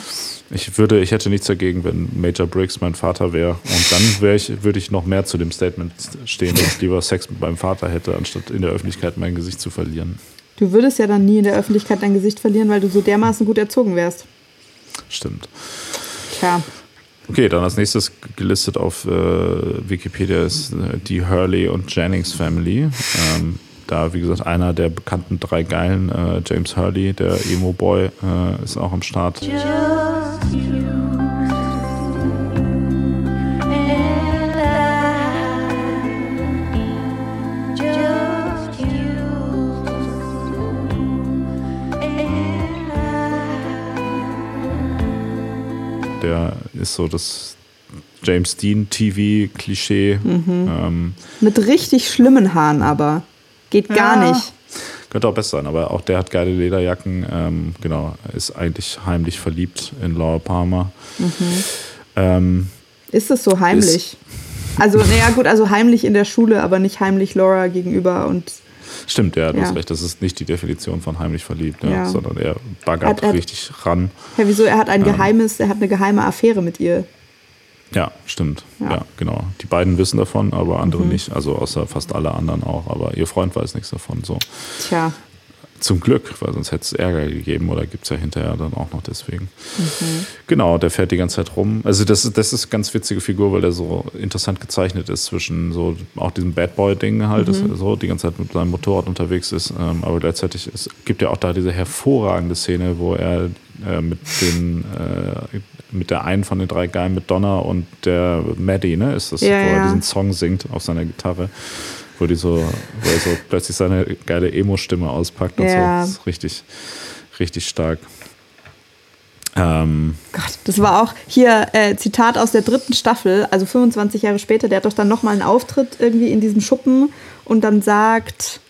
Ich würde, ich hätte nichts dagegen, wenn Major Briggs mein Vater wäre. Und dann wäre ich, würde ich noch mehr zu dem Statement stehen, dass ich lieber Sex mit meinem Vater hätte, anstatt in der Öffentlichkeit mein Gesicht zu verlieren. Du würdest ja dann nie in der Öffentlichkeit dein Gesicht verlieren, weil du so dermaßen gut erzogen wärst. Stimmt. Tja. Okay, dann als nächstes gelistet auf äh, Wikipedia ist äh, die Hurley und Jennings Family. Ähm, da, wie gesagt, einer der bekannten drei Geilen, äh, James Hurley, der Emo-Boy, äh, ist auch am Start. Der ist so das James Dean TV-Klischee. Mhm. Ähm, Mit richtig schlimmen Haaren aber. Geht gar Ja. nicht. könnte auch besser sein, aber auch der hat geile Lederjacken. Ähm, genau, ist eigentlich heimlich verliebt in Laura Palmer. Mhm. Ähm, Ist es so heimlich? Also, naja, gut, also heimlich in der Schule, aber nicht heimlich Laura gegenüber und stimmt, ja, du Ja. hast recht. Das ist nicht die Definition von heimlich verliebt, ja, Ja. sondern er baggert Hat- hat- richtig ran. Ja, wieso? Er hat ein Ähm. geheimes, er hat eine geheime Affäre mit ihr. Ja, stimmt. Ja. Ja. genau. Die beiden wissen davon, aber andere Mhm. nicht. Also außer fast alle anderen auch. Aber ihr Freund weiß nichts davon. So. Tja. Zum Glück, weil sonst hätte es Ärger gegeben oder gibt es ja hinterher dann auch noch deswegen. Mhm. Genau, der fährt die ganze Zeit rum. Also das ist, das ist eine ganz witzige Figur, weil der so interessant gezeichnet ist zwischen so auch diesem Bad Boy-Ding halt, Mhm. dass er so die ganze Zeit mit seinem Motorrad unterwegs ist. Ähm, aber gleichzeitig es gibt ja auch da diese hervorragende Szene, wo er äh, mit den äh, mit der einen von den drei Geilen, mit Donna und der Maddie, ne, ist das, Ja, wo er ja. diesen Song singt auf seiner Gitarre. Wo, die so, wo er so plötzlich seine geile Emo-Stimme auspackt und Ja. so. Das ist richtig, richtig stark. Ähm, Gott, das war auch hier äh, Zitat aus der dritten Staffel, also 25 Jahre später, der hat doch dann nochmal einen Auftritt irgendwie in diesem Schuppen und dann sagt,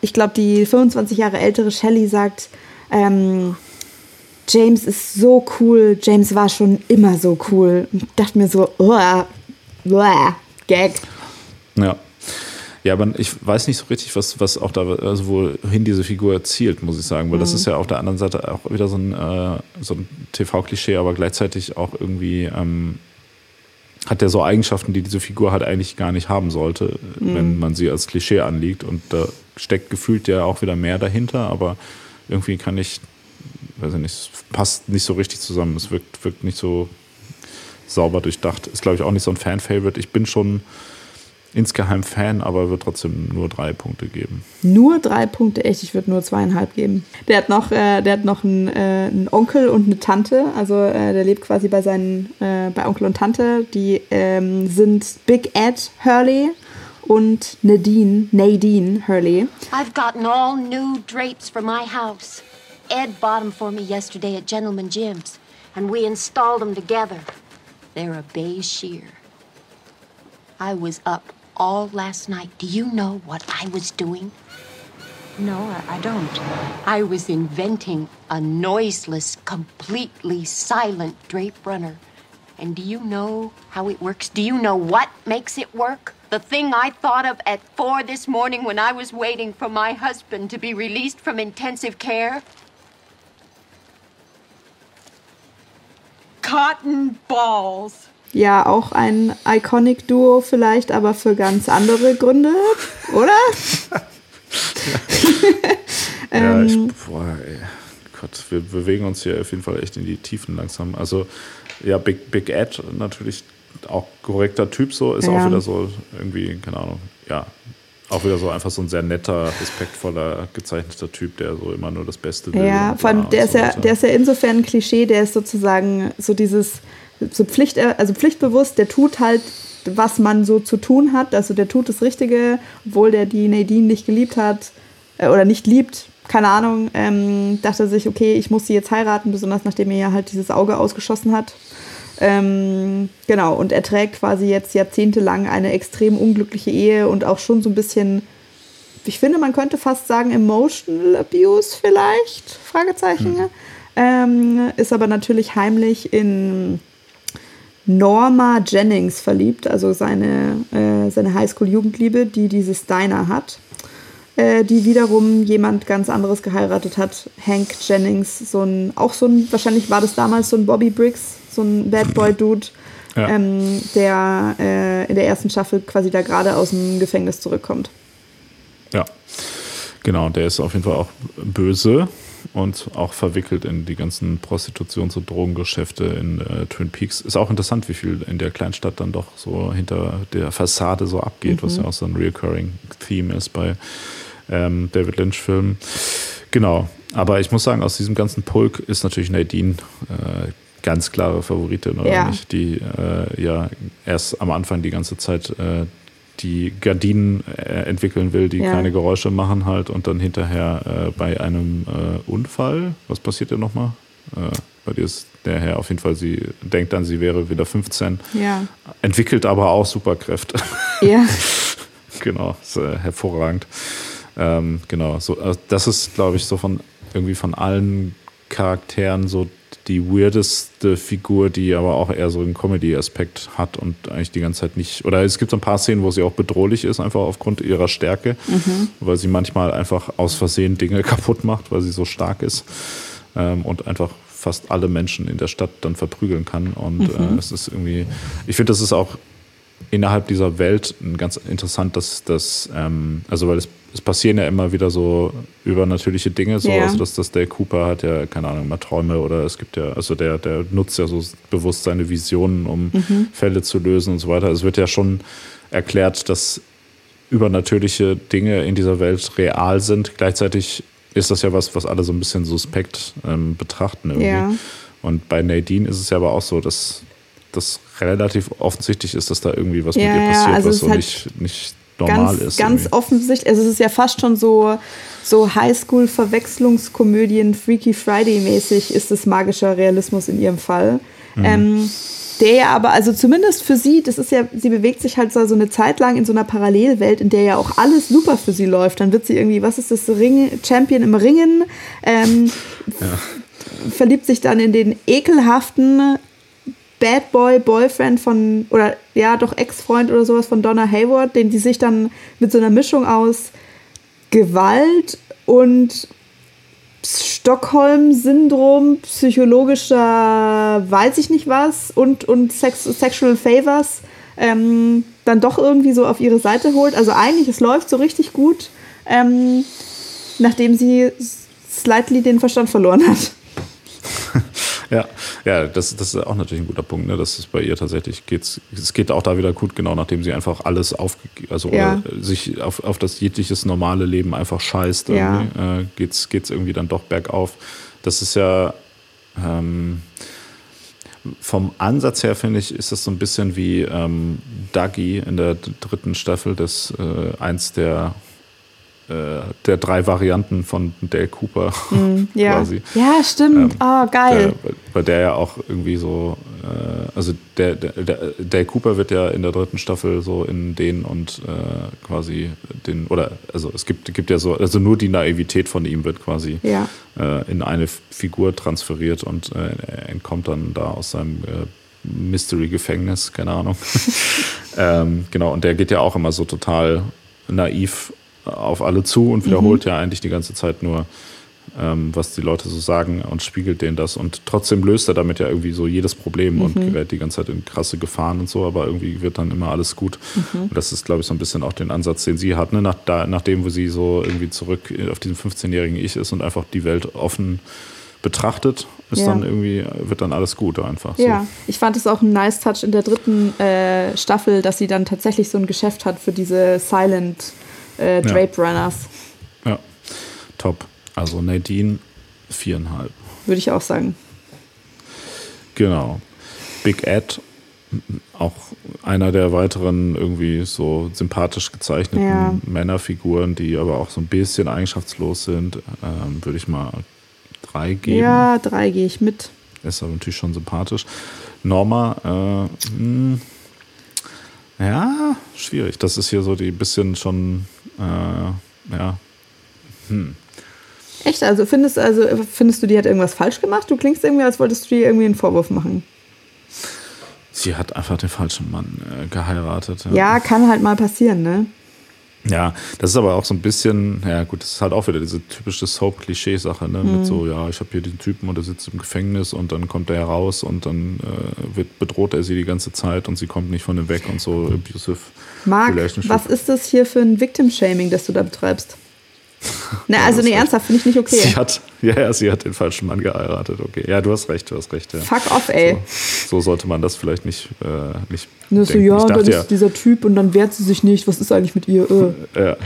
ich glaube, die 25 Jahre ältere Shelley sagt, ähm, James ist so cool, James war schon immer so cool. Und ich dachte mir so, uah, uah, Gag. Ja. Ja, aber ich weiß nicht so richtig, was, was auch da, also wohin diese Figur zielt, muss ich sagen. Weil das Mhm. ist ja auf der anderen Seite auch wieder so ein, äh, so ein TV-Klischee, aber gleichzeitig auch irgendwie ähm, hat der so Eigenschaften, die diese Figur halt eigentlich gar nicht haben sollte, Mhm. wenn man sie als Klischee anliegt. Und da steckt gefühlt ja auch wieder mehr dahinter, aber irgendwie kann ich, weiß ich nicht, es passt nicht so richtig zusammen. Es wirkt, wirkt nicht so sauber durchdacht. Ist, glaube ich, auch nicht so ein Fan-Favorite. Ich bin schon insgeheim Fan, aber wird trotzdem nur drei Punkte geben. Nur drei Punkte, echt, ich würde nur zweieinhalb geben. Der hat noch, äh, der hat noch einen, äh, einen Onkel und eine Tante, also äh, der lebt quasi bei seinen, äh, bei Onkel und Tante. Die ähm, sind Big Ed Hurley und Nadine, Nadine Hurley. I've gotten all new drapes for my house. Ed bought them for me yesterday at Gentleman Jim's, and we installed them together. They're a beige sheer. I was up all last night. Do you know what I was doing? No, I, I don't. I was inventing a noiseless, completely silent drape runner. And do you know how it works? Do you know what makes it work? The thing I thought of at four this morning when I was waiting for my husband to be released from intensive care? Cotton balls. Ja, auch ein Iconic Duo vielleicht, aber für ganz andere Gründe, oder? ja, ich, Ähm. boah, ey. Gott, wir bewegen uns hier auf jeden Fall echt in die Tiefen langsam. Also, ja, Big, Big Ed natürlich auch korrekter Typ so, ist Ja. auch wieder so irgendwie, keine Ahnung, ja, auch wieder so einfach so ein sehr netter, respektvoller, gezeichneter Typ, der so immer nur das Beste will. Ja, vor allem der und ist so ja, der ist ja insofern ein Klischee, der ist sozusagen so dieses, so Pflicht, also pflichtbewusst, der tut halt, was man so zu tun hat. Also der tut das Richtige, obwohl der die Nadine nicht geliebt hat äh, oder nicht liebt. Keine Ahnung, ähm, dachte sich, okay, ich muss sie jetzt heiraten, besonders nachdem er ja halt dieses Auge ausgeschossen hat. Ähm, genau, und er trägt quasi jetzt jahrzehntelang eine extrem unglückliche Ehe und auch schon so ein bisschen, ich finde, man könnte fast sagen, emotional abuse vielleicht, Fragezeichen. Ähm, ist aber natürlich heimlich in Norma Jennings verliebt, also seine, äh, seine Highschool-Jugendliebe, die dieses Diner hat, äh, die wiederum jemand ganz anderes geheiratet hat, Hank Jennings, so ein, auch so ein, wahrscheinlich war das damals so ein Bobby Briggs, so ein Bad Boy-Dude, Ja. ähm, der äh, in der ersten Staffel quasi da gerade aus dem Gefängnis zurückkommt. Ja, genau, der ist auf jeden Fall auch böse und auch verwickelt in die ganzen Prostitutions- und Drogengeschäfte in äh, Twin Peaks. Ist auch interessant, wie viel in der Kleinstadt dann doch so hinter der Fassade so abgeht, was Mhm. ja auch so ein recurring Theme ist bei ähm, David Lynch-Filmen. Genau, aber ich muss sagen, aus diesem ganzen Pulk ist natürlich Nadine äh, ganz klare Favoritin, oder Ja. nicht? Die äh, ja erst am Anfang die ganze Zeit äh, die Gardinen äh, entwickeln will, die Ja. keine Geräusche machen halt und dann hinterher äh, bei einem äh, Unfall, was passiert denn nochmal? äh, bei dir ist der Herr auf jeden Fall, sie denkt dann, sie wäre wieder 15. Ja. Entwickelt aber auch Superkräfte. Ja. genau, ist äh, hervorragend. Ähm, genau, so, äh, das ist, glaube ich, so von irgendwie von allen Charakteren so die weirdeste Figur, die aber auch eher so einen Comedy-Aspekt hat und eigentlich die ganze Zeit nicht. Oder es gibt so ein paar Szenen, wo sie auch bedrohlich ist, einfach aufgrund ihrer Stärke, Mhm. weil sie manchmal einfach aus Versehen Dinge kaputt macht, weil sie so stark ist ähm, und einfach fast alle Menschen in der Stadt dann verprügeln kann. Und Mhm. äh, es ist irgendwie, ich finde, das ist auch innerhalb dieser Welt ganz interessant, dass das, ähm, also weil es, es passieren ja immer wieder so übernatürliche Dinge, so, Ja. also dass das Dale Cooper hat ja, keine Ahnung, mal Träume oder es gibt ja, also der, der nutzt ja so bewusst seine Visionen, um Mhm. Fälle zu lösen und so weiter. Es wird ja schon erklärt, dass übernatürliche Dinge in dieser Welt real sind. Gleichzeitig ist das ja was, was alle so ein bisschen suspekt ähm, betrachten irgendwie. Ja. Und bei Nadine ist es ja aber auch so, dass das relativ offensichtlich ist, dass da irgendwie was Ja, mit ihr ja, passiert, also was so halt nicht, nicht normal ganz, ist. Ganz irgendwie. offensichtlich, also es ist ja fast schon so, so Highschool-Verwechslungskomödien, Freaky Friday-mäßig ist es magischer Realismus in ihrem Fall. Mhm. Ähm, der ja aber, also zumindest für sie, das ist ja, sie bewegt sich halt so eine Zeit lang in so einer Parallelwelt, in der ja auch alles super für sie läuft. Dann wird sie irgendwie, was ist das, Ring, Champion im Ringen, ähm, verliebt sich dann in den ekelhaften Bad Boy Boyfriend von, oder ja, doch Ex-Freund oder sowas von Donna Hayward, den die sich dann mit so einer Mischung aus Gewalt und Stockholm-Syndrom, psychologischer, weiß ich nicht was, und, und Sex, Sexual Favors ähm, dann doch irgendwie so auf ihre Seite holt. Also eigentlich, es läuft so richtig gut, ähm, nachdem sie slightly den Verstand verloren hat. Ja, ja das, das ist auch natürlich ein guter Punkt, ne? dass es bei ihr tatsächlich geht. Es geht auch da wieder gut, genau nachdem sie einfach alles aufgegeben, also Ja. sich auf, auf das jegliches normale Leben einfach scheißt, Ja. äh, geht's, geht's irgendwie dann doch bergauf. Das ist ja ähm, vom Ansatz her, finde ich, ist das so ein bisschen wie ähm, Dougie in der dritten Staffel des äh, eins der der drei Varianten von Dale Cooper Mm, ja. quasi. ja, stimmt. Ah, geil. Der, bei der ja auch irgendwie so, äh, also der, der, der, der Cooper wird ja in der dritten Staffel so in den und äh, quasi den, oder also es gibt, gibt ja so, also nur die Naivität von ihm wird quasi Ja. äh, in eine Figur transferiert und äh, entkommt dann da aus seinem äh, Mystery-Gefängnis, keine Ahnung. ähm, genau, und der geht ja auch immer so total naiv auf alle zu und wiederholt Mhm. ja eigentlich die ganze Zeit nur, ähm, was die Leute so sagen und spiegelt denen das. Und trotzdem löst er damit ja irgendwie so jedes Problem und Mhm. gerät die ganze Zeit in krasse Gefahren und so, aber irgendwie wird dann immer alles gut. Mhm. Und das ist, glaube ich, so ein bisschen auch den Ansatz, den sie hat, ne? Nach, da, nachdem, wo sie so irgendwie zurück auf diesen 15-jährigen Ich ist und einfach die Welt offen betrachtet, ist Ja. dann irgendwie, wird dann alles gut einfach. Ja, ich fand es auch ein nice Touch in der dritten äh, Staffel, dass sie dann tatsächlich so ein Geschäft hat für diese Silent äh, Drape Runners. So. Ja, top. Also Nadine, viereinhalb. Würde ich auch sagen. Genau. Big Ed, auch einer der weiteren irgendwie so sympathisch gezeichneten Ja. Männerfiguren, die aber auch so ein bisschen eigenschaftslos sind, ähm, würde ich mal drei geben. Ja, drei gehe ich mit. Ist aber natürlich schon sympathisch. Norma, äh, mh, ja, schwierig. Das ist hier so die bisschen schon, äh, ja, hm. Echt? Also findest, also findest du, die hat irgendwas falsch gemacht? Du klingst irgendwie, als wolltest du ihr irgendwie einen Vorwurf machen. Sie hat einfach den falschen Mann äh, geheiratet. Ja, kann halt mal passieren, ne? Ja, das ist aber auch so ein bisschen, ja gut, das ist halt auch wieder diese typische Soap-Klischee-Sache, ne? Mhm. Mit so, ja, ich habe hier den Typen und der sitzt im Gefängnis und dann kommt er heraus und dann äh, wird, bedroht er sie die ganze Zeit und sie kommt nicht von ihm weg und so abusive Relationship. was ist das hier für ein Victim-Shaming, das du da betreibst? Na, Ja, also nee, ernsthaft, finde ich nicht okay. Sie hat, ja, ja, sie hat den falschen Mann geheiratet, okay. Ja, du hast recht, du hast recht. Ja. Fuck off, ey. So, so sollte man das vielleicht nicht, äh, nicht Nur so, ja, ich dann dachte ist dieser Typ und dann wehrt sie sich nicht. Was ist eigentlich mit ihr? Äh. ja,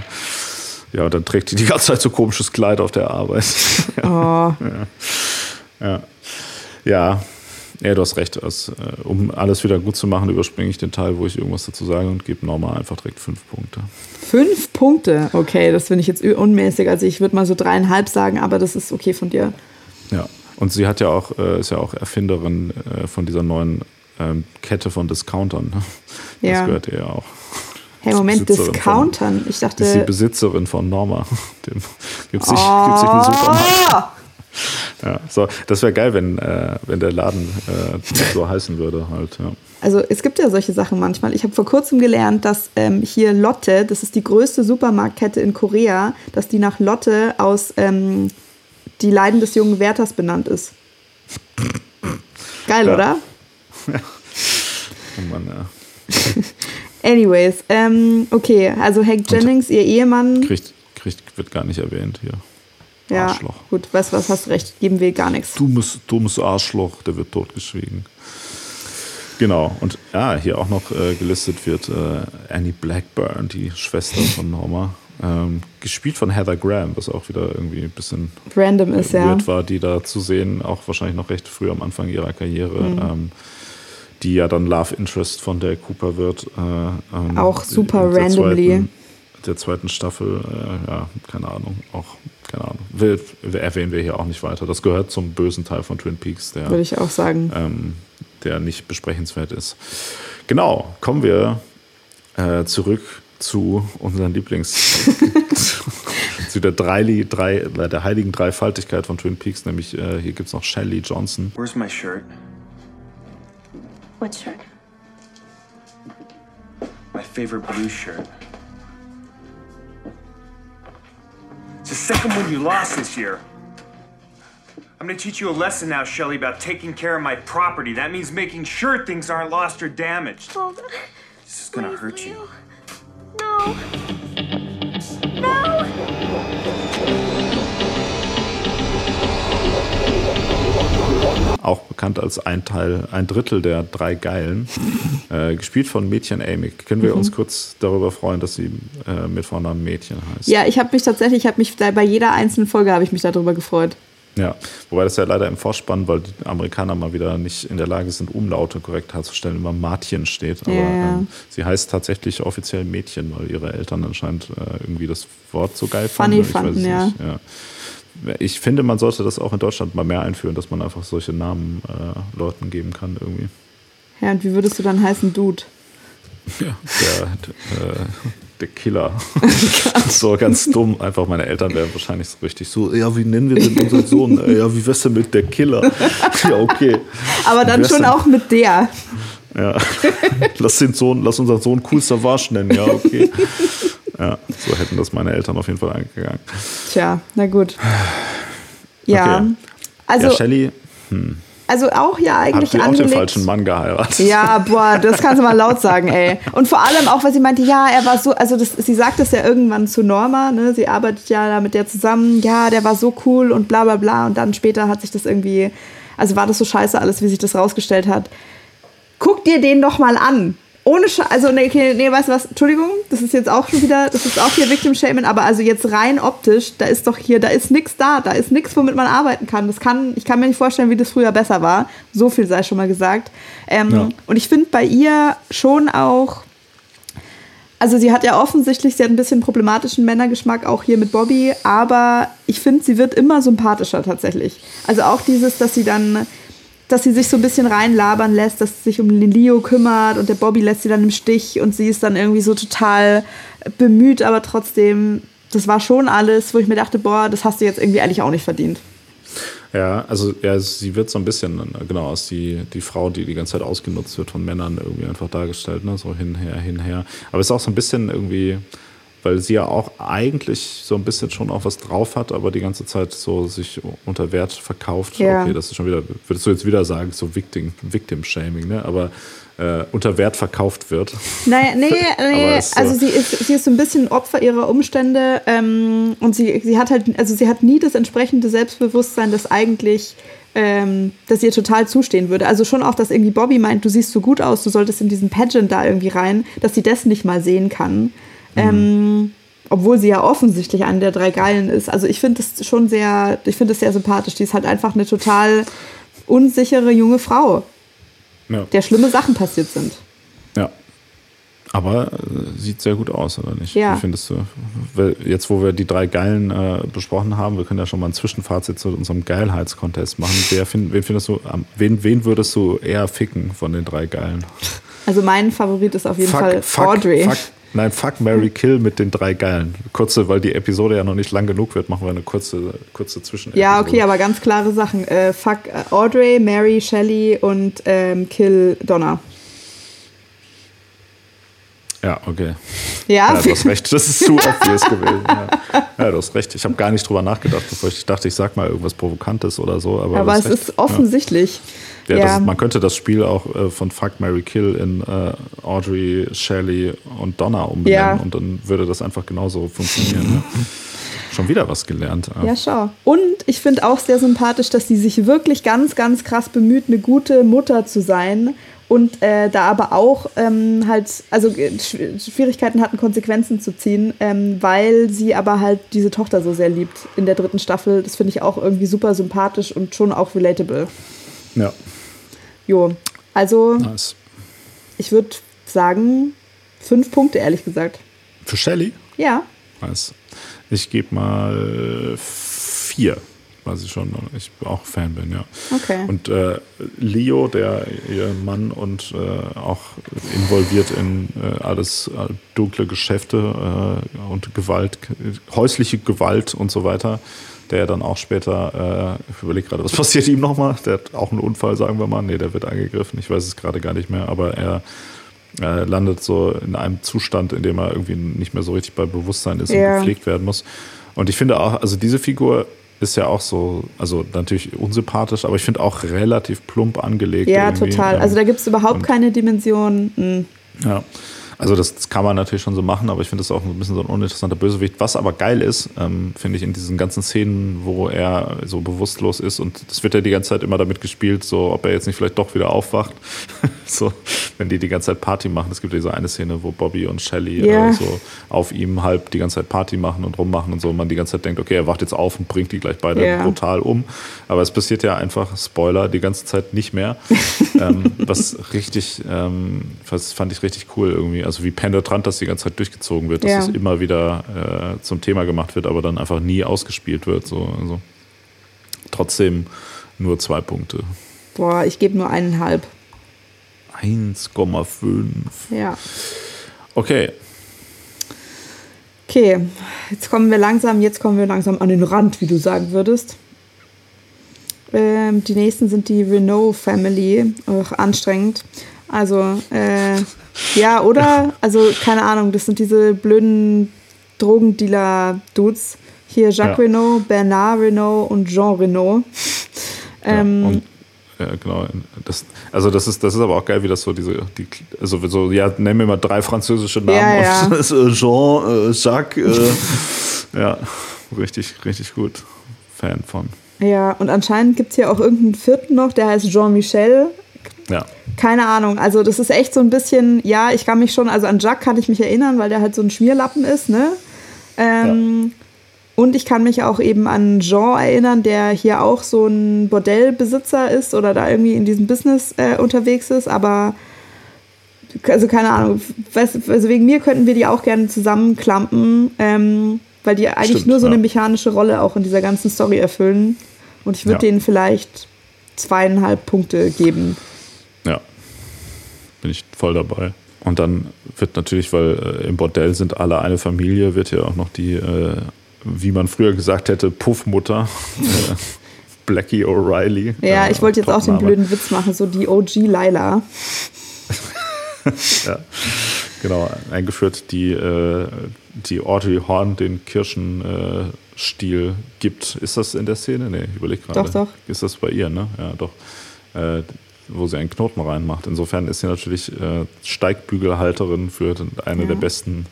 ja, und dann trägt die die ganze Zeit so komisches Kleid auf der Arbeit. Oh. ja. Ja. ja. Ja, du hast recht. Das, äh, um alles wieder gut zu machen, überspringe ich den Teil, wo ich irgendwas dazu sage und gebe Norma einfach direkt fünf Punkte. Fünf Punkte. Okay, das finde ich jetzt unmäßig. Also ich würde mal so dreieinhalb sagen, aber das ist okay von dir. Ja, Und sie hat ja auch, äh, ist ja auch Erfinderin äh, von dieser neuen ähm, Kette von Discountern. Ne? Das Ja. gehört ihr ja auch. Hey, Moment, Discountern. Ich dachte. Ist die Besitzerin von Norma. Dem gibt sich, Oh. gibt sich einen Supermarkt. Ja, so, das wäre geil, wenn, äh, wenn der Laden äh, so heißen würde halt. Ja. Also es gibt ja solche Sachen manchmal. Ich habe vor kurzem gelernt, dass ähm, hier Lotte, das ist die größte Supermarktkette in Korea, dass die nach Lotte aus ähm, die Leiden des jungen Wärters benannt ist. Geil, Ja. oder? Oh Mann, ja. Anyways, ähm, okay, also Hank Jennings, ihr Ehemann, Kriegt, kriegt, wird gar nicht erwähnt hier. Ja, Arschloch. gut, was, was hast du recht, geben wir gar nichts. Dummes, dummes Arschloch, der wird totgeschwiegen. Genau, und ja, hier auch noch äh, gelistet wird äh, Annie Blackburn, die Schwester von Norma. Ähm, gespielt von Heather Graham, was auch wieder irgendwie ein bisschen Random ist, ja. war, die da zu sehen, auch wahrscheinlich noch recht früh am Anfang ihrer Karriere, Mhm. ähm, die ja dann Love Interest von der Cooper wird. Äh, ähm, Auch super randomly. Zweiten, der zweiten Staffel, äh, ja, keine Ahnung, auch, keine Ahnung, will, erwähnen wir hier auch nicht weiter. Das gehört zum bösen Teil von Twin Peaks, der, Würde ich auch sagen. ähm, der nicht besprechenswert ist. Genau, kommen wir äh, zurück zu unseren Lieblings... zu der, drei, drei, der heiligen Dreifaltigkeit von Twin Peaks, nämlich äh, hier gibt es noch Shelley Johnson. Where's my shirt? What shirt? My favorite blue shirt. The second one you lost this year. I'm gonna teach you a lesson now, Shelly, about taking care of my property. That means making sure things aren't lost or damaged. This is gonna hurt you. No. No! Auch bekannt als ein Teil, ein Drittel der drei Geilen, äh, gespielt von Mädchen Amy. Können wir Mhm. uns kurz darüber freuen, dass sie äh, mit Vornamen Mädchen heißt? Ja, ich habe mich tatsächlich, ich habe mich da bei jeder einzelnen Folge habe ich mich darüber gefreut. Ja, wobei das ja leider im Vorspann, weil die Amerikaner mal wieder nicht in der Lage sind, Umlaute korrekt herzustellen, immer Martien steht. Aber ja. Ähm, sie heißt tatsächlich offiziell Mädchen, weil ihre Eltern anscheinend äh, irgendwie das Wort so geil Funny fanden. Weiß fanden, ja. ja. Ich finde, man sollte das auch in Deutschland mal mehr einführen, dass man einfach solche Namen äh, Leuten geben kann irgendwie. Ja, und wie würdest du dann heißen, Dude? Ja, der, äh, der Killer. so ganz dumm. Einfach meine Eltern wären wahrscheinlich so richtig so, ja, wie nennen wir denn unseren Sohn? Ja, wie wär's denn mit der Killer? ja, okay. Aber dann schon denn? auch mit der. Ja. lass, den Sohn, lass unseren Sohn Cool Savage nennen, ja, okay. Ja, so hätten das meine Eltern auf jeden Fall eingegangen. Tja, na gut. Ja. Okay. Also, ja, Shelley hm, also auch ja hat eigentlich sie auch den angelegt. falschen Mann geheiratet. Ja, boah, das kannst du mal laut sagen, ey. Und vor allem auch, weil sie meinte, ja, er war so, also das, sie sagt das ja irgendwann zu Norma, ne? Sie arbeitet ja da mit der zusammen, ja, der war so cool und bla bla bla. Und dann später hat sich das irgendwie, also war das so scheiße alles, wie sich das rausgestellt hat. Guck dir den doch mal an. Ohne Sche also nee, okay, nee, weißt du was, Entschuldigung, das ist jetzt auch schon wieder, das ist auch hier Victim Shaming, aber also jetzt rein optisch, da ist doch hier, da ist nichts da, da ist nichts, womit man arbeiten kann. Das kann, ich kann mir nicht vorstellen, wie das früher besser war. So viel sei schon mal gesagt. Ähm, Ja. Und ich finde bei ihr schon auch, also sie hat ja offensichtlich, sie hat ein bisschen problematischen Männergeschmack, auch hier mit Bobby, aber ich finde, sie wird immer sympathischer tatsächlich. Also auch dieses, dass sie dann, dass sie sich so ein bisschen reinlabern lässt, dass sie sich um den Leo kümmert und der Bobby lässt sie dann im Stich und sie ist dann irgendwie so total bemüht, aber trotzdem, das war schon alles, wo ich mir dachte, boah, das hast du jetzt irgendwie eigentlich auch nicht verdient. Ja, also ja, sie wird so ein bisschen, genau, als die, die Frau, die die ganze Zeit ausgenutzt wird von Männern, irgendwie einfach dargestellt, ne? so hinher, hinher. Aber es ist auch so ein bisschen irgendwie, weil sie ja auch eigentlich so ein bisschen schon auch was drauf hat, aber die ganze Zeit so sich unter Wert verkauft. Ja. Okay, das ist schon wieder, würdest du jetzt wieder sagen, so Victim, Victim Shaming, ne? aber äh, unter Wert verkauft wird. Naja, nee, nee so- also sie ist, sie ist so ein bisschen Opfer ihrer Umstände ähm, und sie, sie hat halt, also sie hat nie das entsprechende Selbstbewusstsein, das eigentlich, ähm, das ihr total zustehen würde. Also schon auch, dass irgendwie Bobby meint, du siehst so gut aus, du solltest in diesen Pageant da irgendwie rein, dass sie das nicht mal sehen kann. Ähm, obwohl sie ja offensichtlich eine der drei Geilen ist. Also ich finde das schon sehr, ich finde das sehr sympathisch. Die ist halt einfach eine total unsichere junge Frau, Ja. der schlimme Sachen passiert sind. Ja. Aber äh, sieht sehr gut aus, oder nicht? Ja. Wie findest du? Jetzt, wo wir die drei Geilen äh, besprochen haben, wir können ja schon mal ein Zwischenfazit zu unserem Geilheitskontest machen. Wer find, wen findest du, wen, wen würdest du eher ficken von den drei Geilen? Also mein Favorit ist auf jeden Fall fuck, Audrey. Fuck, nein, fuck, Mary Kill mit den drei Geilen. Kurze, weil die Episode ja noch nicht lang genug wird, machen wir eine kurze, kurze Zwischen. Ja, okay, aber ganz klare Sachen. Äh, fuck äh, Audrey, Mary, Shelley und ähm, Kill Donna. Ja, okay. Ja? du hast recht. Das ist zu obvious gewesen. Ja. ja, du hast recht. Ich habe gar nicht drüber nachgedacht, bevor ich dachte, ich sag mal irgendwas Provokantes oder so. Aber, Aber es recht. ist offensichtlich. Ja, Ja. Ist, man könnte das Spiel auch äh, von Fuck, Mary Kill in äh, Audrey, Shelley und Donna umbenennen Ja. und dann würde das einfach genauso funktionieren. ja. Schon wieder was gelernt. Ja, schau. Und ich finde auch sehr sympathisch, dass sie sich wirklich ganz, ganz krass bemüht, eine gute Mutter zu sein. Und äh, da aber auch ähm, halt, also äh, Schw- Schwierigkeiten hatten, Konsequenzen zu ziehen, ähm, weil sie aber halt diese Tochter so sehr liebt in der dritten Staffel. Das finde ich auch irgendwie super sympathisch und schon auch relatable. Ja, Jo, also nice. ich würde sagen, fünf Punkte, ehrlich gesagt. Für Shelley? Ja. Nice. Ich gebe mal vier, weil ich schon ich auch Fan bin, ja. Okay. Und äh, Leo, der ihr Mann und äh, auch involviert in äh, alles äh, dunkle Geschäfte äh, und Gewalt, häusliche Gewalt und so weiter, der dann auch später, äh, ich überlege gerade, was passiert ihm nochmal? Der hat auch einen Unfall, sagen wir mal. Nee, der wird angegriffen, ich weiß es gerade gar nicht mehr, aber er äh, landet so in einem Zustand, in dem er irgendwie nicht mehr so richtig bei Bewusstsein ist Ja. und gepflegt werden muss. Und ich finde auch, also diese Figur ist ja auch so, also natürlich unsympathisch, aber ich finde auch relativ plump angelegt. Ja, irgendwie. total. Ähm, Also da gibt es überhaupt und- keine Dimension. Hm. ja. Also das, das kann man natürlich schon so machen, aber ich finde das auch ein bisschen so ein uninteressanter Bösewicht. Was aber geil ist, ähm, finde ich in diesen ganzen Szenen, wo er so bewusstlos ist und das wird ja die ganze Zeit immer damit gespielt, so ob er jetzt nicht vielleicht doch wieder aufwacht. so, wenn die die ganze Zeit Party machen. Es gibt ja diese eine Szene, wo Bobby und Shelly Ja. äh, so auf ihm halb die ganze Zeit Party machen und rummachen und so. Und man die ganze Zeit denkt, okay, er wacht jetzt auf und bringt die gleich beide Ja. brutal um. Aber es passiert ja einfach, Spoiler, die ganze Zeit nicht mehr. ähm, was richtig, ähm, was fand ich richtig cool irgendwie. Also wie penetrant das die ganze Zeit durchgezogen wird, dass Ja. es immer wieder äh, zum Thema gemacht wird, aber dann einfach nie ausgespielt wird. So, also. Trotzdem nur zwei Punkte. Boah, ich gebe nur eineinhalb. 1,5. Ja. Okay, Okay, jetzt kommen wir langsam, jetzt kommen wir langsam an den Rand, wie du sagen würdest. Ähm, die nächsten sind die Renault Family. Ach, anstrengend. Also, äh, ja, oder? Also, keine Ahnung, das sind diese blöden Drogendealer-Dudes. Hier Jacques Ja. Renault, Bernard Renault und Jean Renault. Ähm, und ja, genau. Das, also das ist, das ist aber auch geil, wie das so diese, die, also so, ja, nenn mir mal drei französische Namen. Ja, ja. Äh, Jean, äh, Jacques, äh, ja, richtig, richtig gut. Fan von. ja, und anscheinend gibt es hier auch irgendeinen vierten noch, der heißt Jean-Michel. Ja. Keine Ahnung, also das ist echt so ein bisschen, ja, ich kann mich schon, also an Jacques kann ich mich erinnern, weil der halt so ein Schmierlappen ist, ne? Ähm, Und ich kann mich auch eben an Jean erinnern, der hier auch so ein Bordellbesitzer ist oder da irgendwie in diesem Business äh, unterwegs ist, aber also keine Ahnung, weißt, also wegen mir könnten wir die auch gerne zusammenklampen, ähm, weil die eigentlich Stimmt, nur so ja. eine mechanische Rolle auch in dieser ganzen Story erfüllen. Und ich würde Ja. denen vielleicht zweieinhalb Punkte geben. Bin ich voll dabei. Und dann wird natürlich, weil äh, im Bordell sind alle eine Familie, wird ja auch noch die, äh, wie man früher gesagt hätte, Puffmutter, äh, Blackie O'Reilly. Ja, äh, ich wollte jetzt auch den blöden Witz machen, so die OG Laila. ja, genau, eingeführt, die, äh, die Audrey Horn den Kirschenstiel Stiel gibt. Ist das in der Szene? Nee, ich überlege gerade. Doch, doch. Ist das bei ihr, ne? Ja, doch. Wo sie einen Knoten reinmacht. Insofern ist sie natürlich äh, Steigbügelhalterin für eine Ja. der besten,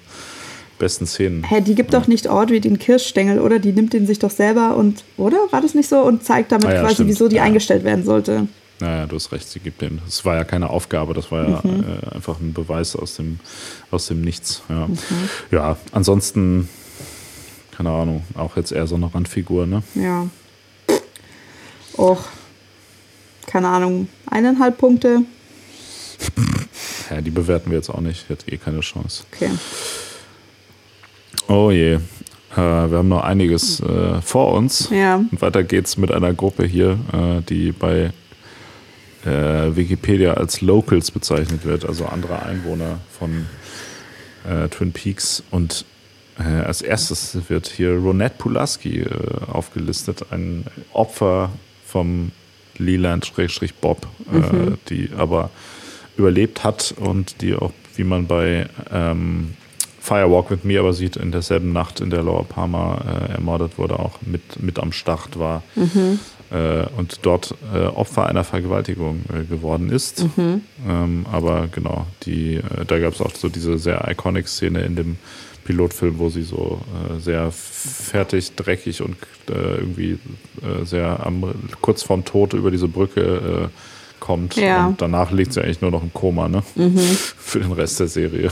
besten Szenen. Hä, die gibt doch nicht Audrey den Kirschstängel, oder? Die nimmt den sich doch selber und, oder? War das nicht so? Und zeigt damit Ah ja, quasi, stimmt. wieso die Ja. eingestellt werden sollte. Naja, du hast recht, sie gibt dem. Das war ja keine Aufgabe, das war ja Mhm. äh, einfach ein Beweis aus dem, aus dem Nichts. Ja. Mhm. ja, ansonsten, keine Ahnung, auch jetzt eher so eine Randfigur, ne? Ja. Och. Keine Ahnung. Eineinhalb Punkte. Ja, die bewerten wir jetzt auch nicht. Hat eh keine Chance. Okay. Oh je. Äh, wir haben noch einiges äh, vor uns. Ja. Und weiter geht's mit einer Gruppe hier, äh, die bei äh, Wikipedia als Locals bezeichnet wird, also andere Einwohner von äh, Twin Peaks. Und äh, als erstes wird hier Ronette Pulaski aufgelistet, ein Opfer vom Leland-Bob, äh, Mhm. die aber überlebt hat und die auch, wie man bei ähm, Firewalk with Me aber sieht, in derselben Nacht, in der Laura Palmer äh, ermordet wurde, auch mit, mit am Start war Mhm. Äh, und dort äh, Opfer einer Vergewaltigung äh, geworden ist. Mhm. Ähm, aber genau, die, äh, da gab es auch so diese sehr iconic Szene in dem Pilotfilm, wo sie so äh, sehr fertig, dreckig und äh, irgendwie sehr am, kurz vorm Tod über diese Brücke kommt. Ja. Und danach liegt sie eigentlich nur noch im Koma, ne? Mhm. Für den Rest der Serie.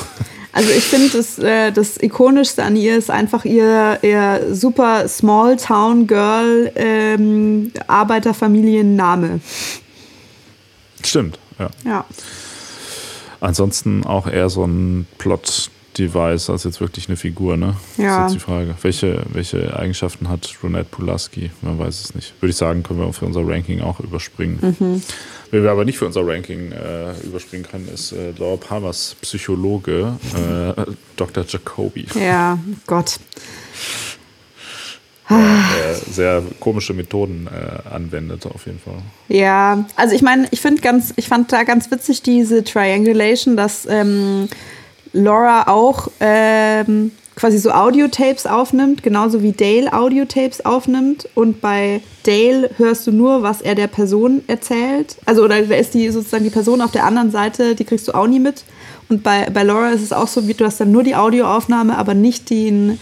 Also ich finde, das, äh, das Ikonischste an ihr ist einfach ihr, ihr super Small Town Girl ähm, Arbeiterfamilienname. Stimmt, ja. Ja. Ansonsten auch eher so ein Plot-Device als jetzt wirklich eine Figur, ne? Ja. Das ist jetzt die Frage. Welche, welche Eigenschaften hat Ronette Pulaski? Man weiß es nicht. Würde ich sagen, können wir für unser Ranking auch überspringen. Mhm. Wen wir aber nicht für unser Ranking äh, überspringen können, ist äh, Laura Palmers Psychologe, äh, Dr. Jacoby. Ja, Gott. Der äh, sehr komische Methoden äh, anwendet, auf jeden Fall. Ja, also ich meine, ich finde ganz, ich fand da ganz witzig diese Triangulation, dass ähm, Laura auch ähm, quasi so Audiotapes aufnimmt, genauso wie Dale Audiotapes aufnimmt. Und bei Dale hörst du nur, was er der Person erzählt. Also, oder da ist die sozusagen die Person auf der anderen Seite, die kriegst du auch nie mit. Und bei, bei Laura ist es auch so, wie du hast dann nur die Audioaufnahme, aber nicht den,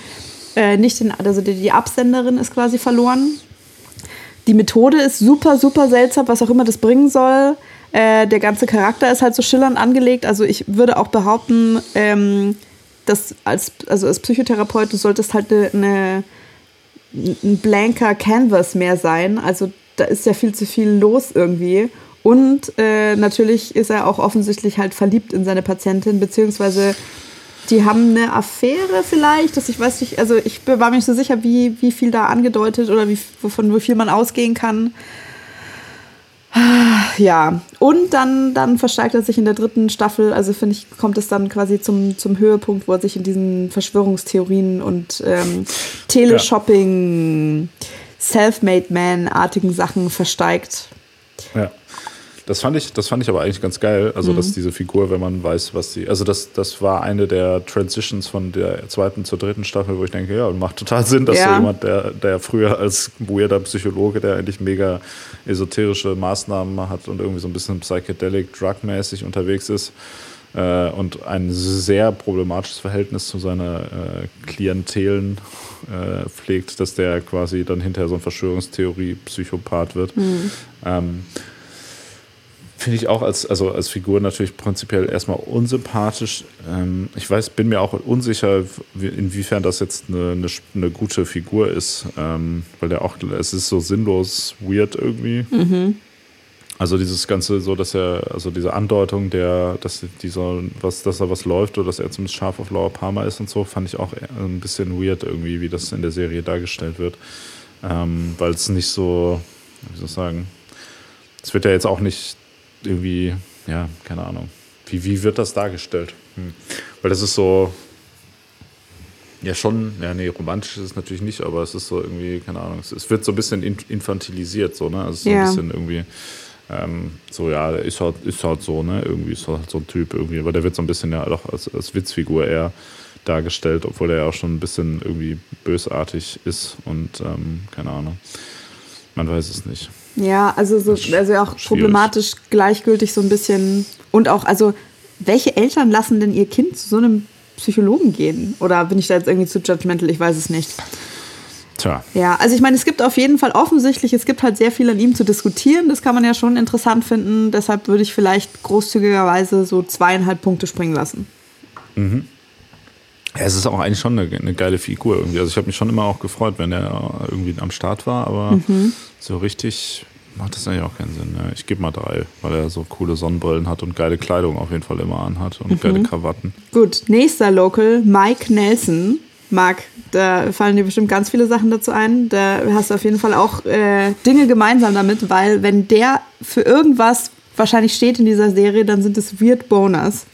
äh, nicht den, also die, die Absenderin ist quasi verloren. Die Methode ist super, super seltsam, was auch immer das bringen soll. Äh, der ganze Charakter ist halt so schillernd angelegt. Also ich würde auch behaupten, ähm, dass als, also als Psychotherapeut, du solltest halt eine, eine, ein blanker Canvas mehr sein. Also da ist ja viel zu viel los irgendwie. Und äh, natürlich ist er auch offensichtlich halt verliebt in seine Patientin, beziehungsweise die haben eine Affäre vielleicht, dass ich weiß nicht, also ich war mir nicht so sicher, wie, wie viel da angedeutet oder wie, wovon wie viel man ausgehen kann. Ja, und dann, dann versteigt er sich in der dritten Staffel, also finde ich, kommt es dann quasi zum, zum Höhepunkt, wo er sich in diesen Verschwörungstheorien und ähm, Teleshopping, Self-Made Man-artigen Sachen versteigt. Ja. Das fand ich, das fand ich aber eigentlich ganz geil. Also, Mhm. dass diese Figur, wenn man weiß, was sie. Also, das, das war eine der Transitions von der zweiten zur dritten Staffel, wo ich denke, ja, macht total Sinn, dass Ja. so jemand, der, der früher als weirder Psychologe, der eigentlich mega esoterische Maßnahmen hat und irgendwie so ein bisschen psychedelic, drugmäßig unterwegs ist äh, und ein sehr problematisches Verhältnis zu seiner äh, Klientelen äh, pflegt, dass der quasi dann hinterher so ein Verschwörungstheorie-Psychopath wird. Mhm. Ähm, Finde ich auch als, also als Figur natürlich prinzipiell erstmal unsympathisch. Ähm, ich weiß, bin mir auch unsicher, wie- inwiefern das jetzt eine, eine, eine gute Figur ist, ähm, weil der auch, es ist so sinnlos weird irgendwie. Mhm. Also dieses Ganze so, dass er, also diese Andeutung, der, dass dieser, was, dass da was läuft oder dass er zumindest scharf auf Laura Palmer ist und so, fand ich auch ein bisschen weird irgendwie, wie das in der Serie dargestellt wird. Ähm, weil es nicht so, wie soll ich sagen, es wird ja jetzt auch nicht irgendwie, ja, keine Ahnung. Wie, wie wird das dargestellt? Hm. Weil das ist so, ja schon, ja nee, romantisch ist es natürlich nicht, aber es ist so irgendwie, keine Ahnung, es, wird so ein bisschen in- infantilisiert, so, ne? Also so Ja. ein bisschen irgendwie, ähm, so ja, ist halt, ist halt so, ne? Irgendwie ist halt so ein Typ irgendwie, aber der wird so ein bisschen ja doch als, als Witzfigur eher dargestellt, obwohl er ja auch schon ein bisschen irgendwie bösartig ist und ähm, keine Ahnung. Man weiß es nicht. Ja, also, so, also auch problematisch gleichgültig so ein bisschen. Und auch, also, welche Eltern lassen denn ihr Kind zu so einem Psychologen gehen? Oder bin ich da jetzt irgendwie zu judgmental? Ich weiß es nicht. Tja. Ja, also ich meine, es gibt auf jeden Fall offensichtlich, es gibt halt sehr viel an ihm zu diskutieren. Das kann man ja schon interessant finden. Deshalb würde ich vielleicht großzügigerweise so zweieinhalb Punkte springen lassen. Mhm. Ja, es ist auch eigentlich schon eine, eine geile Figur irgendwie. Also ich habe mich schon immer auch gefreut, wenn er irgendwie am Start war, aber Mhm. so richtig macht das eigentlich auch keinen Sinn. Ja. Ich gebe mal drei, weil er so coole Sonnenbrillen hat und geile Kleidung auf jeden Fall immer anhat und Mhm. geile Krawatten. Gut, nächster Local, Mike Nelson. Marc, da fallen dir bestimmt ganz viele Sachen dazu ein. Da hast du auf jeden Fall auch äh, Dinge gemeinsam damit, weil wenn der für irgendwas wahrscheinlich steht in dieser Serie, dann sind es Weird Boners.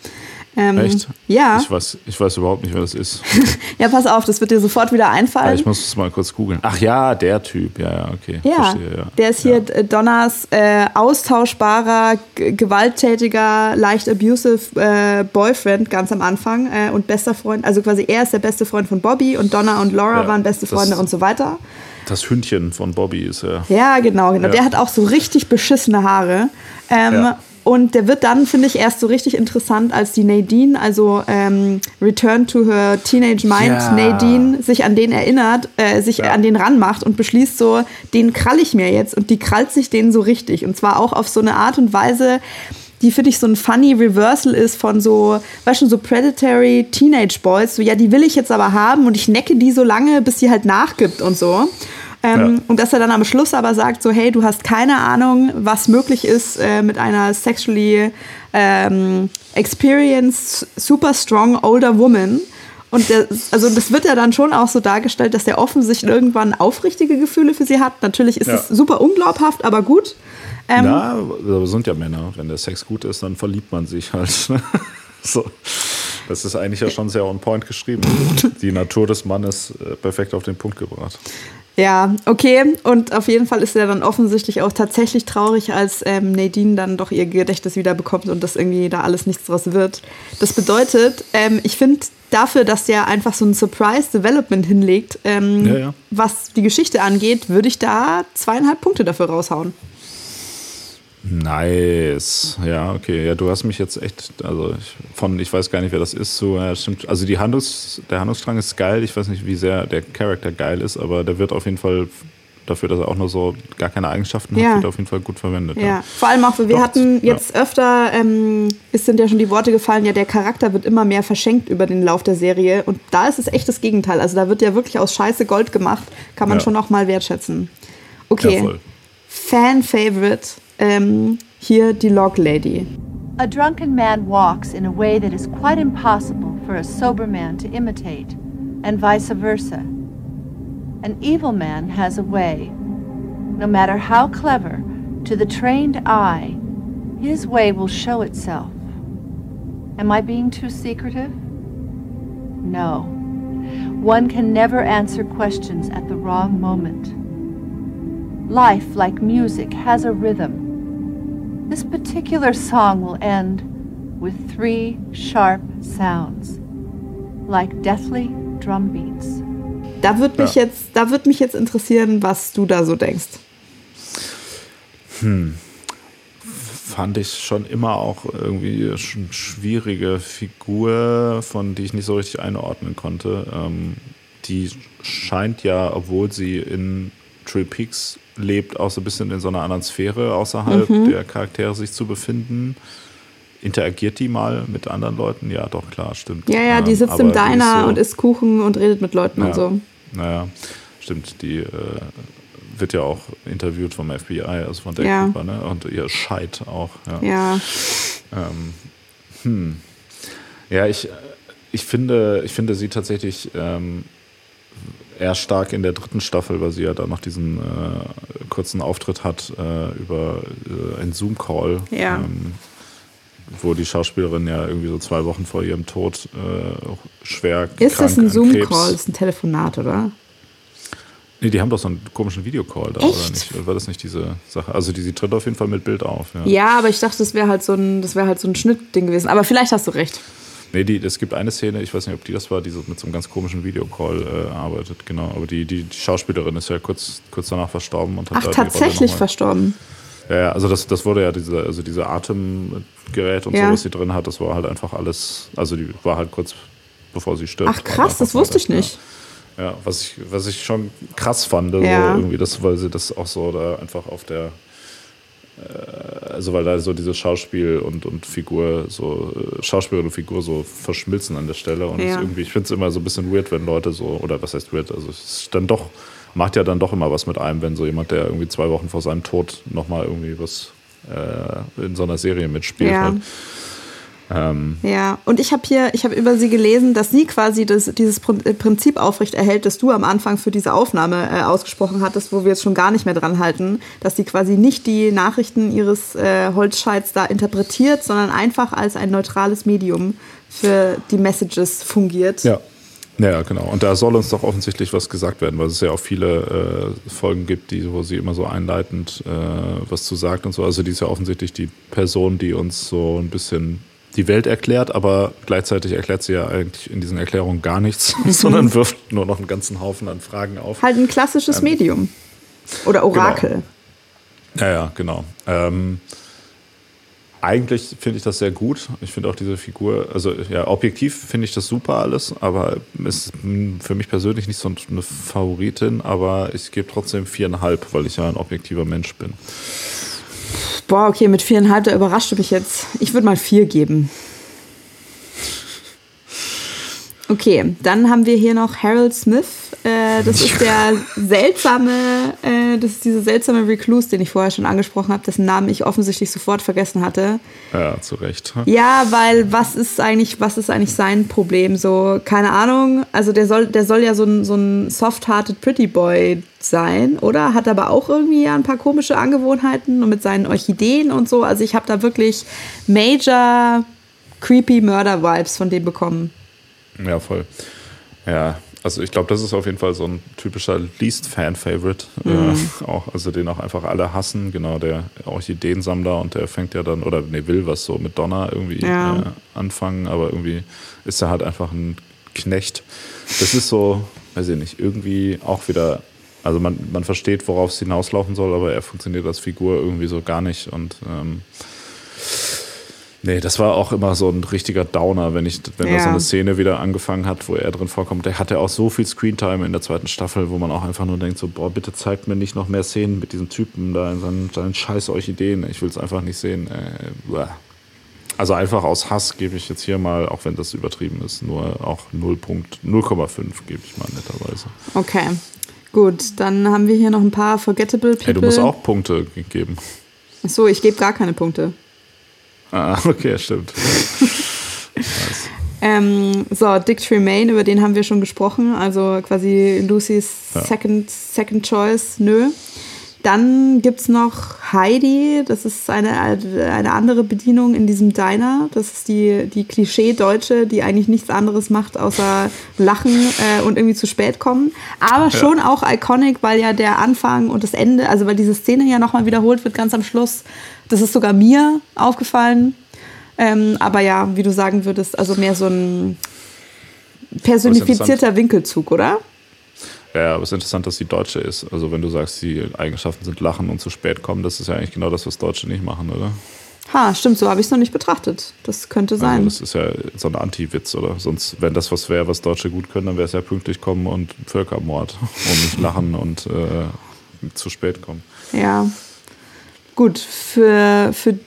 Ähm, Echt? Ja. Ich weiß, ich weiß überhaupt nicht, wer das ist. Ja, pass auf, das wird dir sofort wieder Ja, einfallen. ich muss es mal kurz googeln. Ach ja, der Typ. Ja, ja, okay. Ja, Verstehe, ja. der ist hier äh, Donners äh, austauschbarer, gewalttätiger, leicht abusive äh, Boyfriend ganz am Anfang äh, und bester Freund. Also quasi er ist der beste Freund von Bobby und Donna und Laura Ja, waren beste Freunde und so weiter. Das Hündchen von Bobby ist er. Ja, genau, genau. Ja. Der hat auch so richtig beschissene Haare. Ähm, Ja. Und der wird dann, finde ich, erst so richtig interessant, als die Nadine, also ähm, Return to her Teenage Mind, Ja. Nadine, sich an den erinnert, äh, sich an den ranmacht und beschließt so, den krall ich mir jetzt. Und die krallt sich den so richtig. Und zwar auch auf so eine Art und Weise, die finde ich so ein funny Reversal ist von so, weißt du, so predatory Teenage Boys. So, ja, die will ich jetzt aber haben und ich necke die so lange, bis sie halt nachgibt und so. Ähm, Ja. Und dass er dann am Schluss aber sagt, so, hey, du hast keine Ahnung, was möglich ist äh, mit einer sexually ähm, experienced, super strong older woman. Und der, also das wird ja dann schon auch so dargestellt, dass der offensichtlich irgendwann aufrichtige Gefühle für sie hat. Natürlich ist Ja. es super unglaubhaft, aber gut. Ähm, Na, aber sind ja Männer. Wenn der Sex gut ist, dann verliebt man sich halt. ne? so. Das ist eigentlich ja schon sehr on point geschrieben. Die Natur des Mannes äh, perfekt auf den Punkt gebracht. Ja, okay. Und auf jeden Fall ist er dann offensichtlich auch tatsächlich traurig, als ähm, Nadine dann doch ihr Gedächtnis wieder bekommt und das irgendwie da alles nichts draus wird. Das bedeutet, ähm, ich finde dafür, dass der einfach so ein Surprise Development hinlegt, ähm, Ja, ja. was die Geschichte angeht, würde ich da zweieinhalb Punkte dafür raushauen. Nice. Ja, okay. Ja, du hast mich jetzt echt, also ich, von, ich weiß gar nicht, wer das ist, so, ja, stimmt. Also die Handlungs, der Handlungsstrang ist geil. Ich weiß nicht, wie sehr der Charakter geil ist, aber der wird auf jeden Fall dafür, dass er auch nur so gar keine Eigenschaften Ja. hat, wird auf jeden Fall gut verwendet. Ja, vor allem auch, wir Doch, hatten ja. jetzt öfter, ähm, es sind ja schon die Worte gefallen, ja, der Charakter wird immer mehr verschenkt über den Lauf der Serie. Und da ist es echt das Gegenteil. Also da wird ja wirklich aus Scheiße Gold gemacht. Kann man Ja. schon auch mal wertschätzen. Okay. Ja, voll. Um, ähm, hier die Log Lady. A drunken man walks in a way that is quite impossible for a sober man to imitate, and vice versa. An evil man has a way, no matter how clever, to the trained eye, his way will show itself. Am I being too secretive? No. One can never answer questions at the wrong moment. Life, like music, has a rhythm. This particular song will end with three sharp sounds, like deathly drum beats. Da wird mich Ja. jetzt, da wird mich jetzt interessieren, was du da so denkst. Hm. Fand ich schon immer auch irgendwie eine sch- schwierige Figur, von die ich nicht so richtig einordnen konnte. Ähm, die scheint ja, obwohl sie in Tree Peaks lebt, auch so ein bisschen in so einer anderen Sphäre außerhalb Mhm. der Charaktere sich zu befinden. Interagiert die mal mit anderen Leuten? Ja, doch, klar, stimmt. Ja, ja, die Ähm, sitzt aber im die ist Diner so- und isst Kuchen und redet mit Leuten und so. Naja, stimmt. Die äh, wird ja auch interviewt vom FBI, also von der Ja. Cooper, ne? Und ihr Scheit auch. Ja. Ja. Ähm, hm. Ja, ich, ich, finde, ich finde sie tatsächlich ähm, eher stark in der dritten Staffel, weil sie ja da noch diesen äh, kurzen Auftritt hat äh, über äh, einen Zoom-Call. Ja. Ähm, wo die Schauspielerin ja irgendwie so zwei Wochen vor ihrem Tod äh, schwer Ist das ein Zoom-Call? Ist ein Telefonat, oder? Nee, die haben doch so einen komischen Videocall da, Echt? oder nicht? War das nicht diese Sache? Also die, sie tritt auf jeden Fall mit Bild auf. Ja. Ja, aber ich dachte, das wäre halt so ein, das wäre halt so ein Schnittding gewesen. Aber vielleicht hast du recht. Nee, die, es gibt eine Szene, ich weiß nicht, ob die das war, die so mit so einem ganz komischen Videocall äh, arbeitet, genau. Aber die, die, die Schauspielerin ist ja kurz, kurz danach verstorben und hat Ach, da tatsächlich verstorben. Ja, ja, also das, das wurde ja diese, also diese Atemgerät und Ja. so, was sie drin hat, das war halt einfach alles, also die war halt kurz bevor sie stirbt. Ach krass, das wusste ich nicht. Ja, ja was, ich, was ich schon krass fand, Ja. so irgendwie das, weil sie das auch so da einfach auf der also weil da so dieses Schauspiel und, und Figur, so äh, Schauspiel und Figur so verschmilzen an der Stelle. Und Ja. irgendwie, ich finde es immer so ein bisschen weird, wenn Leute so, oder was heißt weird, also es ist dann doch, macht ja dann doch immer was mit einem, wenn so jemand, der irgendwie zwei Wochen vor seinem Tod nochmal irgendwie was äh, in so einer Serie mitspielt. Ja. Halt. Ähm, Ja, und ich habe hier, ich habe über sie gelesen, dass sie quasi das, dieses Prin- Prinzip aufrecht erhält, das du am Anfang für diese Aufnahme äh, ausgesprochen hattest, wo wir jetzt schon gar nicht mehr dran halten, dass sie quasi nicht die Nachrichten ihres äh, Holzscheids da interpretiert, sondern einfach als ein neutrales Medium für die Messages fungiert. Ja. Ja, genau. Und da soll uns doch offensichtlich was gesagt werden, weil es ja auch viele äh, Folgen gibt, die, wo sie immer so einleitend äh, was zu sagt und so. Also die ist ja offensichtlich die Person, die uns so ein bisschen die Welt erklärt, aber gleichzeitig erklärt sie ja eigentlich in diesen Erklärungen gar nichts, sondern wirft nur noch einen ganzen Haufen an Fragen auf. Halt ein klassisches Ähm, Medium. Oder Orakel. Ja, ja, genau. Ähm, eigentlich finde ich das sehr gut. Ich finde auch diese Figur, also ja, objektiv finde ich das super alles, aber ist für mich persönlich nicht so eine Favoritin, aber ich gebe trotzdem viereinhalb, weil ich ja ein objektiver Mensch bin. Boah, okay, mit viereinhalb, da überrascht du mich jetzt. Ich würde mal vier geben. Okay, dann haben wir hier noch Harold Smith. Äh, das ist der seltsame, äh, das ist dieser seltsame Recluse, den ich vorher schon angesprochen habe, dessen Namen ich offensichtlich sofort vergessen hatte. Ja, zu Recht. Ja, weil was ist eigentlich, was ist eigentlich sein Problem? So, keine Ahnung. Also der soll, der soll ja so ein, so ein soft-hearted Pretty Boy sein, oder? Hat aber auch irgendwie ein paar komische Angewohnheiten und mit seinen Orchideen und so. Also ich habe da wirklich major creepy Murder-Vibes von dem bekommen. Ja, voll. Ja, also ich glaube, das ist auf jeden Fall so ein typischer Least-Fan-Favorite. Mhm. Äh, auch, also den auch einfach alle hassen. Genau, der Orchideensammler und der fängt ja dann, oder ne, will was so mit Donner irgendwie Ja. äh, anfangen, aber irgendwie ist er halt einfach ein Knecht. Das ist so, weiß ich nicht, irgendwie auch wieder, also man, man versteht, worauf es hinauslaufen soll, aber er funktioniert als Figur irgendwie so gar nicht und ähm, Nee, das war auch immer so ein richtiger Downer, wenn ich, wenn da so Ja. eine Szene wieder angefangen hat, wo er drin vorkommt. Der hatte auch so viel Screentime in der zweiten Staffel, wo man auch einfach nur denkt, so, boah, bitte zeigt mir nicht noch mehr Szenen mit diesem Typen da in seinen, seinen scheiß Orchideen. Ich will es einfach nicht sehen. Äh, also einfach aus Hass gebe ich jetzt hier mal, auch wenn das übertrieben ist, nur auch 0 Punkt, 0,5 gebe ich mal netterweise. Okay. Gut, dann haben wir hier noch ein paar Forgettable People. Hey, du musst auch Punkte geben. Achso, ich gebe gar keine Punkte. Ah, okay, stimmt. Ähm, so, Dick Tremaine, über den haben wir schon gesprochen. Also quasi Lucys Ja. Second, Second Choice, nö. Dann gibt es noch Heidi, das ist eine, eine andere Bedienung in diesem Diner. Das ist die, die Klischee-Deutsche, die eigentlich nichts anderes macht, außer lachen äh, und irgendwie zu spät kommen. Aber Ja. schon auch iconic, weil ja der Anfang und das Ende, also weil diese Szene ja nochmal wiederholt wird, ganz am Schluss. Das ist sogar mir aufgefallen. Ähm, aber ja, wie du sagen würdest, also mehr so ein personifizierter. Winkelzug, oder? Ja, aber es ist interessant, dass sie Deutsche ist. Also wenn du sagst, die Eigenschaften sind Lachen und zu spät kommen, das ist ja eigentlich genau das, was Deutsche nicht machen, oder? Ha, stimmt, so habe ich es noch nicht betrachtet. Das könnte Also sein. das ist ja so ein Anti-Witz, oder? Sonst, wenn das was wäre, was Deutsche gut können, dann wäre es ja pünktlich kommen und Völkermord und nicht lachen und äh, zu spät kommen. ja. Gut, für, für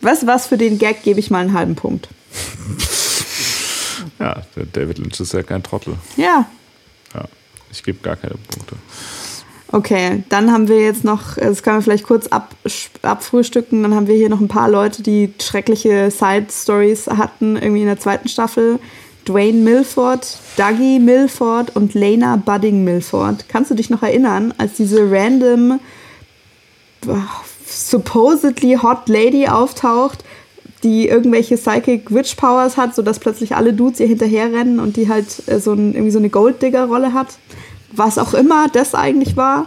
was, was für den Gag gebe ich mal einen halben Punkt. Ja, der David Lynch ist ja kein Trottel. Ja, Ja, ich gebe gar keine Punkte. Okay, dann haben wir jetzt noch, das können wir vielleicht kurz ab, abfrühstücken, dann haben wir hier noch ein paar Leute, die schreckliche Side-Stories hatten, irgendwie in der zweiten Staffel. Dwayne Milford, Dougie Milford und Lena Budding Milford. Kannst du dich noch erinnern, als diese random, supposedly hot Lady auftaucht, die irgendwelche Psychic Witch Powers hat, sodass plötzlich alle Dudes ihr hinterherrennen und die halt äh, so ein, irgendwie so eine Golddigger-Rolle hat? Was auch immer das eigentlich war.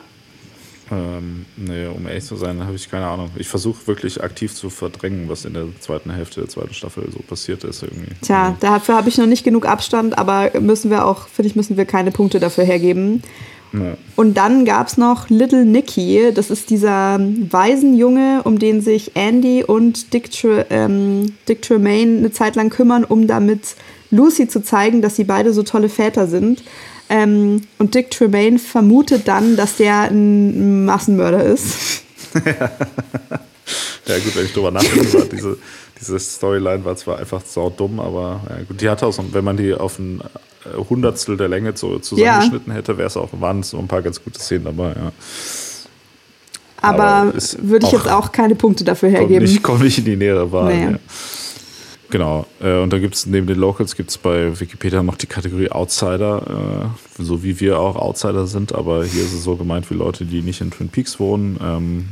Ähm, nee, um ehrlich zu sein, habe ich keine Ahnung. Ich versuche wirklich aktiv zu verdrängen, was in der zweiten Hälfte der zweiten Staffel so passiert ist irgendwie. Tja, dafür habe ich noch nicht genug Abstand, aber müssen wir auch, finde ich, müssen wir keine Punkte dafür hergeben. Ja. Und dann gab es noch Little Nicky, das ist dieser Waisenjunge, um den sich Andy und Dick, Tre ähm, Dick Tremaine eine Zeit lang kümmern, um damit Lucy zu zeigen, dass sie beide so tolle Väter sind. Ähm, und Dick Tremaine vermutet dann, dass der ein Massenmörder ist. Ja, gut, wenn ich drüber nachdenke, war diese, diese Storyline war zwar einfach sau dumm, aber ja, gut, die hatte auch so, wenn man die auf ein äh, Hundertstel der Länge so zusammengeschnitten ja. hätte, wäre es auch, waren es so ein paar ganz gute Szenen dabei, ja. Aber, aber würde ich jetzt auch keine Punkte dafür hergeben. Ich komme nicht in die nähere Wahl. Nee. Ja. Genau. Äh, und da gibt es neben den Locals gibt es bei Wikipedia noch die Kategorie Outsider, äh, so wie wir auch Outsider sind, aber hier ist es so gemeint wie Leute, die nicht in Twin Peaks wohnen. Ähm,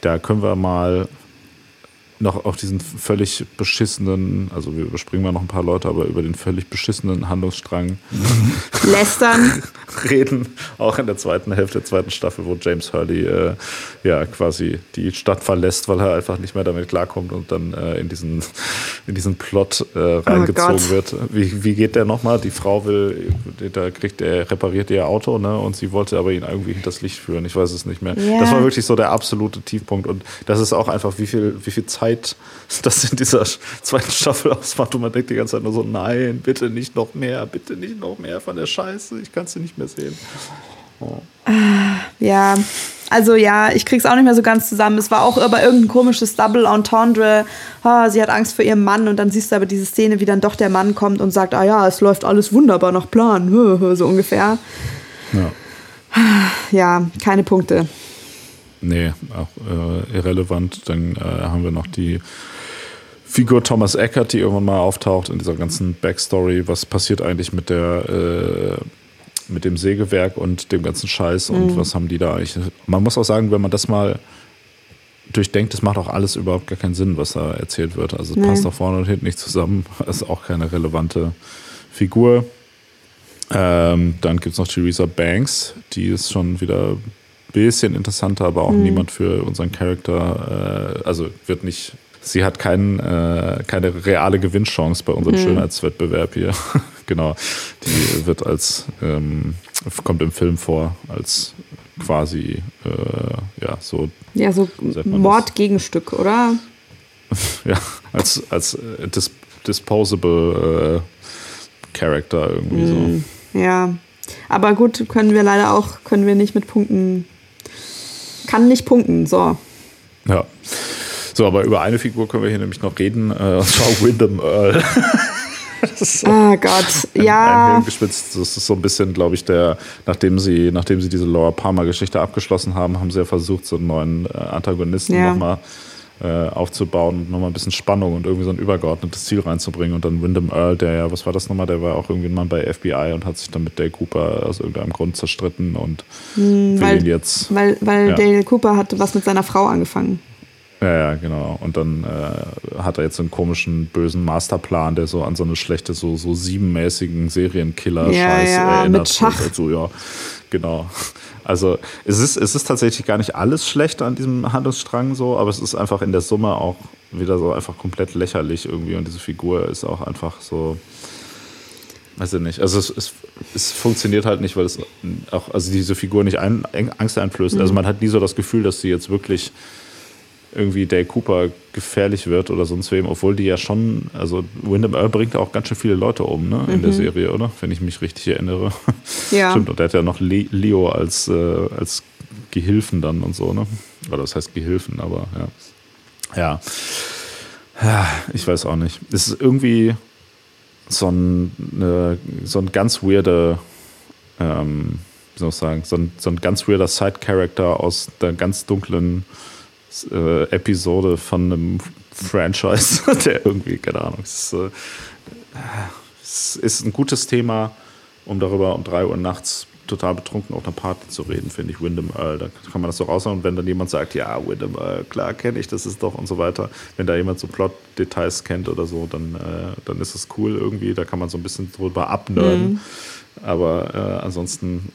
da können wir mal noch auf diesen völlig beschissenen, also wir überspringen mal noch ein paar Leute, aber über den völlig beschissenen Handlungsstrang lästern reden, auch in der zweiten Hälfte der zweiten Staffel, wo James Hurley äh, ja quasi die Stadt verlässt, weil er einfach nicht mehr damit klarkommt und dann äh, in diesen in diesen Plot äh, reingezogen oh wird. Wie, wie geht der nochmal? Die Frau will, da kriegt er repariert ihr Auto, ne? Und sie wollte aber ihn irgendwie hinters Licht führen. Ich weiß es nicht mehr. Yeah. Das war wirklich so der absolute Tiefpunkt und das ist auch einfach, wie viel wie viel Zeit Zeit das in dieser zweiten Staffel ausmacht und man denkt die ganze Zeit nur so, nein, bitte nicht noch mehr, bitte nicht noch mehr von der Scheiße, ich kann sie nicht mehr sehen. Oh. Ja, also ja, ich krieg's auch nicht mehr so ganz zusammen. Es war auch aber irgendein komisches Double Entendre. Oh, sie hat Angst vor ihrem Mann und dann siehst du aber diese Szene, wie dann doch der Mann kommt und sagt, ah ja, es läuft alles wunderbar nach Plan, so ungefähr. Ja, ja keine Punkte. Nee, auch äh, irrelevant. Dann äh, haben wir noch die Figur Thomas Eckert, die irgendwann mal auftaucht in dieser ganzen Backstory. Was passiert eigentlich mit der äh, mit dem Sägewerk und dem ganzen Scheiß und mhm. was haben die da eigentlich? Man muss auch sagen, wenn man das mal durchdenkt, das macht auch alles überhaupt gar keinen Sinn, was da erzählt wird. Also es passt auch vorne und hinten nicht zusammen. Das ist auch keine relevante Figur. Ähm, dann gibt es noch Theresa Banks, die ist schon wieder bisschen interessanter, aber auch mhm. niemand für unseren Charakter. Äh, also wird nicht. Sie hat kein, äh, keine reale Gewinnchance bei unserem mhm. Schönheitswettbewerb hier. genau. Die wird als, ähm, kommt im Film vor, als quasi, äh, ja, so. Ja, so Mordgegenstück, oder? ja, als, als äh, dis disposable äh, Character irgendwie mhm. so. Ja. Aber gut, können wir leider auch, können wir nicht mit Punkten kann nicht punkten. So. Ja. So, aber über eine Figur können wir hier nämlich noch reden, äh, und zwar Wyndham Earl. so oh Gott, ein, ja. Ein Das ist so ein bisschen, glaube ich, der, nachdem sie, nachdem sie diese Laura Palmer-Geschichte abgeschlossen haben, haben sie ja versucht, so einen neuen äh, Antagonisten ja. nochmal äh, aufzubauen und nochmal ein bisschen Spannung und irgendwie so ein übergeordnetes Ziel reinzubringen. Und dann Wyndham Earl, der ja, was war das nochmal, der war auch irgendwie mal bei FBI und hat sich dann mit Dale Cooper aus irgendeinem Grund zerstritten und hm, will ihn jetzt. Weil, weil ja. Dale Cooper hatte was mit seiner Frau angefangen. Ja, ja, genau. Und dann äh, hat er jetzt so einen komischen, bösen Masterplan, der so an so eine schlechte, so, so siebenmäßigen Serienkiller-Scheiß ja, ja, erinnert. Mit Schach. Also, ja, genau. Also es ist, es ist tatsächlich gar nicht alles schlecht an diesem Handelsstrang so, aber es ist einfach in der Summe auch wieder so einfach komplett lächerlich irgendwie und diese Figur ist auch einfach so, weiß ich nicht. Also es, es, es funktioniert halt nicht, weil es auch, also diese Figur nicht ein, Angst einflößt. Also mhm. Also man hat nie so das Gefühl, dass sie jetzt wirklich irgendwie Dale Cooper gefährlich wird oder sonst wem, obwohl die ja schon, also Wyndham Earl bringt auch ganz schön viele Leute um, ne, in mhm. der Serie, oder? Wenn ich mich richtig erinnere. Ja. Stimmt, und der hat ja noch Leo als, äh, als Gehilfen dann und so, ne? Oder das heißt Gehilfen, aber ja. Ja. Ich weiß auch nicht. Es ist irgendwie so ein, eine, so ein ganz weirder, ähm, wie soll ich sagen, so ein, so ein ganz weirder Side-Character aus der ganz dunklen äh, Episode von einem Franchise, der irgendwie, keine Ahnung, es ist, äh, es ist ein gutes Thema, um darüber um 3 Uhr nachts total betrunken auf einer Party zu reden, finde ich, Wyndham Earl. Da kann man das so raushauen. Und wenn dann jemand sagt, ja, Wyndham Earl, klar kenne ich, das ist doch und so weiter. Wenn da jemand so Plot-Details kennt oder so, dann, äh, dann ist es cool irgendwie. Da kann man so ein bisschen drüber abnörden. Mhm. Aber äh, ansonsten,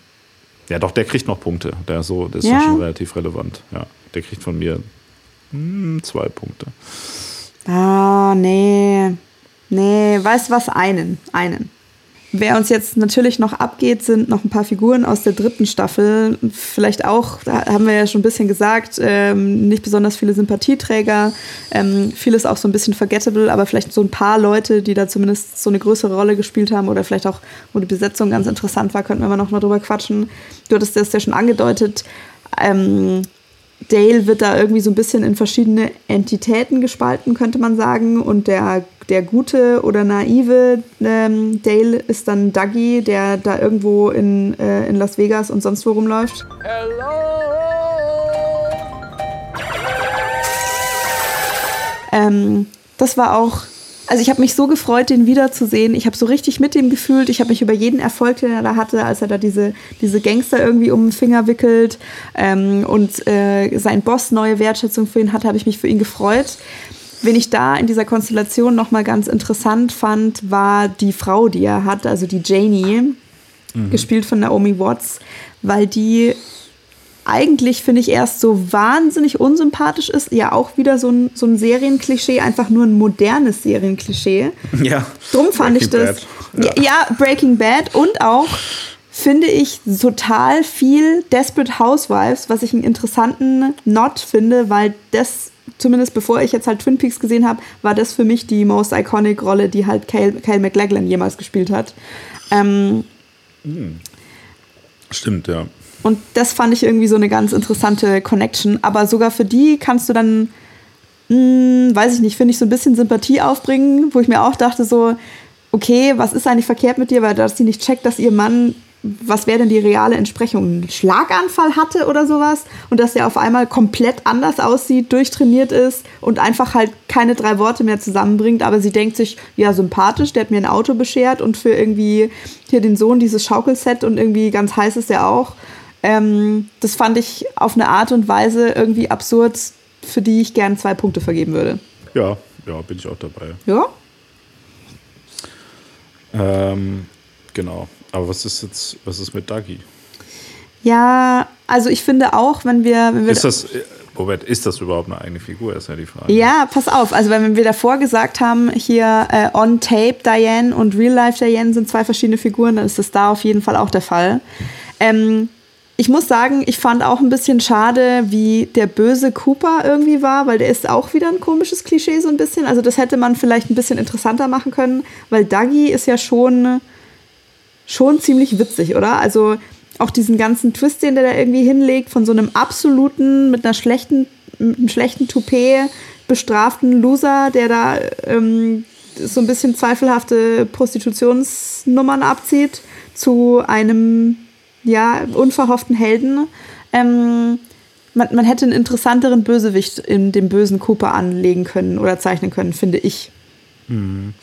ja doch, der kriegt noch Punkte. Der, so, der ist ja. schon relativ relevant. Ja, der kriegt von mir hm, zwei Punkte. Ah, nee. Nee, weißt du was? Einen. Einen. Wer uns jetzt natürlich noch abgeht, sind noch ein paar Figuren aus der dritten Staffel. Vielleicht auch, da haben wir ja schon ein bisschen gesagt, ähm, nicht besonders viele Sympathieträger. Ähm, vieles auch so ein bisschen forgettable, aber vielleicht so ein paar Leute, die da zumindest so eine größere Rolle gespielt haben oder vielleicht auch, wo die Besetzung ganz interessant war, könnten wir noch mal drüber quatschen. Du hattest das ja schon angedeutet. Ähm, Dale wird da irgendwie so ein bisschen in verschiedene Entitäten gespalten, könnte man sagen. Und der, der gute oder naive ähm, Dale ist dann Dougie, der da irgendwo in, äh, in Las Vegas und sonst wo rumläuft. Ähm, das war auch also ich habe mich so gefreut, den wiederzusehen. Ich habe so richtig mit ihm gefühlt. Ich habe mich über jeden Erfolg, den er da hatte, als er da diese, diese Gangster irgendwie um den Finger wickelt ähm, und äh, sein Boss neue Wertschätzung für ihn hatte, habe ich mich für ihn gefreut. Wen ich da in dieser Konstellation nochmal ganz interessant fand, war die Frau, die er hat, also die Janie, mhm. gespielt von Naomi Watts, weil die eigentlich, finde ich, erst so wahnsinnig unsympathisch ist. Ja, auch wieder so ein, so ein Serienklischee, einfach nur ein modernes Serienklischee. Ja. Drum fand Breaking ich das. Ja. ja, Breaking Bad und auch finde ich total viel Desperate Housewives, was ich einen interessanten Not finde, weil das, zumindest bevor ich jetzt halt Twin Peaks gesehen habe, war das für mich die most iconic Rolle, die halt Kyle, Kyle McLachlan jemals gespielt hat. Ähm, hm. Stimmt, ja. Und das fand ich irgendwie so eine ganz interessante Connection. Aber sogar für die kannst du dann, mh, hm, weiß ich nicht, finde ich so ein bisschen Sympathie aufbringen, wo ich mir auch dachte so, okay, was ist eigentlich verkehrt mit dir, weil dass sie nicht checkt, dass ihr Mann was wäre denn die reale Entsprechung? Einen Schlaganfall hatte oder sowas und dass der auf einmal komplett anders aussieht, durchtrainiert ist und einfach halt keine drei Worte mehr zusammenbringt, aber sie denkt sich, ja, sympathisch, der hat mir ein Auto beschert und für irgendwie hier den Sohn dieses Schaukelset und irgendwie ganz heiß ist er auch. Ähm, das fand ich auf eine Art und Weise irgendwie absurd, für die ich gern zwei Punkte vergeben würde. Ja, ja, bin ich auch dabei. Ja? Ähm, genau. Aber was ist jetzt, was ist mit Dagi? Ja, also ich finde auch, wenn wir. Wenn wir ist das, Robert, ist das überhaupt eine eigene Figur, ist ja die Frage. Ja, pass auf. Also wenn wir davor gesagt haben, hier äh, on tape Diane und real life Diane sind zwei verschiedene Figuren, dann ist das da auf jeden Fall auch der Fall. Ähm, ich muss sagen, ich fand auch ein bisschen schade, wie der böse Cooper irgendwie war, weil der ist auch wieder ein komisches Klischee so ein bisschen. Also das hätte man vielleicht ein bisschen interessanter machen können, weil Dougie ist ja schon, schon ziemlich witzig, oder? Also auch diesen ganzen Twist, den der da irgendwie hinlegt, von so einem absoluten, mit einer schlechten, mit einem schlechten Toupet bestraften Loser, der da ähm, so ein bisschen zweifelhafte Prostitutionsnummern abzieht, zu einem ja, unverhofften Helden. Ähm, man, man hätte einen interessanteren Bösewicht in dem bösen Cooper anlegen können oder zeichnen können, finde ich. Mhm.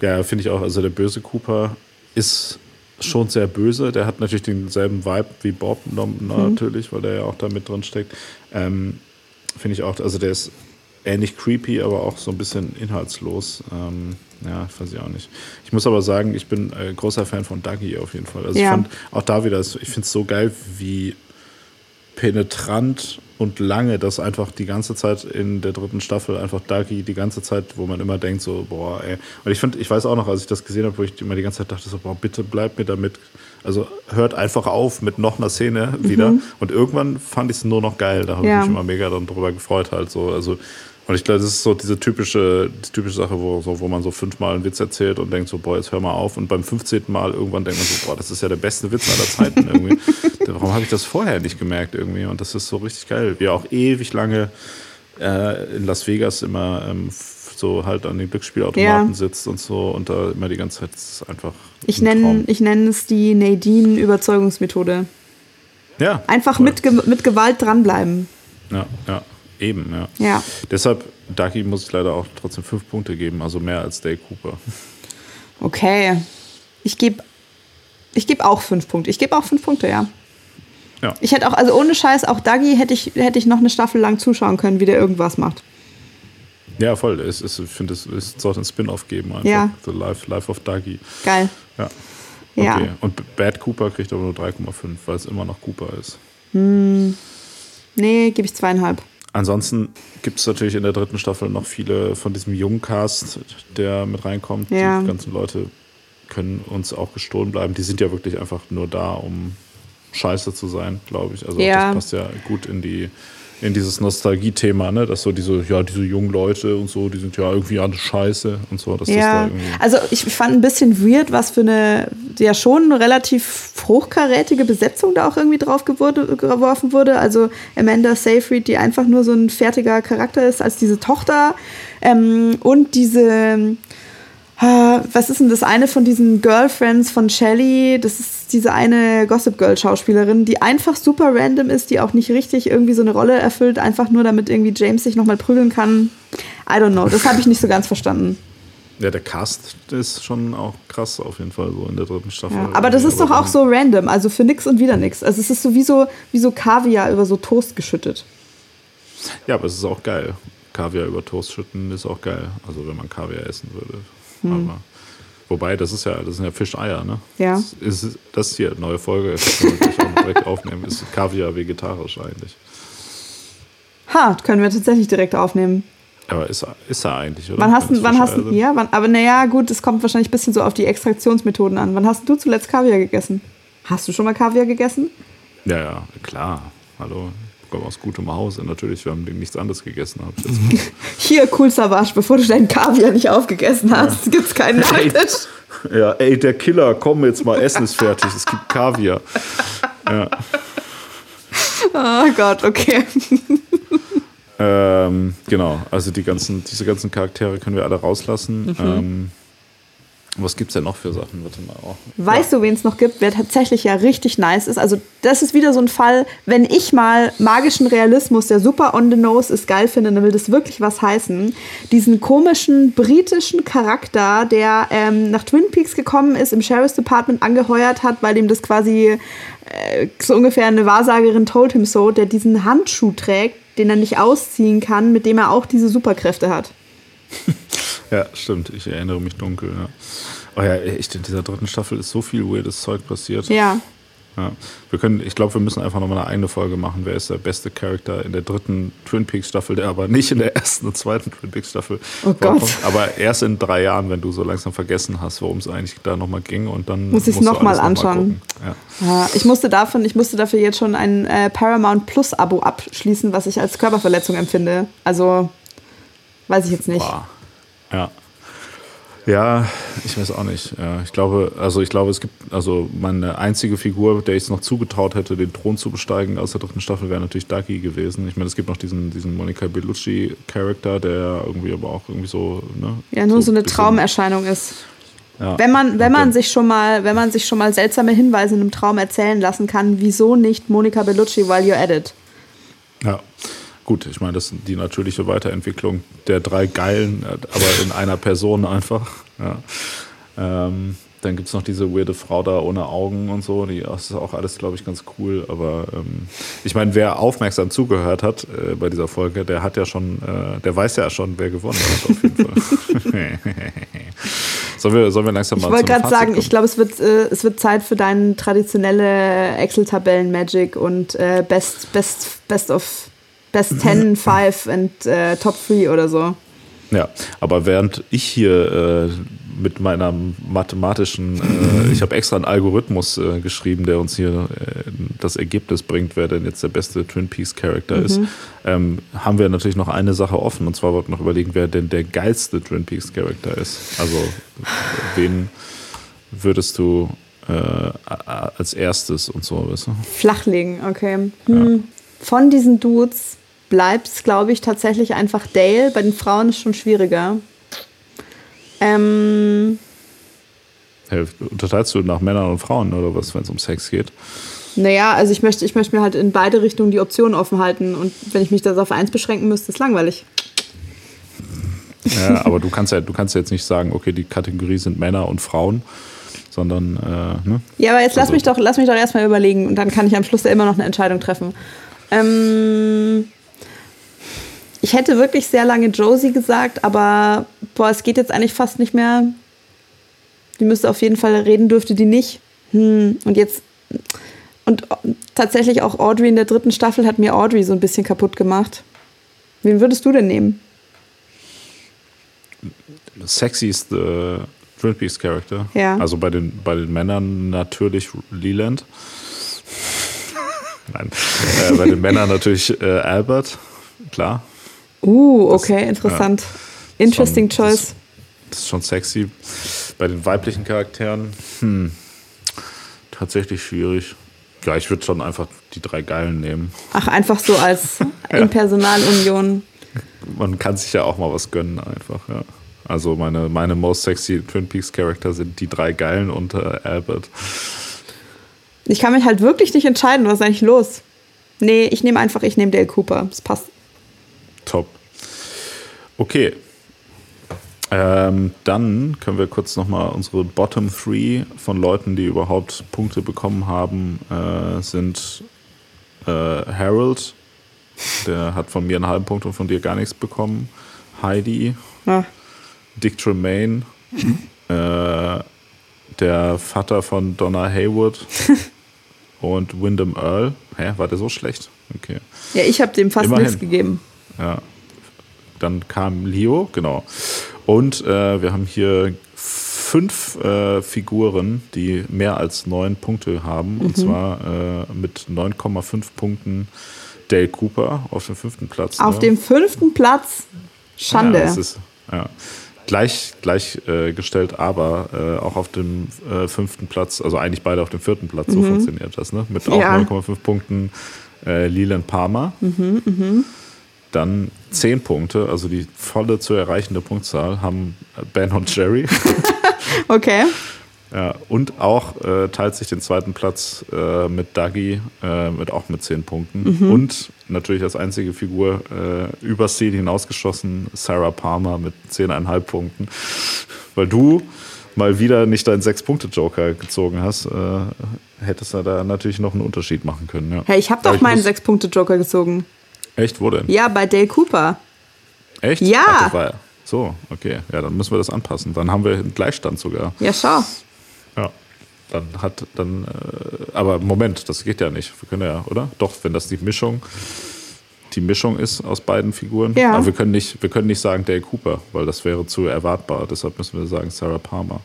Ja, finde ich auch. Also der böse Cooper ist schon sehr böse. Der hat natürlich denselben Vibe wie Bob mhm. natürlich, mhm. weil der ja auch da mit drin steckt. Ähm, finde ich auch, also der ist ähnlich creepy, aber auch so ein bisschen inhaltslos. Ähm, ja, weiß ich auch nicht. Ich muss aber sagen, ich bin äh, großer Fan von Dougie auf jeden Fall. Also ja. ich fand auch da wieder, ich finde es so geil, wie penetrant und lange das einfach die ganze Zeit in der dritten Staffel einfach Dougie die ganze Zeit, wo man immer denkt so, boah, ey. Und ich finde, ich weiß auch noch, als ich das gesehen habe, wo ich immer die ganze Zeit dachte so, boah, bitte bleib mir damit, also hört einfach auf mit noch einer Szene wieder. Mhm. Und irgendwann fand ich es nur noch geil. Da habe ja. ich mich immer mega dann drüber gefreut halt so. Also und ich glaube, das ist so diese typische, die typische Sache, wo, so, wo man so fünfmal einen Witz erzählt und denkt so, boah, jetzt hör mal auf. Und beim 15. Mal irgendwann denkt man so, boah, das ist ja der beste Witz aller Zeiten irgendwie. Warum habe ich das vorher nicht gemerkt irgendwie? Und das ist so richtig geil. Wie er auch ewig lange äh, in Las Vegas immer ähm, so halt an den Glücksspielautomaten ja. sitzt und so und da immer die ganze Zeit das ist einfach. Ich nenne ich nenn es die Nadine-Überzeugungsmethode. Ja. Einfach mit, mit Gewalt dranbleiben. Ja, ja. Eben, ja. ja. Deshalb, Ducky muss ich leider auch trotzdem fünf Punkte geben, also mehr als Dale Cooper. Okay. Ich gebe ich geb auch fünf Punkte. Ich gebe auch fünf Punkte, ja. Ja. Ich hätte auch, also ohne Scheiß, auch Dougie hätte ich, hätte ich noch eine Staffel lang zuschauen können, wie der irgendwas macht. Ja, voll. Es ist, ich finde, es, es sollte ein Spin-off geben. Einfach. Ja. The Life, Life of Dougie. Geil. Ja. Okay. Ja. Und Bad Cooper kriegt aber nur 3,5, weil es immer noch Cooper ist. Hm. Nee, gebe ich zweieinhalb. Ansonsten gibt es natürlich in der dritten Staffel noch viele von diesem jungen Cast, der mit reinkommt. Ja. Die ganzen Leute können uns auch gestohlen bleiben. Die sind ja wirklich einfach nur da, um scheiße zu sein, glaube ich. Also ja. das passt ja gut in die in dieses Nostalgie-Thema, ne? Dass so diese, ja, diese jungen Leute und so, die sind ja irgendwie alle scheiße und so. Dass das da Ja, also ich fand ein bisschen weird, was für eine ja schon relativ hochkarätige Besetzung da auch irgendwie drauf gewurde, geworfen wurde. Also Amanda Seyfried, die einfach nur so ein fertiger Charakter ist als diese Tochter ähm, und diese was ist denn das eine von diesen Girlfriends von Shelley? Das ist diese eine Gossip Girl Schauspielerin, die einfach super random ist, die auch nicht richtig irgendwie so eine Rolle erfüllt, einfach nur damit irgendwie James sich nochmal prügeln kann. I don't know, das habe ich nicht so ganz verstanden. Ja, der Cast ist schon auch krass auf jeden Fall so in der dritten Staffel. Ja, aber das ist doch auch so random, also für nix und wieder nix. Also es ist so wie so, wie so Kaviar über so Toast geschüttet. Ja, aber es ist auch geil. Kaviar über Toast schütten ist auch geil. Also wenn man Kaviar essen würde. Hm. Aber, wobei, das ist ja, das sind ja Fischeier, ne? Ja. Das, ist, das hier, neue Folge, gleich auch direkt aufnehmen, ist Kaviar vegetarisch eigentlich. Ha, können wir tatsächlich direkt aufnehmen. Aber ist, ist er eigentlich, oder? Wann hast du, wann hast du, sind? ja, wann, aber naja, gut, es kommt wahrscheinlich ein bisschen so auf die Extraktionsmethoden an. Wann hast du zuletzt Kaviar gegessen? Hast du schon mal Kaviar gegessen? Ja, ja, klar. Hallo, ich komme aus gutem Hause. Natürlich, wir haben nichts anderes gegessen. Hier, cool Savage, bevor du deinen Kaviar nicht aufgegessen hast, gibt's keinen Ey, Nachtisch. ja, ey, der Killer, komm jetzt mal, Essen ist fertig. Es gibt Kaviar. Ja. Oh Gott, okay. Ähm, genau, also die ganzen, diese ganzen Charaktere können wir alle rauslassen. Mhm. Ähm, was gibt's denn noch für Sachen? Warte mal. Oh. Weißt du, wen es noch gibt, wer tatsächlich ja richtig nice ist? Also, das ist wieder so ein Fall, wenn ich mal magischen Realismus, der super on the nose ist, geil finde, dann will das wirklich was heißen. Diesen komischen britischen Charakter, der ähm, nach Twin Peaks gekommen ist, im Sheriff's Department angeheuert hat, weil ihm das quasi äh, so ungefähr eine Wahrsagerin told him so, der diesen Handschuh trägt, den er nicht ausziehen kann, mit dem er auch diese Superkräfte hat. Ja, stimmt, ich erinnere mich dunkel. Ja. Oh ja, echt, in dieser dritten Staffel ist so viel weirdes Zeug passiert. Ja. Ja. Wir können, ich glaube, wir müssen einfach nochmal eine eigene Folge machen. Wer ist der beste Charakter in der dritten Twin Peaks Staffel, der aber nicht in der ersten und zweiten Twin Peaks Staffel Oh Gott. vorkommt. Aber erst in drei Jahren, wenn du so langsam vergessen hast, worum es eigentlich da nochmal ging und dann Muss ich's musst du noch mal alles noch anschauen. gucken. Ja. Ja, ich musste davon, ich musste dafür jetzt schon ein äh, Paramount Plus Abo abschließen, was ich als Körperverletzung empfinde. Also weiß ich jetzt nicht. Boah. Ja. Ja, ich weiß auch nicht. Ja, ich glaube, also ich glaube, es gibt, also meine einzige Figur, der ich es noch zugetraut hätte, den Thron zu besteigen aus der dritten Staffel, wäre natürlich Ducky gewesen. Ich meine, es gibt noch diesen, diesen Monica Bellucci-Charakter, der irgendwie aber auch irgendwie so, ne? Ja, nur so, eine ein bisschen- Traumerscheinung ist. Ja. Wenn man, wenn man dann- sich schon mal, wenn man sich schon mal seltsame Hinweise in einem Traum erzählen lassen kann, wieso nicht Monica Bellucci while you're at it? Ja, gut, ich meine, das ist die natürliche Weiterentwicklung der drei Geilen, äh, aber in einer Person einfach. Ja. Ähm, dann gibt es noch diese weirde Frau da ohne Augen und so, die das ist auch alles, glaube ich, ganz cool. Aber ähm, ich meine, wer aufmerksam zugehört hat äh, bei dieser Folge, der hat ja schon, äh, der weiß ja schon, wer gewonnen hat, auf jeden Fall. sollen, wir, sollen wir langsam mal Ich wollte gerade sagen, kommen? ich glaube, es wird, äh, es wird Zeit für deine traditionelle Excel-Tabellen-Magic und äh, Best, Best, Best of Best 10, 5 und äh, Top 3 oder so. Ja, aber während ich hier äh, mit meiner mathematischen, äh, ich habe extra einen Algorithmus äh, geschrieben, der uns hier äh, das Ergebnis bringt, wer denn jetzt der beste Twin Peaks Charakter ist, Mhm. ähm, haben wir natürlich noch eine Sache offen. Und zwar wollten wir noch überlegen, wer denn der geilste Twin Peaks Charakter ist. Also wen würdest du äh, als erstes und so, weißt du? Flachlegen, okay. Hm. Von diesen Dudes bleibt es, glaube ich, tatsächlich einfach Dale. Bei den Frauen ist schon schwieriger. Ähm, Hey, unterteilst du nach Männern und Frauen oder was, wenn es um Sex geht? naja, also ich möchte, ich möchte mir halt in beide Richtungen die Optionen offen halten. Und wenn ich mich das auf eins beschränken müsste, ist langweilig. Ja, aber du kannst ja, du kannst ja jetzt nicht sagen, okay, die Kategorie sind Männer und Frauen, sondern äh, ne? Ja, aber jetzt lass Also- mich doch, lass mich doch erstmal überlegen und dann kann ich am Schluss ja immer noch eine Entscheidung treffen. Ähm, ich hätte wirklich sehr lange Josie gesagt, aber boah, es geht jetzt eigentlich fast nicht mehr. Die müsste auf jeden Fall reden, dürfte die nicht. Hm, und jetzt. Und tatsächlich auch Audrey in der dritten Staffel hat mir Audrey so ein bisschen kaputt gemacht. Wen würdest du denn nehmen? Sexiest äh, Twin Peaks Character. Ja. Also bei den, bei den Männern natürlich Leland. Nein. Äh, bei den Männern natürlich äh, Albert, klar. Uh, okay, das, interessant. Ja, Interesting schon, choice. Das, das, ist schon sexy. Bei den weiblichen Charakteren, hm, tatsächlich schwierig. Ja, ich würde schon einfach die drei Geilen nehmen. Ach, einfach so als ja. in Personalunion. Man kann sich ja auch mal was gönnen, einfach, ja. Also meine, meine most sexy Twin Peaks Charakter sind die drei Geilen und äh, Albert. Ich kann mich halt wirklich nicht entscheiden, was ist eigentlich los? Nee, ich nehme einfach, ich nehme Dale Cooper. Das passt. Top. Okay. Ähm, dann können wir kurz nochmal unsere Bottom Three von Leuten, die überhaupt Punkte bekommen haben, äh, sind äh, Harold, der hat von mir einen halben Punkt und von dir gar nichts bekommen. Heidi, ja. Dick Tremaine, äh, der Vater von Donna Haywood und Wyndham Earl. Hä, war der so schlecht? Okay. Ja, ich habe dem fast Immerhin. nichts gegeben. Ja. Dann kam Leo, genau. Und äh, wir haben hier fünf äh, Figuren, die mehr als neun Punkte haben. Mhm. Und zwar äh, mit 9,5 Punkten Dale Cooper auf dem fünften Platz. Auf ne? dem fünften Platz? Schande. Ja, das ist, ja gleich, gleichgestellt, aber äh, auch auf dem äh, fünften Platz, also eigentlich beide auf dem vierten Platz, so mhm. funktioniert das, ne? Mit auch ja. 9,5 Punkten äh, Leland Palmer. Mhm, mh. Dann 10 Punkte, also die volle zu erreichende Punktzahl, haben Ben und Jerry. okay. Ja, und auch äh, teilt sich den zweiten Platz äh, mit Dougie, äh, mit auch mit zehn Punkten. Mhm. Und natürlich als einzige Figur äh, übers Ziel hinausgeschossen, Sarah Palmer mit zehneinhalb Punkten. Weil du mal wieder nicht deinen Sechs-Punkte-Joker gezogen hast, äh, hättest du da natürlich noch einen Unterschied machen können. Ja. Hey, ich habe doch meinen Sechs-Punkte-Joker gezogen. Echt? Wo denn? Ja, bei Dale Cooper. Echt? Ja. Ach, so, okay. Ja, dann müssen wir das anpassen. Dann haben wir einen Gleichstand sogar. Ja, schau. Ja. Dann hat dann, äh, aber Moment, das geht ja nicht. Wir können ja, oder? Doch, wenn das die Mischung, die Mischung ist aus beiden Figuren. Ja. Aber wir können nicht, wir können nicht sagen Dale Cooper, weil das wäre zu erwartbar. Deshalb müssen wir sagen Sarah Palmer.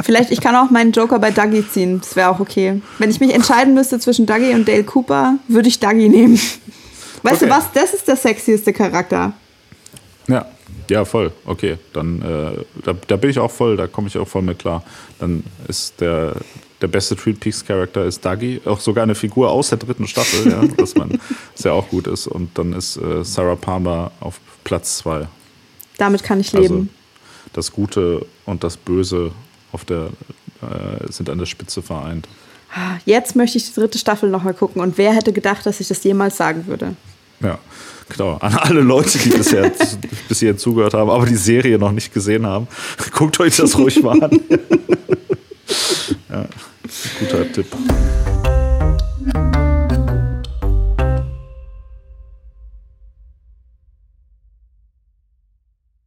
Vielleicht, ich kann auch meinen Joker bei Dougie ziehen. Das wäre auch okay. Wenn ich mich entscheiden müsste zwischen Dougie und Dale Cooper, würde ich Dougie nehmen. Weißt okay. du was? Das ist der sexieste Charakter. Ja, ja, voll. Okay, dann äh, da, da, bin ich auch voll, da komme ich auch voll mit klar. Dann ist der, der beste Tweet Peaks Charakter ist Dougie, auch sogar eine Figur aus der dritten Staffel, ja, was man was ja auch gut ist. Und dann ist äh, Sarah Palmer auf Platz zwei. Damit kann ich leben. Also, das Gute und das Böse auf der, äh, sind an der Spitze vereint. Jetzt möchte ich die dritte Staffel nochmal gucken. Und wer hätte gedacht, dass ich das jemals sagen würde? Ja. Genau, an alle Leute, die bisher bis hierhin zugehört haben, aber die Serie noch nicht gesehen haben, guckt euch das ruhig mal an. ja, guter Tipp.